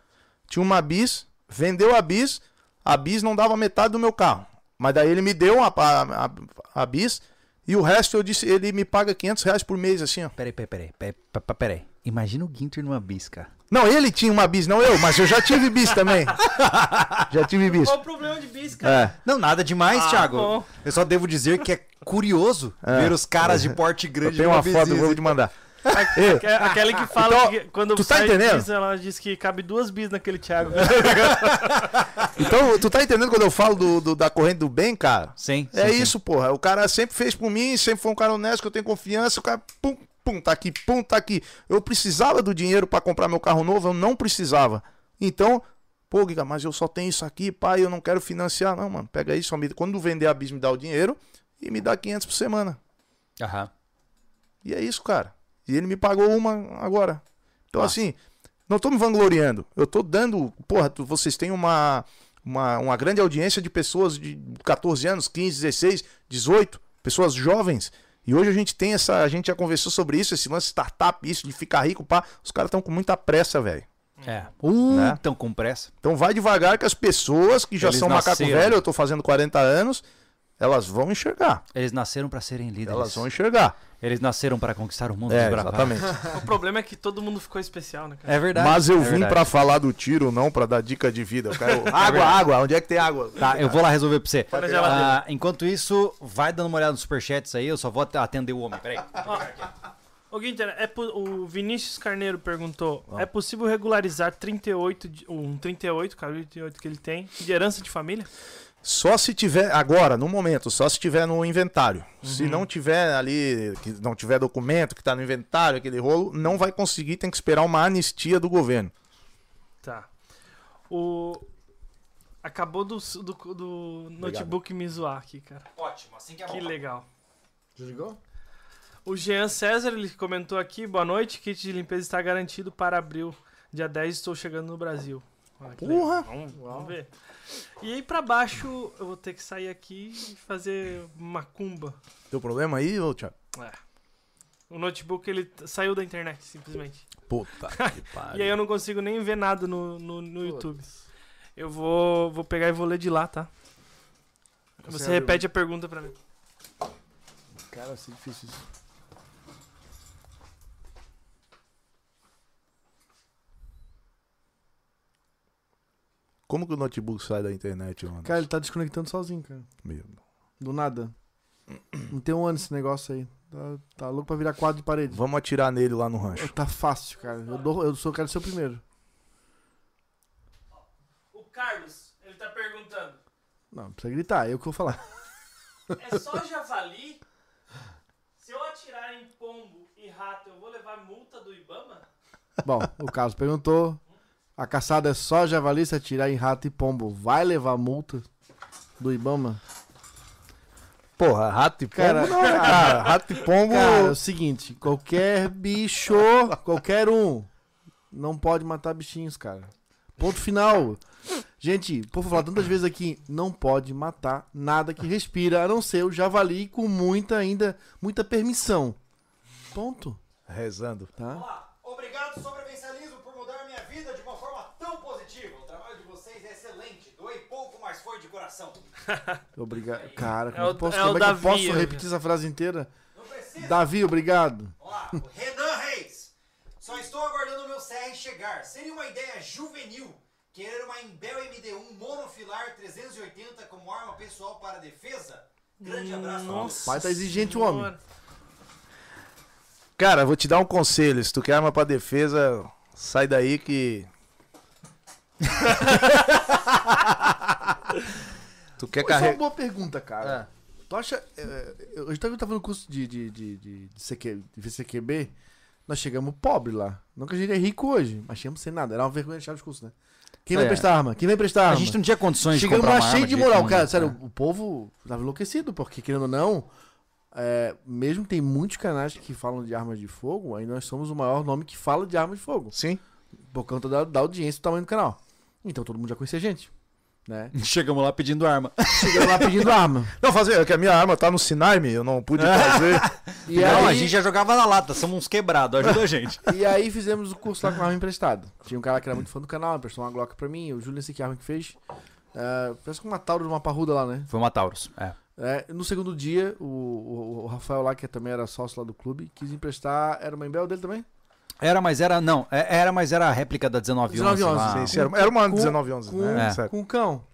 C: Tinha uma bis, vendeu a bis, a bis não dava metade do meu carro. Mas daí ele me deu a, a, a, a bis e o resto eu disse, ele me paga 500 reais por mês, assim, ó.
A: Peraí, peraí, peraí. Peraí. peraí. Imagina o Ginter numa bis, cara.
C: Não, ele tinha uma bis, não eu, mas eu já tive bis também. já tive bis.
D: Qual o problema de bis, cara?
C: É.
A: Não, nada demais,
D: Ah,
A: Thiago.
D: bom.
A: Eu só devo dizer que é curioso
C: É.
A: ver os caras de porte
C: Eu
A: grande
C: tenho
A: numa
C: uma foto, eu vou te mandar.
D: Aquela que fala
C: Então,
D: que quando
C: tu tá entendendo?
D: bis, ela diz que cabe duas bis naquele Thiago.
C: Então, tu tá entendendo quando eu falo do, do- da corrente do bem, cara?
A: Sim,
C: É
A: sim, sim.
C: isso, porra. O cara sempre fez por mim, sempre foi um cara honesto, que eu tenho confiança. O cara, pum, pum, tá aqui, pum, tá aqui. Eu precisava do dinheiro pra comprar meu carro novo, eu não precisava. Então, pô, Giga, mas eu só tenho isso aqui, pai, eu não quero financiar. Não, mano, pega isso. me- Quando vender a bis, me dá o dinheiro e me dá 500 por semana.
A: Aham.
C: E é isso, cara. E ele me pagou uma agora. Então, assim, não tô me vangloriando. Eu tô dando. Porra, tu- vocês têm uma, uma, uma grande audiência de pessoas de 14 anos, 15, 16, 18, pessoas jovens. E hoje a gente tem essa. A gente já conversou sobre isso, esse lance startup, isso de ficar rico, pá. Os caras estão com muita pressa, velho.
A: É. Uh,
C: Né?
A: tão com pressa.
C: Então vai devagar que as pessoas que já
A: Eles
C: são macaco
A: nasceram.
C: velho, eu tô fazendo 40 anos, elas vão enxergar.
A: Eles nasceram pra serem líderes.
C: Elas vão enxergar.
A: Eles nasceram pra conquistar o mundo
C: É, exatamente.
D: o problema é que todo mundo ficou especial, né, cara?
A: É verdade.
C: Mas eu
A: é
C: vim pra falar do tiro, não pra dar dica de vida. Eu quero água, água. Onde é que tem água?
A: Tá, eu vou lá resolver pra você. Ah, enquanto isso, vai dando uma olhada nos superchats aí, eu só vou atender o homem. Peraí.
D: Ô, Guinter, é o Vinícius Carneiro perguntou: é possível regularizar 38, de- um 38, cara, o 38 que ele tem, de herança de família?
C: Só se tiver agora, no momento, só se tiver no inventário. Se não tiver ali, que não tiver documento que tá no inventário, aquele rolo, não vai conseguir, tem que esperar uma anistia do governo.
D: Tá. O. Acabou do, do, do notebook me zoar aqui, cara.
A: Ótimo, assim que é
D: Que legal.
B: Desligou?
D: O Jean César, ele comentou aqui, boa noite, kit de limpeza está garantido para abril. Dia 10 estou chegando no Brasil. Olha
C: Porra!
D: Vamos, vamos ver. E aí pra baixo, eu vou ter que sair aqui e fazer macumba.
C: Deu problema aí, ô Thiago?
D: É. O notebook, ele saiu da internet, simplesmente.
C: Puta que pariu.
D: E aí eu não consigo nem ver nada no, no, no. YouTube. Eu vou, vou pegar e vou ler de lá, tá? Você
B: o-
D: repete a pergunta pra mim.
B: Cara, ser difícil isso.
C: Como que o notebook sai da internet, mano?
B: Cara, ele tá desconectando sozinho, cara.
C: Meu.
B: Do nada. Não tem um ano esse negócio aí. Tá, tá louco pra virar quadro de parede.
C: Vamos atirar nele lá no rancho.
B: Tá fácil, cara. Eu, dou, eu sou, quero ser o primeiro.
D: O Carlos, ele tá perguntando:
B: Não, não precisa gritar, é eu que vou falar.
D: é só javali? Se eu atirar em pombo e rato, eu vou levar multa do Ibama?
B: Bom, o Carlos perguntou. A caçada é só javali se atirar em rato e pombo. Vai levar multa do Ibama?
C: Porra, rato e pombo
B: Cara,
C: não, né, cara? Rato e pombo...
B: Cara, é o seguinte, qualquer bicho, qualquer um, não pode matar bichinhos, cara. Ponto final. Gente, por falar tantas vezes aqui, não pode matar nada que respira, a não ser o javali com muita ainda, muita permissão. Ponto,
C: Rezando.
B: tá?
A: Olá, obrigado sobrevivencialismo por mudar minha vida de uma forma tão positiva. O trabalho de vocês é excelente. Doei pouco, mas foi de coração.
B: Obrigado. Cara, como,
D: É o-
B: posso,
D: é o
B: como é que eu
D: Davi,
B: posso
D: eu-
B: repetir essa frase inteira?
A: Não precisa.
B: Davi, obrigado.
A: Olá, o Renan Reis. Só estou aguardando o meu CR chegar. Seria uma ideia juvenil querer uma Imbel MD1 monofilar 380 como arma pessoal para defesa? Grande abraço.
D: Nossa.
B: Pai tá exigente o homem.
C: Cara, vou te dar um conselho. Se tu quer arma pra defesa, sai daí que... tu quer
B: Isso é uma boa pergunta, cara. Tu acha. é, eu- hoje eu tava no curso de, de, de, de, de, CQ, de VCQB. Nós chegamos pobre lá. Não que a gente é rico hoje, mas chegamos sem nada. Era uma vergonha deixar os cursos, né? Quem vai
A: É.
B: prestar arma? Quem vai prestar arma?
A: A gente não tinha condições de
B: Chegamos
A: comprar
B: lá cheio de moral. Cara,
A: né?
B: sério, o povo tava enlouquecido, porque querendo ou não, é, mesmo que tem muitos canais que falam de armas de fogo, aí nós somos o maior nome que fala de armas de fogo.
C: Sim.
B: Por conta da, da audiência e do tamanho do canal. Então todo mundo já conhecia a gente. Né?
A: Chegamos lá pedindo arma.
B: Chegamos lá pedindo arma.
C: Não, fazer, é que a minha arma tá no Sinaime, eu não pude fazer.
B: E
A: não,
B: aí,
A: a gente já jogava na lata, somos uns quebrados, ajuda a gente.
B: E aí fizemos o curso lá com arma emprestada. Tinha um cara que era muito fã do canal, emprestou uma Glock pra mim, o Júlio esse que arma que fez. É, parece que uma Tauro de uma parruda lá, né?
A: Foi uma Taurus. É.
B: É, no segundo dia, o, o- o Rafael lá, que também era sócio lá do clube, quis emprestar. Era uma Embel dele também?
A: Era, mas era. Não, é- era, mas era a réplica da 1911.
B: 1911,
A: lá.
C: Sim, sim, era, era uma
B: Com-
C: 1911,
B: Com,
C: né?
A: É.
C: Certo.
B: com o cão.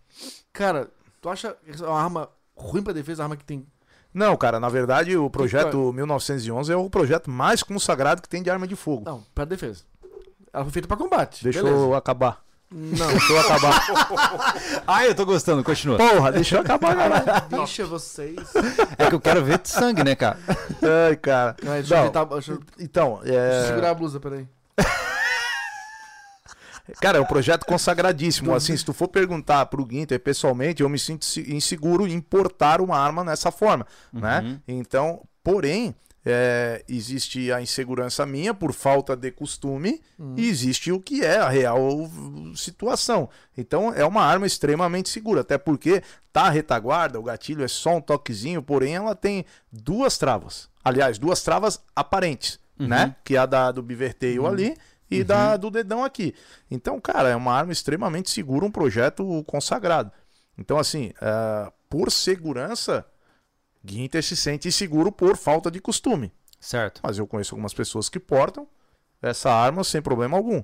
B: Cara, tu acha é uma arma ruim pra defesa, uma arma que tem.
C: Não, cara, na verdade o projeto 1911 é o projeto mais consagrado que tem de arma de fogo.
B: Não, pra defesa. Ela foi feita pra combate.
C: Deixa
B: beleza.
C: eu acabar.
B: Não,
C: Deixa eu acabar.
A: Ah, eu tô gostando, continua.
C: Porra, deixa eu acabar, cara.
B: deixa vocês.
A: É que eu quero ver sangue, né, cara?
C: Ai, cara.
B: Não, deixa eu tentar- deixa eu-
C: Então,
B: deixa eu
C: é...
B: segurar a blusa, peraí.
C: cara, é um projeto consagradíssimo. Assim, se tu for perguntar pro Guinter pessoalmente, eu me sinto se- inseguro em importar uma arma nessa forma, né? Então, porém, é, existe a insegurança minha por falta de costume e existe o que é a real situação. Então, é uma arma extremamente segura, até porque tá a retaguarda, o gatilho é só um toquezinho, porém ela tem duas travas. Aliás, duas travas aparentes, né? Que é a da, do biverteio ali e da do dedão aqui. Então, cara, é uma arma extremamente segura, um projeto consagrado. Então, assim, eh, por segurança, Guinter se sente inseguro por falta de costume.
A: Certo.
C: Mas eu conheço algumas pessoas que portam essa arma sem problema algum.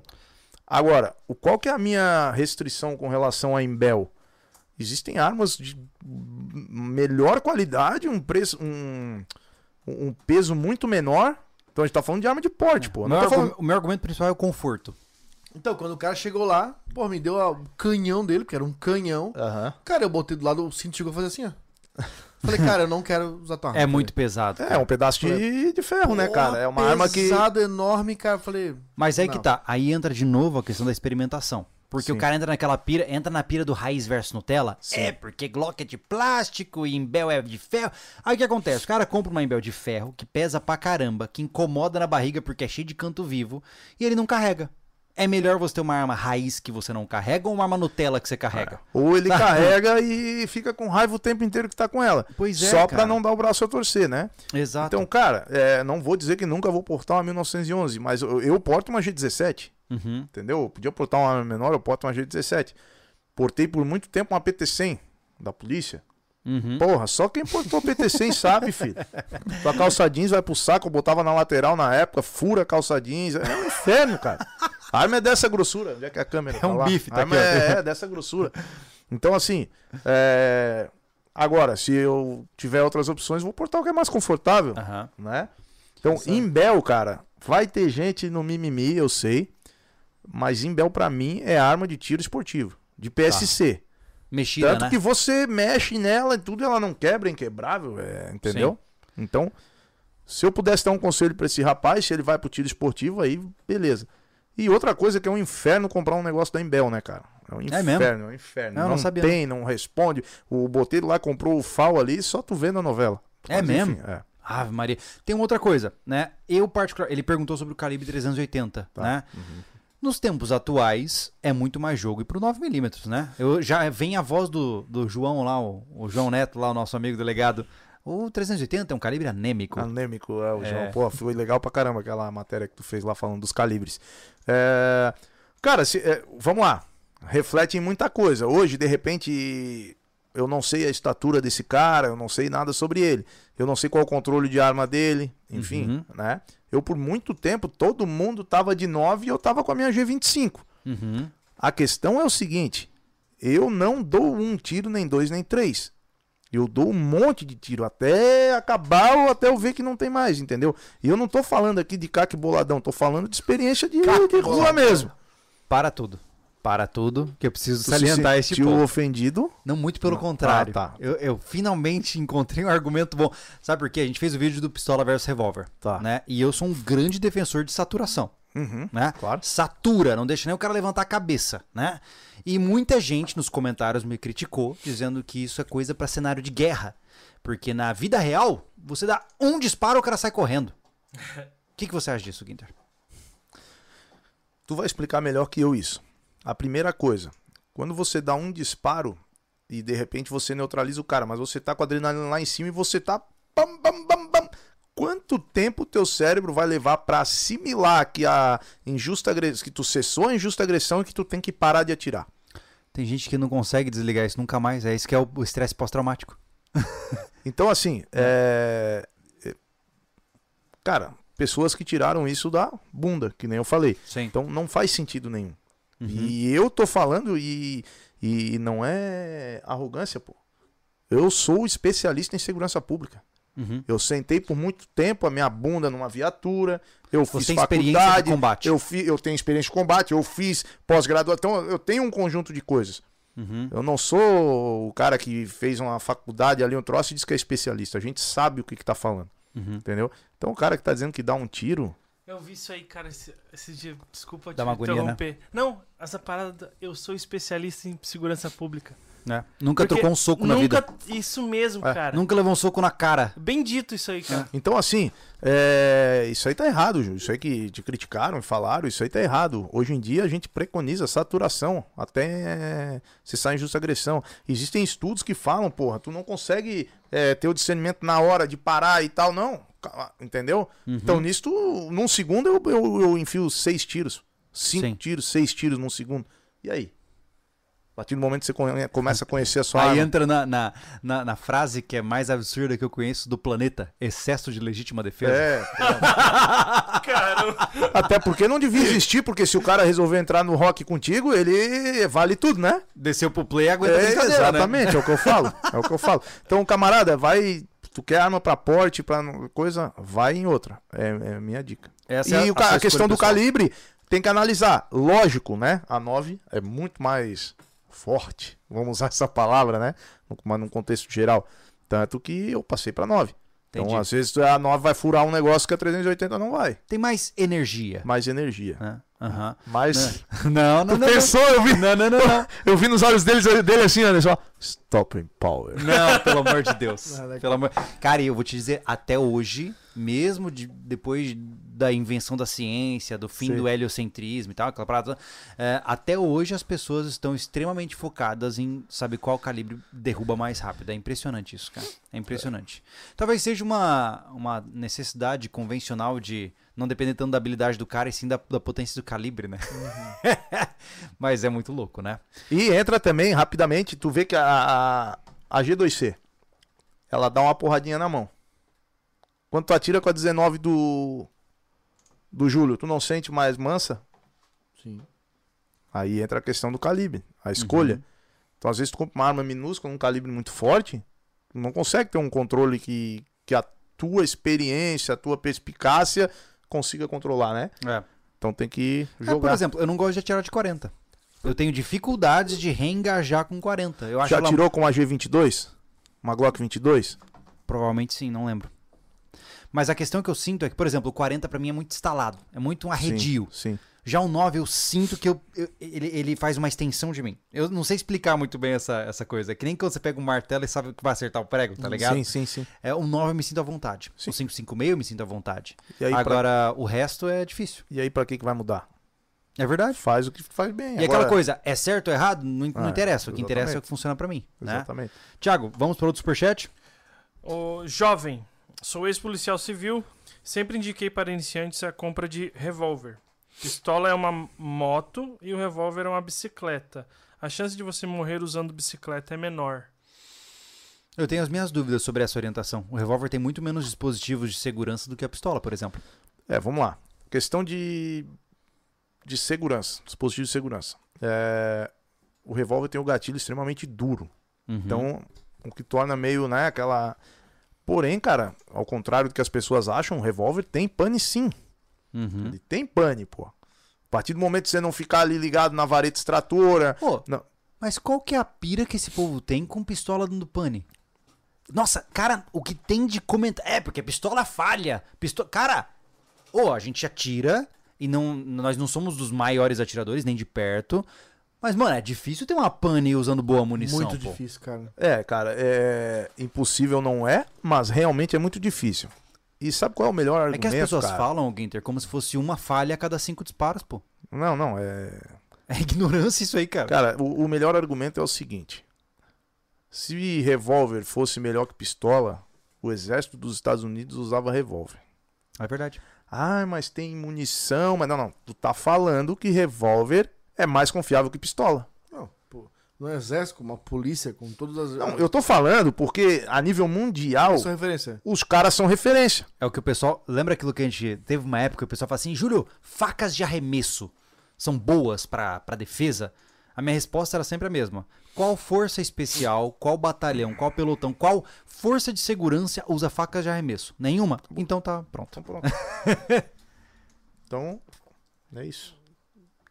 C: Agora, o qual que é a minha restrição com relação a Imbel? Existem armas de melhor qualidade, um preço, um, um peso muito menor. Então a gente tá falando de arma de porte, pô.
A: O
C: Não
A: meu,
C: tá falando...
A: argumento, o meu argumento principal é o conforto.
B: Então, quando o cara chegou lá, pô, me deu o canhão dele, porque era um canhão.
C: Aham.
B: Cara, eu botei do lado, o cinto chegou a fazer assim, ó. Falei, cara, eu não quero usar tua arma.
A: É muito pesado.
C: É,
A: cara.
C: um pedaço de, de ferro, né, cara? É uma arma que.
B: Pesado, enorme, cara. Falei,
A: Mas aí que
B: Não.
A: tá. Aí entra de novo a questão da experimentação. Porque
C: Sim.
A: o cara entra naquela pira, entra na pira do raiz versus Nutella. É, porque Glock é de plástico e Imbel é de ferro. Aí o que acontece? O cara compra uma Imbel de ferro que pesa pra caramba, que incomoda na barriga porque é cheio de canto vivo, e ele não carrega. É melhor você ter uma arma raiz que você não carrega ou uma arma Nutella que você carrega?
C: Ou ele carrega e fica com raiva o tempo inteiro que tá com ela.
A: Pois é,
C: Só pra não dar o braço a torcer, né?
A: Exato.
C: Então, cara, é, não vou dizer que nunca vou portar uma 1911, mas eu, eu porto uma G17,
A: Uhum.
C: entendeu? Eu podia portar uma arma menor, eu porto uma G17. Portei por muito tempo uma PT-100 da polícia.
A: Uhum.
C: Porra, só quem portou PT-100 sabe, filho. Tua calça jeans vai pro saco, eu botava na lateral na época, fura a calça jeans. É um inferno, cara. A arma é dessa grossura. Onde é que é a câmera?
A: É um
C: Tá lá.
A: bife, tá
C: a arma
A: aqui,
C: é, é dessa grossura. Então, assim, é, agora, se eu tiver outras opções, vou portar o que é mais confortável, né? Então,
B: Exato.
C: Imbel, cara, vai ter gente no mimimi, eu sei, mas Imbel pra mim é arma de tiro esportivo, de PSC.
A: Mexida,
C: Tanto
A: né?
C: que você mexe nela e tudo, ela não quebra, é inquebrável, é, entendeu? Então, se eu pudesse dar um conselho pra esse rapaz, se ele vai pro tiro esportivo, aí beleza. E outra coisa que é um inferno comprar um negócio da Embel, né, cara? É um
A: É
C: inferno,
A: mesmo?
C: é um inferno.
A: Não,
C: não
A: sabia,
C: tem, não responde. O Botelho lá comprou o FAO ali, só tu vendo a novela.
A: É mesmo?
C: enfim, é.
A: Ave Maria. Tem uma outra coisa, né? Eu, particular, ele perguntou sobre o calibre 380,
C: Tá.
A: né?
C: Uhum.
A: Nos tempos atuais, é muito mais jogo ir pro 9mm, né? Eu, já vem a voz do, do João lá, o, o João Neto lá, o nosso amigo delegado. O 380 é um calibre anêmico.
C: Anêmico, é o
A: É.
C: João. Pô, foi legal pra caramba aquela matéria que tu fez lá falando dos calibres. É, Cara, se- é, vamos lá. Reflete em muita coisa. Hoje, de repente, eu não sei a estatura desse cara, eu não sei nada sobre ele. Eu não sei qual o controle de arma dele, enfim,
A: Uhum.
C: né? Eu, por muito tempo, todo mundo tava de 9 e eu tava com a minha G25.
A: Uhum.
C: A questão é o seguinte: eu não dou um tiro, nem dois, nem três. Eu dou um monte de tiro até acabar ou até eu ver que não tem mais, entendeu? E eu não tô falando aqui de caque boladão, tô falando de experiência de,
B: Caque
C: de rua mesmo.
A: Para tudo. Para tudo, que eu preciso
C: Tu
A: salientar
C: se sentiu
A: ponto.
C: ofendido?
A: Não, muito pelo
C: Não.
A: contrário.
C: Ah, tá.
A: eu, eu finalmente encontrei um argumento bom. Sabe por quê? A gente fez o vídeo do pistola versus revólver,
C: Tá.
A: né? E eu sou um grande defensor de saturação.
C: Uhum.
A: né?
C: Claro.
A: Satura, não deixa nem o cara levantar a cabeça, né? E muita gente nos comentários me criticou, dizendo que isso é coisa pra cenário de guerra. Porque na vida real, você dá um disparo, o cara sai correndo. O que, que você acha disso, Guinter?
C: Tu vai explicar melhor que eu isso. A primeira coisa, quando você dá um disparo e de repente você neutraliza o cara, mas você tá com a adrenalina lá em cima e você tá. Bam, bam, bam, bam. Quanto tempo o teu cérebro vai levar pra assimilar que a injusta agressão, que tu cessou a injusta agressão e que tu tem que parar de atirar?
A: Tem gente que não consegue desligar isso nunca mais. É isso que é o estresse pós-traumático.
C: Então, assim, é... é- Cara, pessoas que tiraram isso da bunda, que nem eu falei.
A: Sim.
C: Então não faz sentido nenhum.
A: Uhum.
C: E eu tô falando e, e não é arrogância, pô. Eu sou especialista em segurança pública.
A: Uhum.
C: Eu sentei por muito tempo a minha bunda numa viatura, eu
A: Você
C: fiz
A: tem experiência de
C: faculdade,
A: combate.
C: eu, fi, eu tenho experiência de combate, eu fiz pós-graduação, então eu tenho um conjunto de coisas.
A: Uhum.
C: Eu não sou o cara que fez uma faculdade ali, um troço e diz que é especialista. A gente sabe o que, que tá falando,
A: Uhum.
C: entendeu? Então o cara que tá dizendo que dá um tiro,
D: Eu vi isso aí, cara, esse, esse dia. Desculpa te
A: Dá uma agonia, né?
D: interromper. Não, essa parada. Eu sou especialista em segurança pública.
A: Né? Nunca
D: Porque
A: trocou um soco na
D: nunca,
A: vida.
D: Isso mesmo,
C: É,
D: cara.
A: Nunca levou um soco na cara.
D: Bem dito isso aí, cara.
C: Então, assim, é, isso aí tá errado, Ju. Isso aí que te criticaram e falaram, isso aí tá errado. Hoje em dia a gente preconiza saturação, até é, cessar a injusta agressão. Existem estudos que falam, porra, tu não consegue é, ter o discernimento na hora de parar e tal, não. Entendeu?
A: Uhum.
C: Então, nisso, tu- num segundo eu, eu, eu enfio seis tiros. Cinco
A: Sim.
C: tiros, seis tiros num segundo. E aí? A partir do momento que você começa a conhecer a sua
A: Aí
C: arma.
A: entra na, na, na, na frase que é mais absurda que eu conheço do planeta: excesso de legítima defesa.
C: É,
D: Caramba.
C: Até porque não devia existir, porque se o cara resolver entrar no rock contigo, ele vale tudo, né?
A: Desceu pro play e aguenta a
C: É,
A: né?
C: exatamente, é o que eu falo. É o que eu falo. Então, camarada, vai. Tu quer arma pra porte, pra coisa, vai em outra. É, é a minha dica.
A: Essa é
C: e o ca-
A: sua
C: a questão do
A: pessoal.
C: calibre tem que analisar. Lógico, né? A 9 é muito mais forte. Vamos usar essa palavra, né? Mas num contexto geral. Tanto que eu passei pra 9. Então, às vezes a 9 vai furar um negócio que a 380 não vai.
A: Tem mais energia.
C: Mais energia.
A: né? Aham.
C: Mais.
A: Não, não, não.
C: pensou, eu vi.
A: Não, não, não, não.
C: Eu vi nos olhos deles, dele assim, olha só. Stopping power.
A: Não, pelo amor de Deus.
B: Não, não é
A: Pelo amor... Cara, e eu vou te dizer, até hoje, mesmo de- depois da invenção da ciência, do fim
C: Sim.
A: do heliocentrismo e tal, aquela parada, é, até hoje as pessoas estão extremamente focadas em saber qual calibre derruba mais rápido. É impressionante isso, cara. É impressionante. Talvez seja uma, uma necessidade convencional de não depender tanto da habilidade do cara e sim da, da potência do calibre, né? Mas é muito louco, né?
C: E entra também, rapidamente, tu vê que a, a, a G2C, ela dá uma porradinha na mão. Quando tu atira com a 19 do, do Júlio, tu não sente mais mansa?
B: Sim.
C: Aí entra a questão do calibre, a escolha.
A: Uhum.
C: Então, às vezes, tu compra uma arma minúscula, um calibre muito forte, tu não consegue ter um controle que, que a tua experiência, a tua perspicácia consiga controlar, né?
A: É.
C: Então tem que
A: É,
C: jogar.
A: por exemplo, eu não gosto de atirar de 40. Eu tenho dificuldades de reengajar com 40. Eu acho
C: Já
A: ela-
C: tirou com uma G22? Uma Glock 22?
A: Provavelmente sim, não lembro. Mas a questão que eu sinto é que, por exemplo, o 40 pra mim é muito instalado. É muito um arredio.
C: Sim. sim.
A: Já o 9 eu sinto que eu, eu- ele, ele faz uma extensão de mim. Eu não sei explicar muito bem essa, essa coisa. É que nem quando você pega um martelo e sabe que vai acertar o prego, tá ligado?
C: Sim, sim, sim.
A: É, o 9 eu me sinto à vontade.
C: Sim.
A: O 556 eu me sinto à vontade.
C: E aí, pra,
A: Agora, o resto é difícil.
C: e aí pra que, que vai mudar?
A: É verdade.
C: Faz o que faz bem.
A: E aquela coisa, é certo ou errado? Não, não
C: Ah,
A: interessa. O que interessa é o que funciona pra mim. Né?
C: Exatamente.
A: Tiago, vamos para outro superchat?
D: O jovem, sou ex-policial civil, sempre indiquei para iniciantes a compra de revólver. Pistola é uma moto e o revólver é uma bicicleta. A chance de você morrer usando bicicleta é menor.
A: Eu tenho as minhas dúvidas sobre essa orientação. O revólver tem muito menos dispositivos de segurança do que a pistola, por exemplo.
C: É, vamos lá. Questão de, de segurança, dispositivo de segurança. É, o revólver tem o gatilho extremamente duro.
A: Uhum.
C: Então, o que torna meio, né, aquela. Porém, cara, ao contrário do que as pessoas acham, o revólver tem pane sim.
A: Uhum.
C: Ele tem pane, pô. A partir do momento que você não ficar ali ligado na vareta extratora.
A: Pô,
C: Não.
A: mas qual que é a pira que esse povo tem com pistola dando pane? Nossa, cara, o que tem de comentário. É, porque pistola falha. Pistola. Cara, ô, a gente atira e não, nós não somos dos maiores atiradores, nem de perto. Mas, mano, é difícil ter uma pane usando boa munição.
B: Muito
A: pô.
B: difícil, cara.
C: É, cara, é impossível não é, mas realmente é muito difícil. E sabe qual é o melhor
A: É
C: argumento,
A: que as pessoas
C: cara?
A: falam, Ginter, como se fosse uma falha a cada cinco disparos, pô.
C: Não, não, é
A: É ignorância isso aí, cara.
C: Cara, o, o melhor argumento é o seguinte: se revólver fosse melhor que pistola, o exército dos Estados Unidos usava revólver.
A: É verdade.
C: Ah, mas tem munição, mas não, não. Tu tá falando que revólver é mais confiável que pistola.
B: Não, pô. No exército, uma polícia, com todas as.
C: Não, eu tô falando porque a nível mundial
B: Essa é referência.
C: os caras são referência.
A: É o que o pessoal. Lembra aquilo que a gente. Teve uma época que o pessoal fala assim: Júlio, facas de arremesso são boas pra, pra defesa? A minha resposta era sempre a mesma. Qual força especial, qual batalhão, qual pelotão, qual força de segurança usa facas de arremesso? Nenhuma? Então tá pronto.
C: Então pronto. então, é isso.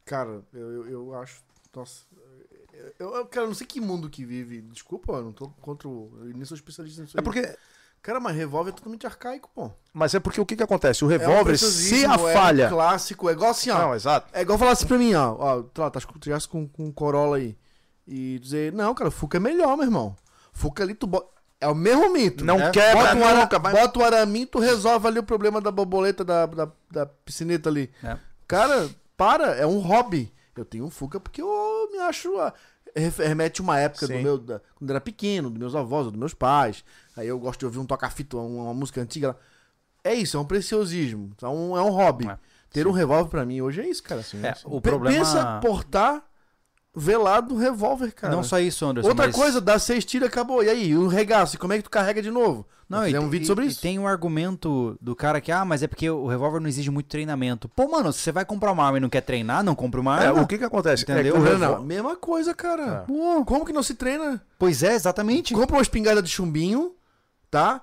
B: Cara, eu, eu, acho. Nossa. Eu, eu, cara, eu não sei que mundo que vive. Desculpa, eu não tô contra o. Eu nem sou especialista nisso
C: É
B: aí.
C: porque.
B: Cara, mas revólver é totalmente arcaico, pô.
C: Mas é porque o que, que acontece? O
B: É
C: revólver, se
B: preciosismo,
C: a
B: é um
C: falha.
B: clássico, é igual assim, ó.
C: Não, exato.
B: É igual falar assim pra mim, ó. Ó, tu lá, tá tu já com, com um Corolla aí. E dizer, não, cara, Fuca é melhor, meu irmão. Fuca ali, tu bota. É o mesmo mito.
C: Não
B: né?
C: quebra
B: bota um,
C: nunca, vai-
B: bota um araminho, tu resolve ali o problema da borboleta da, da, da piscineta ali.
A: É.
B: Cara, para, é um hobby. Eu tenho um Fuca porque eu me acho. Remete uma época do
C: Sim.
B: meu. da- quando era pequeno, dos meus avós, dos meus pais. Aí eu gosto de ouvir um toca-fita, uma, uma música antiga. É isso, é um preciosismo. É um, é um hobby.
A: É,
B: Ter um revólver pra mim hoje é isso, cara.
A: É, o
B: Pe-
A: problema.
B: Pensa portar velado um revólver, cara.
A: Não só isso, Anderson.
B: Outra
A: mas-
B: coisa, dá seis tiros, acabou. E aí, o regaço, como é que tu carrega de novo?
A: Não, e,
B: fazer um vídeo
A: e-
B: sobre
A: e
B: isso.
A: tem um argumento do cara que, ah, mas é porque o revólver não exige muito treinamento. Pô, mano, se você vai comprar uma arma e não quer treinar, não compra uma
C: É,
A: arma.
C: o que que acontece?
A: Entendeu?
C: É que revólver-
B: mesma coisa, cara.
C: É.
B: Pô, como que não se treina?
A: Pois é, exatamente.
B: Compra uma espingarda de chumbinho, tá?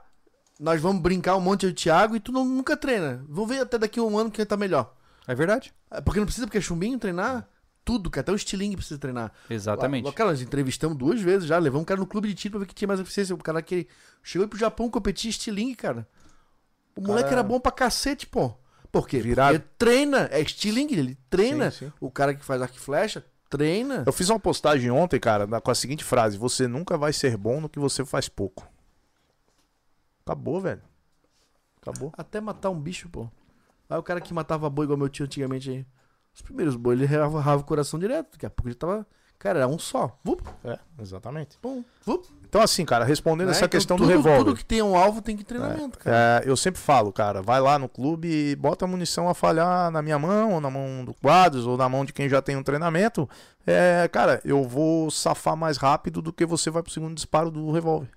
B: Nós vamos brincar um monte de Thiago e tu não, nunca treina. Vamos ver até daqui a um ano quem tá melhor.
A: É verdade.
B: É, Porque não precisa, porque é chumbinho treinar. Tudo, cara. Até o estilingue precisa treinar.
A: Exatamente.
B: Cara, nós entrevistamos duas vezes já. Levamos um cara no clube de tiro pra ver que tinha mais eficiência. O cara que chegou pro Japão competir estilingue, cara. O moleque
C: Cara-
B: era bom pra cacete, pô. Por quê?
C: Virado.
B: Porque treina. É estilingue, ele treina.
C: Sim, sim.
B: O cara que faz arco e flecha, treina.
C: Eu fiz uma postagem ontem, cara, com a seguinte frase: Você nunca vai ser bom no que você faz pouco. Acabou, velho. Acabou.
B: Até matar um bicho, pô. Aí o cara que matava boi igual meu tio antigamente aí. Os primeiros boi, ele rava, o coração direto. Daqui a pouco ele tava. Cara, era um só. Vup,
C: É, exatamente.
B: pum, vup.
C: Então, assim, cara, respondendo
B: Né?
C: essa
B: Então,
C: questão
B: tudo,
C: do revólver.
B: Tudo que tem um alvo tem que treinamento, cara.
C: É, eu sempre falo, cara, vai lá no clube e bota a munição a falhar na minha mão, ou na mão do quadros, ou na mão de quem já tem um treinamento. É, cara, eu vou safar mais rápido do que você vai pro segundo disparo do revólver.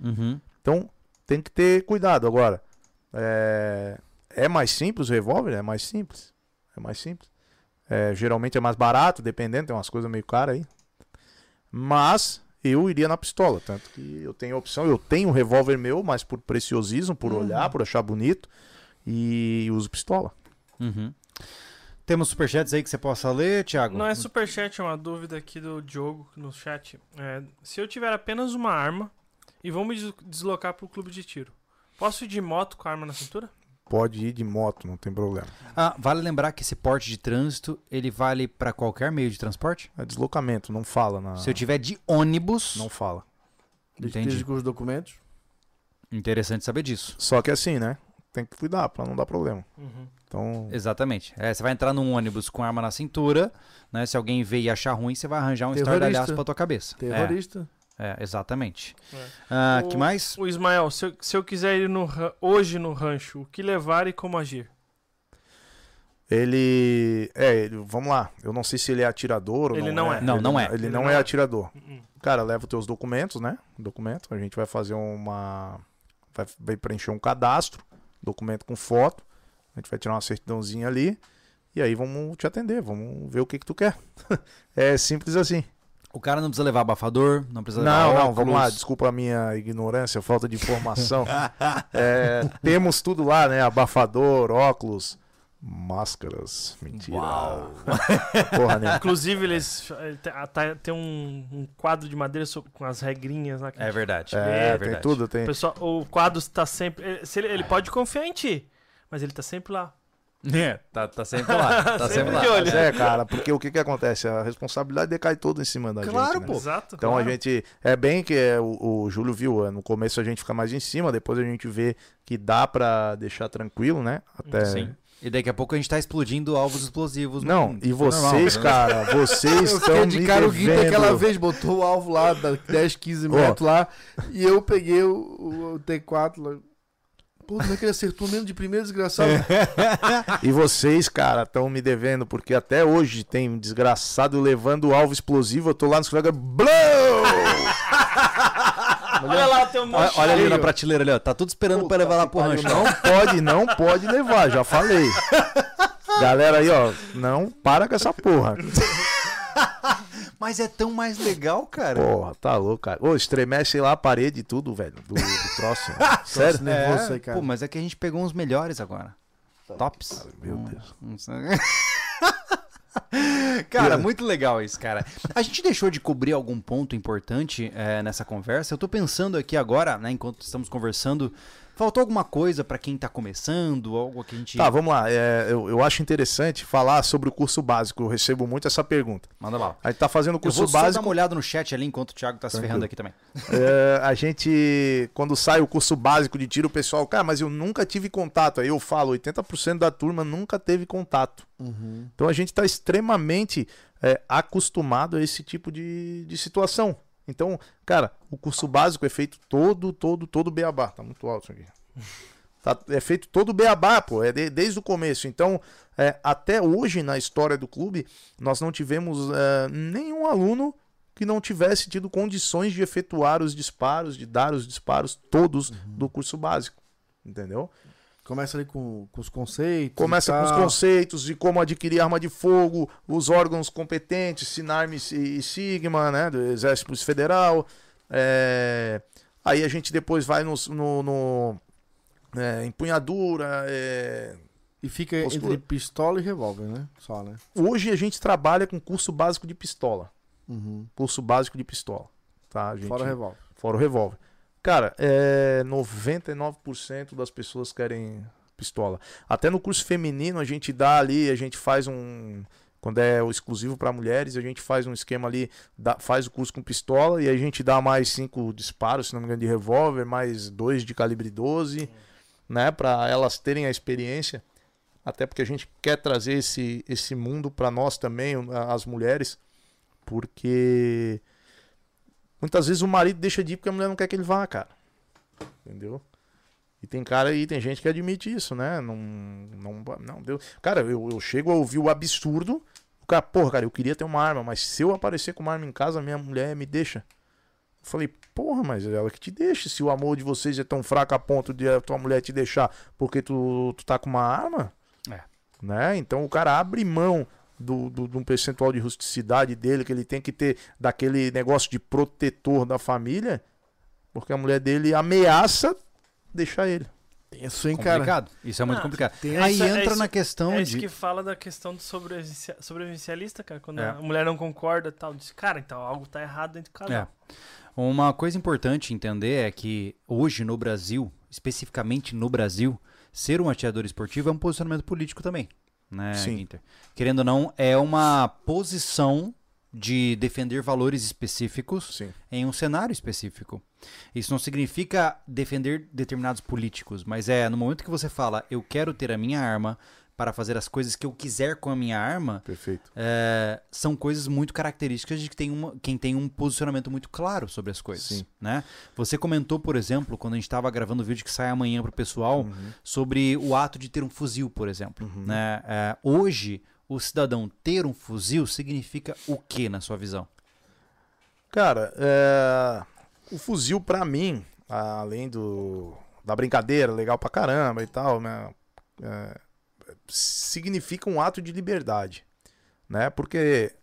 A: Uhum.
C: Então, tem que ter cuidado. Agora, é, é mais simples o revólver? É mais simples. É mais simples. É, geralmente é mais barato, dependendo, tem umas coisas meio caras aí. Mas eu iria na pistola, tanto que eu tenho a opção, eu tenho um revólver meu, mas por preciosismo, por
B: Uhum.
C: olhar, por achar bonito, e uso pistola.
A: Uhum. Temos superchats aí que você possa ler, Thiago?
D: Não é superchat, é uma dúvida aqui do Diogo no chat. É, se eu tiver apenas uma arma e vou me des- deslocar pro clube de tiro, posso ir de moto com a arma na cintura?
C: Pode ir de moto, não tem problema.
A: Ah, vale lembrar que esse porte de trânsito, ele vale pra qualquer meio de transporte?
C: É deslocamento, não fala na.
A: Se eu tiver de ônibus,
C: Não fala.
B: Desde
A: entendi.
B: com os documentos.
A: Interessante saber disso.
C: Só que assim, né? Tem que cuidar pra não dar problema.
D: Uhum.
C: Então,
A: Exatamente. É, você vai entrar num ônibus com arma na cintura, né? Se alguém ver e achar ruim, você vai arranjar um
B: Terrorista.
A: estardalhaço pra tua cabeça.
B: Terrorista.
A: É, é, exatamente.
D: É.
A: Ah,
D: O-
A: que mais?
D: O Ismael, se eu, se eu quiser ir no, hoje no rancho, o que levar e como agir?
C: ele. É, ele, vamos lá. Eu não sei se ele é atirador ou
D: Ele
C: não,
D: não
C: é.
D: é.
A: Não,
C: Ele
A: não é.
C: Ele,
D: Ele
C: não,
D: não
C: é,
D: é.
C: atirador.
D: Uhum.
C: Cara, leva os teus documentos, né? Documento. A gente vai fazer uma. Vai, vai preencher um cadastro, documento com foto. A gente vai tirar uma certidãozinha ali. E aí vamos te atender, vamos ver o que, que tu quer. é simples assim.
A: O cara não precisa levar abafador, não precisa levar
C: Não, não, vamos lá, desculpa a minha ignorância, falta de informação. É, temos tudo lá, né? Abafador, óculos, máscaras. Mentira.
A: Uau.
C: Porra, né?
D: Inclusive, eles ele tem, tem um, um quadro de madeira com as regrinhas lá.
A: É verdade.
C: É, tem
A: verdade.
C: tudo,
D: O,
C: tem.
D: pessoal, o quadro está sempre. ele- ele, ele pode confiar em ti, mas ele tá sempre lá.
A: É, tá, tá sempre lá. Tá sempre,
D: Sempre
A: lá.
D: de olho.
C: Mas é, cara, porque o que que acontece? A responsabilidade decai toda em cima da
A: Claro,
C: gente, né?
A: pô.
D: Exato.
C: Então
D: claro.
C: a gente. É bem que é, o, o Júlio viu, é, no começo a gente fica mais em cima, depois a gente vê que dá pra deixar tranquilo, né? Até.
A: Sim. E daqui a pouco a gente tá explodindo alvos explosivos. no-
C: Não, e
A: normal,
C: vocês,
A: né?
C: cara, vocês
B: Eu fiquei
C: estão
B: de
C: me
B: cara o Gui aquela vez, botou o alvo lá, da 10, 15 metros lá, e eu peguei o, o- o T4 lá. Pô, como é que ele acertou mesmo de primeiro, desgraçado?
C: E vocês, cara, estão me devendo, porque até hoje tem um desgraçado levando o alvo explosivo, eu tô lá no esfrega. Blow!
D: Olha lá, tem um
A: Olha, olha ali na prateleira ali, ó. Tá tudo esperando pra
C: Puta
A: levar lá pro rancho.
C: Não pode, não pode levar, já falei. Galera aí, ó, não para com essa porra.
A: Mas é tão mais legal, cara.
C: Porra, tá louco, cara. Ô, estremece lá a parede e tudo, velho, do, do troço. Sério?
B: nervoso isso aí, cara.
A: Pô, mas é que a gente pegou uns melhores agora. Tops.
C: Meu
A: Hum,
C: Deus.
A: sei. Cara, muito legal isso, cara. A gente deixou de cobrir algum ponto importante é, nessa conversa. Eu tô pensando aqui agora, né, enquanto estamos conversando, faltou alguma coisa pra quem tá começando, algo que a gente...
C: Tá, vamos lá. É, eu, eu acho interessante falar sobre o curso básico. Eu recebo muito essa pergunta.
A: Manda lá.
C: A gente tá fazendo o
A: Eu
C: curso
A: vou só dar
C: básico.
A: uma olhada no chat ali enquanto o Thiago tá se ferrando aqui também.
C: É, a gente, quando sai o curso básico de tiro, o pessoal, cara, mas eu nunca tive contato. Aí eu falo, 80% da turma nunca teve contato.
B: Uhum.
C: Então a gente está extremamente é, acostumado a esse tipo de, de situação. Então, cara, o curso básico é feito todo, todo, todo beabá. Tá muito alto isso aqui. Tá- é feito todo beabá, pô. É de- desde o começo. Então, é, até hoje na história do clube, nós não tivemos é, nenhum aluno que não tivesse tido condições de efetuar os disparos, de dar os disparos todos do curso básico. Entendeu?
B: Começa ali com, com os conceitos.
C: Começa com os conceitos de como adquirir arma de fogo, os órgãos competentes, Sinarme e Sigma, né, do Exército Federal. É, Aí a gente depois vai nos- no, no, é, empunhadura. é,
B: E fica
C: Postura.
B: entre pistola e revólver, né? Só, né?
C: Hoje a gente trabalha com curso básico de pistola.
B: Uhum.
C: Curso básico de pistola. Tá, gente...
B: Fora revólver.
C: Fora o revólver. Cara, é 99% das pessoas querem pistola. Até no curso feminino a gente dá ali, a gente faz um quando é o exclusivo para mulheres, a gente faz um esquema ali, dá- faz o curso com pistola e a gente dá mais cinco disparos, se não me engano, de revólver, mais dois de calibre 12, né, para elas terem a experiência. Até porque a gente quer trazer esse, esse mundo para nós também, as mulheres, porque Muitas vezes o marido deixa de ir porque a mulher não quer que ele vá, cara. Entendeu? E tem cara aí, tem gente que admite isso, né? Não. Não, não deu. Cara, eu, eu chego a ouvir o absurdo. O cara, porra, cara, eu queria ter uma arma, mas se eu aparecer com uma arma em casa, minha mulher me deixa. Eu falei, porra, mas é ela que te deixa. Se o amor de vocês é tão fraco a ponto de a tua mulher te deixar porque tu, tu tá com uma arma.
A: É.
C: Né? Então o cara abre mão do, do, de um percentual de rusticidade dele, que ele tem que ter daquele negócio de protetor da família, porque a mulher dele ameaça deixar ele.
B: Isso, hein, cara?
A: complicado. Isso é muito
D: Ah,
A: complicado. Aí entra
D: é isso-
A: na questão
D: É isso
A: de.
D: que fala da questão do sobrevivencia- sobrevivencialista, cara. Quando
A: É.
D: a mulher não concorda e tal. Diz, cara, então algo tá errado dentro do casal.
A: É. Uma coisa importante entender é que hoje no Brasil, especificamente no Brasil, ser um atirador esportivo é um posicionamento político também, né,
C: Sim.
A: Inter? Querendo ou não, é uma posição de defender valores específicos
C: Sim.
A: em um cenário específico. Isso não significa defender determinados políticos, mas é no momento que você fala, eu quero ter a minha arma para fazer as coisas que eu quiser com a minha arma,
C: Perfeito.
A: é, são coisas muito características de que tem uma, quem tem um posicionamento muito claro sobre as coisas.
C: Sim.
A: Né? Você comentou, por exemplo, quando a gente estava gravando o vídeo que sai amanhã para o pessoal,
C: Uhum.
A: sobre o ato de ter um fuzil, por exemplo. Né? É, hoje, o cidadão ter um fuzil significa o que na sua visão?
C: Cara, é, o fuzil pra mim, além do da brincadeira, legal pra caramba e tal, né? é, significa um ato de liberdade, né? Porque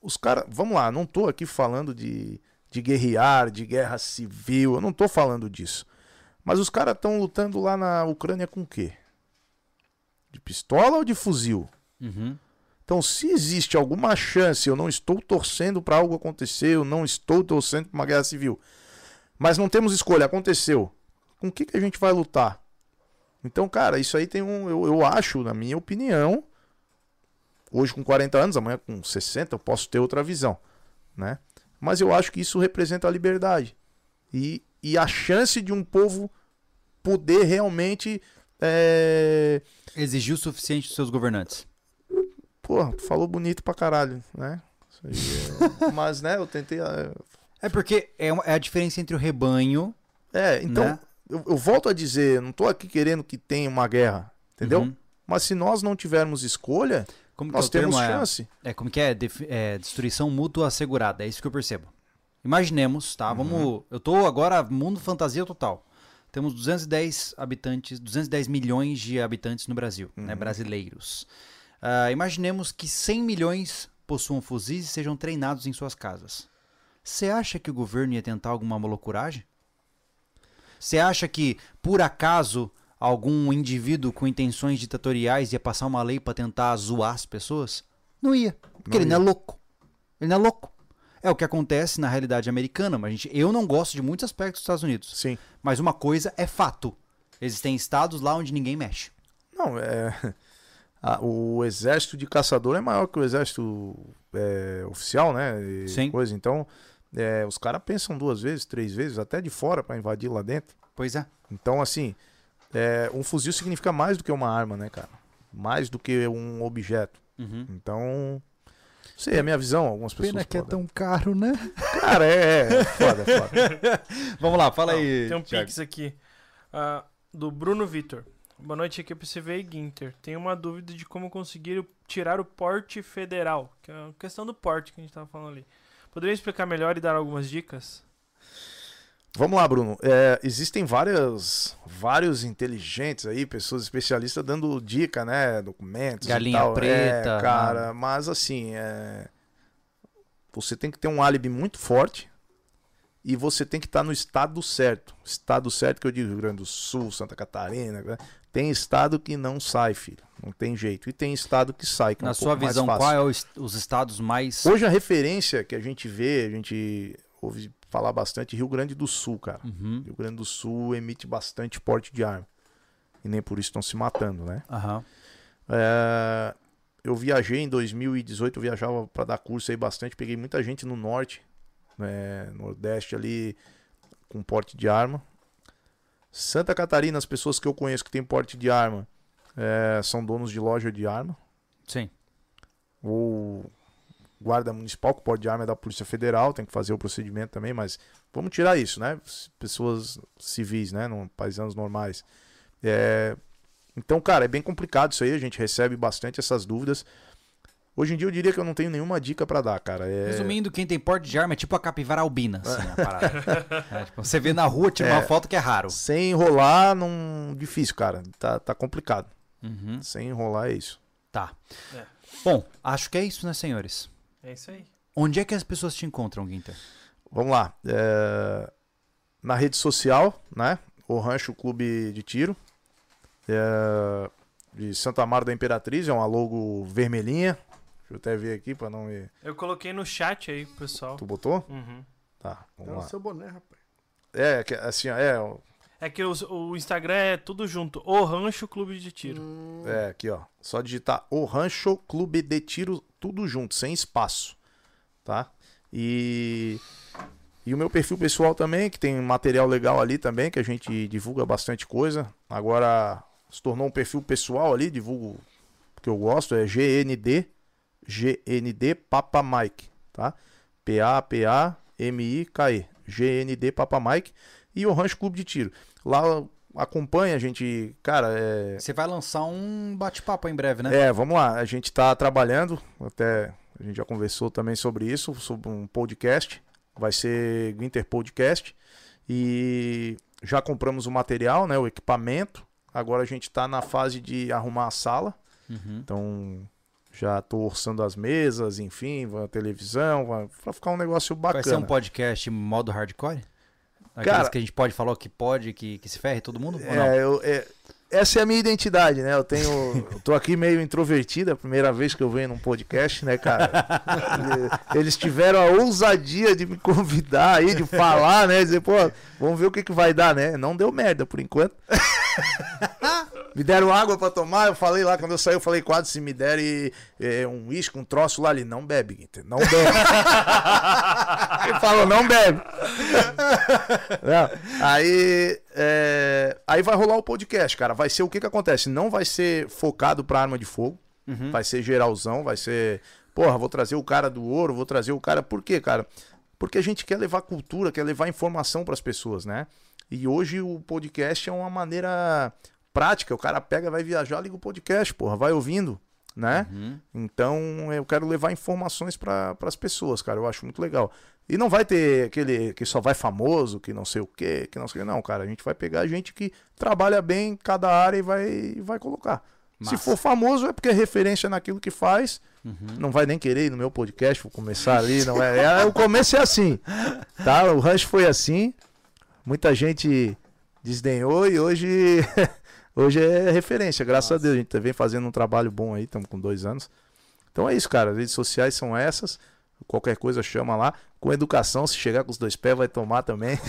C: os caras, vamos lá, não tô aqui falando de, de guerrear, de guerra civil, eu não tô falando disso. Mas os caras estão lutando lá na Ucrânia com o quê? De pistola ou de fuzil?
A: Uhum.
C: Então, se existe alguma chance, eu não estou torcendo para algo acontecer, eu não estou torcendo para uma guerra civil, mas não temos escolha, aconteceu. Com o que, que a gente vai lutar? Então, cara, isso aí tem um. Eu, eu acho, na minha opinião, hoje com 40 anos, amanhã com 60, eu posso ter outra visão, né? Mas eu acho que isso representa a liberdade e, e a chance de um povo poder realmente. É...
A: Exigiu o suficiente dos seus governantes.
C: Tu falou bonito pra caralho, né? É- Mas, né, eu tentei. é,
A: É porque é, uma- é a diferença entre o rebanho.
C: É, então,
A: Né?
C: Eu, eu volto a dizer, não tô aqui querendo que tenha uma guerra, entendeu?
A: Uhum.
C: Mas se nós não tivermos escolha,
A: Como
C: nós
A: é termo?
C: temos
A: É-
C: chance.
A: É como que é? Def- é, destruição mútua assegurada. É isso que eu percebo. Imaginemos, tá? Vamos. Eu tô agora mundo fantasia total. Temos 210 habitantes, 210 milhões de habitantes no Brasil, né? Brasileiros. Ah, imaginemos que 100 milhões possuam fuzis e sejam treinados em suas casas. Você acha que o governo ia tentar alguma loucuragem? Você acha que, por acaso, algum indivíduo com intenções ditatoriais ia passar uma lei pra tentar zoar as pessoas? Não ia. Porque
C: Não
A: ele não é louco. Ele não é louco. É o que acontece na realidade americana, mas gente, eu não gosto de muitos aspectos dos Estados Unidos.
C: Sim.
A: Mas uma coisa é fato. Existem estados lá onde ninguém mexe.
C: Não, é. o exército de caçador é maior que o exército é, oficial, né? e
A: Sim.
C: Coisa. Então, é, os caras pensam duas vezes, três vezes, até de fora pra invadir lá dentro.
A: Pois é.
C: Então, assim, é, um fuzil significa mais do que uma arma, né, cara? Mais do que um objeto.
A: Uhum.
C: Então, não sei, é a minha visão. Algumas pessoas.
A: Pena que é
C: podem-
A: tão caro, né?
C: Cara, é, é, é foda, é foda.
A: Vamos lá, fala
D: Não,
A: aí.
D: Tem um
A: Thiago.
D: pix aqui. ah, do Bruno Vitor. Boa noite, equipe CV e Ginter. Tenho uma dúvida de como conseguir tirar o porte federal. Que é a questão do porte que a gente tava falando ali. Poderia explicar melhor e dar algumas dicas?
C: Vamos lá, Bruno. É, existem várias, vários inteligentes aí, pessoas especialistas dando dica, né? Documentos. e
A: Galinha
C: tal.
A: preta,
C: É, cara, mas assim, é, você tem que ter um álibi muito forte e você tem que estar no estado certo. Estado certo que eu digo Rio Grande do Sul, Santa Catarina. Tem estado que não sai, filho. Não tem jeito. E tem estado que sai. Que é
A: Na
C: um
A: sua visão, qual é o os estados mais.
C: Hoje a referência que a gente vê, a gente ouve falar bastante, Rio Grande do Sul, cara.
A: Uhum.
C: Rio Grande do Sul emite bastante porte de arma. E nem por isso estão se matando, né?
A: Aham.
C: É, Eu viajei em 2018, eu viajava para dar curso aí bastante. Peguei muita gente no norte, né, nordeste ali, com porte de arma. Santa Catarina, as pessoas que eu conheço que tem porte de arma é, são donos de loja de arma.
A: Sim.
C: Ou guarda municipal, que o porte de arma é da Polícia Federal, tem que fazer o procedimento também, mas vamos tirar isso, né? Pessoas civis, né? Não, paisanos normais. É, Então, cara, é bem complicado isso aí, a gente recebe bastante essas dúvidas. Hoje em dia eu diria que eu não tenho nenhuma dica pra dar, cara. É...
A: Resumindo, quem tem porte de arma é tipo a capivara albina, assim, a parada. É, tipo, você vê na rua, tira uma
C: É.
A: foto que é raro.
C: Sem enrolar, não. Difícil, cara. Tá, tá complicado.
A: Uhum.
C: Sem enrolar é isso.
A: Tá.
D: É.
A: Bom, acho que é isso, né, senhores?
D: É isso aí.
A: Onde é que as pessoas te encontram, Guinter?
C: Vamos lá. é, Na rede social, né? O Rancho Clube de Tiro. é, De Santa Amaro da Imperatriz, é uma logo vermelhinha. Deixa eu até ver aqui pra não me.
D: Eu coloquei no chat aí, pessoal.
C: Tu botou?
D: Uhum.
C: Tá,
B: É
C: vamos
B: o
C: lá.
B: seu boné, rapaz.
C: É, que- assim, ó, é,
D: É que os- o, Instagram é tudo junto. O Rancho Clube de Tiro.
B: Hum,
C: é aqui, ó. Só digitar o Rancho Clube de Tiro, tudo junto, sem espaço. Tá? E. E o meu perfil pessoal também, que tem material legal ali também, que a gente divulga bastante coisa. Agora se tornou um perfil pessoal ali, divulgo o que eu gosto, é GND, GND Papa Mike, tá? P-A-P-A-M-I-K-E, GND Papa Mike e o Rancho Clube de Tiro. Lá acompanha a gente, cara, é,
A: Você vai lançar um bate-papo em breve, né?
C: é, vamos lá. A gente está trabalhando, até a gente já conversou também sobre isso, sobre um podcast. Vai ser Winter Podcast. E já compramos o material, né, o equipamento. Agora a gente está na fase de arrumar a sala.
A: Uhum.
C: Então já estou orçando as mesas, enfim, a televisão, vai, pra ficar um negócio
A: Vai
C: bacana.
A: ser um podcast modo hardcore? Aqueles
C: Cara-
A: que a gente pode falar o que pode, que, que se ferre todo mundo?
C: É, eu- é, essa é a minha identidade, né? Eu tenho. eu tô aqui meio introvertido, é a primeira vez que eu venho num podcast, né, cara? E- Eles tiveram a ousadia de me convidar aí, de falar, né? Dizer, pô, vamos ver o que, que vai dar, né? Não deu merda por enquanto. Me deram água pra tomar, eu falei lá, quando eu saí, eu falei quase se me derem eh, um uísque, um troço lá ali. Não bebe, Guinter, não bebe. Ele falou, não bebe. Não. Aí, é, aí vai rolar o podcast, cara. Vai ser o que que acontece? Não vai ser focado pra arma de fogo.
A: Uhum.
C: Vai ser geralzão, vai ser. Porra, vou trazer o cara do ouro, vou trazer o cara. Por quê, cara? Porque a gente quer levar cultura, quer levar informação pras pessoas, né? E hoje o podcast é uma maneira prática. O cara pega, vai viajar, liga o podcast, porra, vai ouvindo, né?
A: Uhum.
C: Então eu quero levar informações para as pessoas, cara. Eu acho muito legal. E não vai ter aquele que só vai famoso, que não sei o quê, que não sei o quê. Não, cara. A gente vai pegar gente que trabalha bem em cada área e vai, vai colocar. Se
A: Massa.
C: for famoso é porque é referência naquilo que faz.
A: Uhum.
C: Não vai nem querer ir no meu podcast, vou começar ali. Não é, é- o começo é assim, tá? O Rush foi assim. Muita gente desdenhou e hoje, hoje é referência. Graças a Deus, a gente vem fazendo um trabalho bom aí, estamos com dois anos. Então é isso, cara. As redes sociais são essas. Qualquer coisa chama lá. Com educação, se chegar com os dois pés, vai tomar também.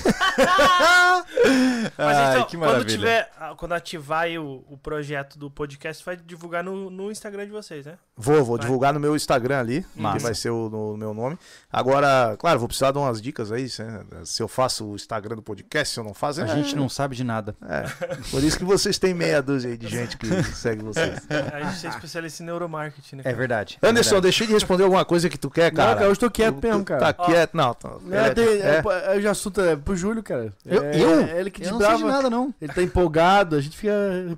D: Mas
A: Ai,
D: então,
A: que
D: quando
A: maravilha.
D: tiver. ah, Quando ativar aí o, o projeto do podcast, vai divulgar no, no Instagram de vocês, né?
C: Vou, vou
D: Vai.
C: divulgar no meu Instagram ali,
A: Massa.
C: que vai ser o no meu nome. Agora, claro, vou precisar de umas dicas aí, se, se eu faço o Instagram do podcast, se eu não faço.
A: A
C: é-
A: gente não sabe de nada.
C: É, por isso que vocês têm meia dúzia aí de gente que segue vocês.
D: A gente é especialista em neuromarketing, né?
A: É verdade. é
C: Anderson,
A: verdade.
C: deixei de responder alguma coisa que tu quer, cara.
B: Não, cara, hoje tô quieto mesmo,
C: tu
B: cara.
C: Tá quieto, não. Tá,
B: É, tem,
C: é,
B: é, é, o assunto é pro Júlio, cara.
A: Eu?
B: É,
A: Eu?
B: É ele que
A: Eu não sei de
B: brava.
A: nada, não.
B: Ele tá empolgado, a gente fica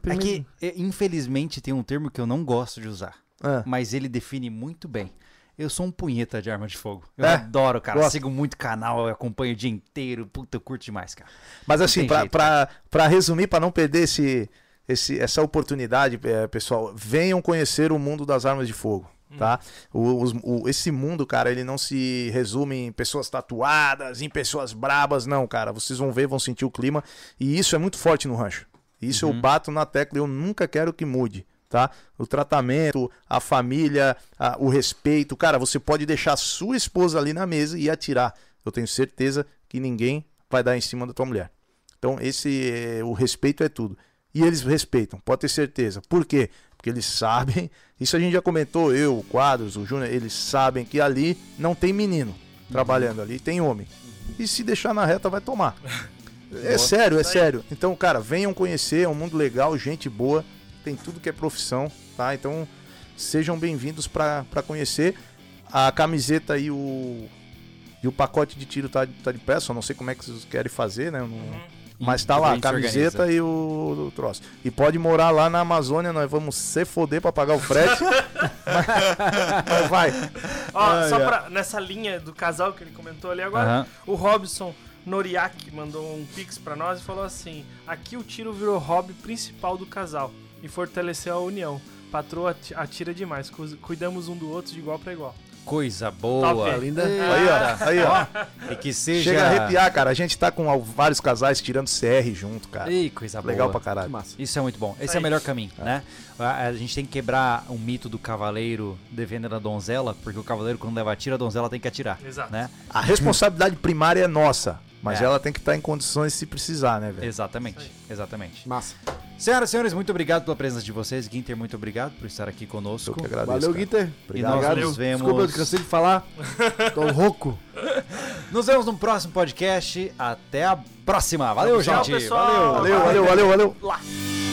A: É que, é, infelizmente, tem um termo que eu não gosto de usar,
C: Ah,
A: mas ele define muito bem. Eu sou um punheta de arma de fogo. Eu
C: É?
A: adoro, cara.
C: Gosto.
A: Sigo muito canal, eu acompanho o dia inteiro. Puta, eu curto demais, cara.
C: Mas
A: Não
C: assim, pra,
A: jeito,
C: pra, pra resumir, pra não perder esse, esse, essa oportunidade, é, pessoal, venham conhecer o mundo das armas de fogo. Tá? O, os- o- esse mundo, cara, ele não se resume em pessoas tatuadas, em pessoas brabas, não, cara. Vocês vão ver, vão sentir o clima. E isso é muito forte no rancho. Isso eu bato na tecla, eu nunca quero que mude. Tá? O tratamento, a família, a- o respeito. Cara, você pode deixar sua esposa ali na mesa e atirar. Eu tenho certeza que ninguém vai dar em cima da tua mulher. Então, esse é- o respeito é tudo. E eles respeitam, pode ter certeza. Por quê? Porque eles sabem, isso a gente já comentou, eu, o Quadros, o Júnior, eles sabem que ali não tem menino trabalhando ali, tem homem. E se deixar na reta, vai tomar. É sério, é sério. Então, cara, venham conhecer, é um mundo legal, gente boa, tem tudo que é profissão, tá? Então, sejam bem-vindos para conhecer. A camiseta e o, e o pacote de tiro tá, tá de pé, só não sei como é que vocês querem fazer, né? Eu não- mas tá
A: A
C: lá, a camiseta
A: organiza.
C: e o, o troço. E pode morar lá na Amazônia, nós vamos se foder pra pagar o frete. mas, mas vai.
D: Ó, só pra, nessa linha do casal que ele comentou ali agora,
A: Aham.
D: o Robson Noriak mandou um pix pra nós e falou assim: aqui o tiro virou hobby principal do casal e fortaleceu a união. patroa ati- atira demais. cu- Cuidamos um do outro de igual pra igual.
A: Coisa boa.
D: Top.
B: Linda.
C: Aí, ó. Aí, ó.
A: E que seja.
C: Chega a arrepiar, cara. A gente tá com vários casais tirando CR junto, cara.
A: Ih, coisa
C: Legal
A: boa.
C: pra caralho.
B: Que massa.
A: Isso é muito bom. Esse é
D: Aí.
A: o melhor caminho, né? A, a gente tem que quebrar o mito do cavaleiro defendendo a donzela, porque o cavaleiro, quando leva tiro, a donzela tem que atirar.
D: Exato.
A: Né?
C: A responsabilidade primária é nossa, mas
A: É.
C: ela tem que estar em condições se precisar, né, velho?
A: Exatamente. Exatamente.
B: Massa.
A: Senhoras e senhores, muito obrigado pela presença de vocês. Guinter, muito obrigado por estar aqui
C: Eu
A: conosco.
C: que agradeço.
B: Valeu,
C: cara.
B: Guinter.
C: Obrigado.
A: E nós
D: Valeu.
A: nos vemos.
B: Desculpa, eu cansei de falar. Tô rouco.
A: Nos vemos no próximo podcast. Até a próxima. Valeu,
D: Tchau,
A: gente.
D: pessoal.
A: Valeu.
C: Valeu, valeu, valeu, valeu.
D: Lá.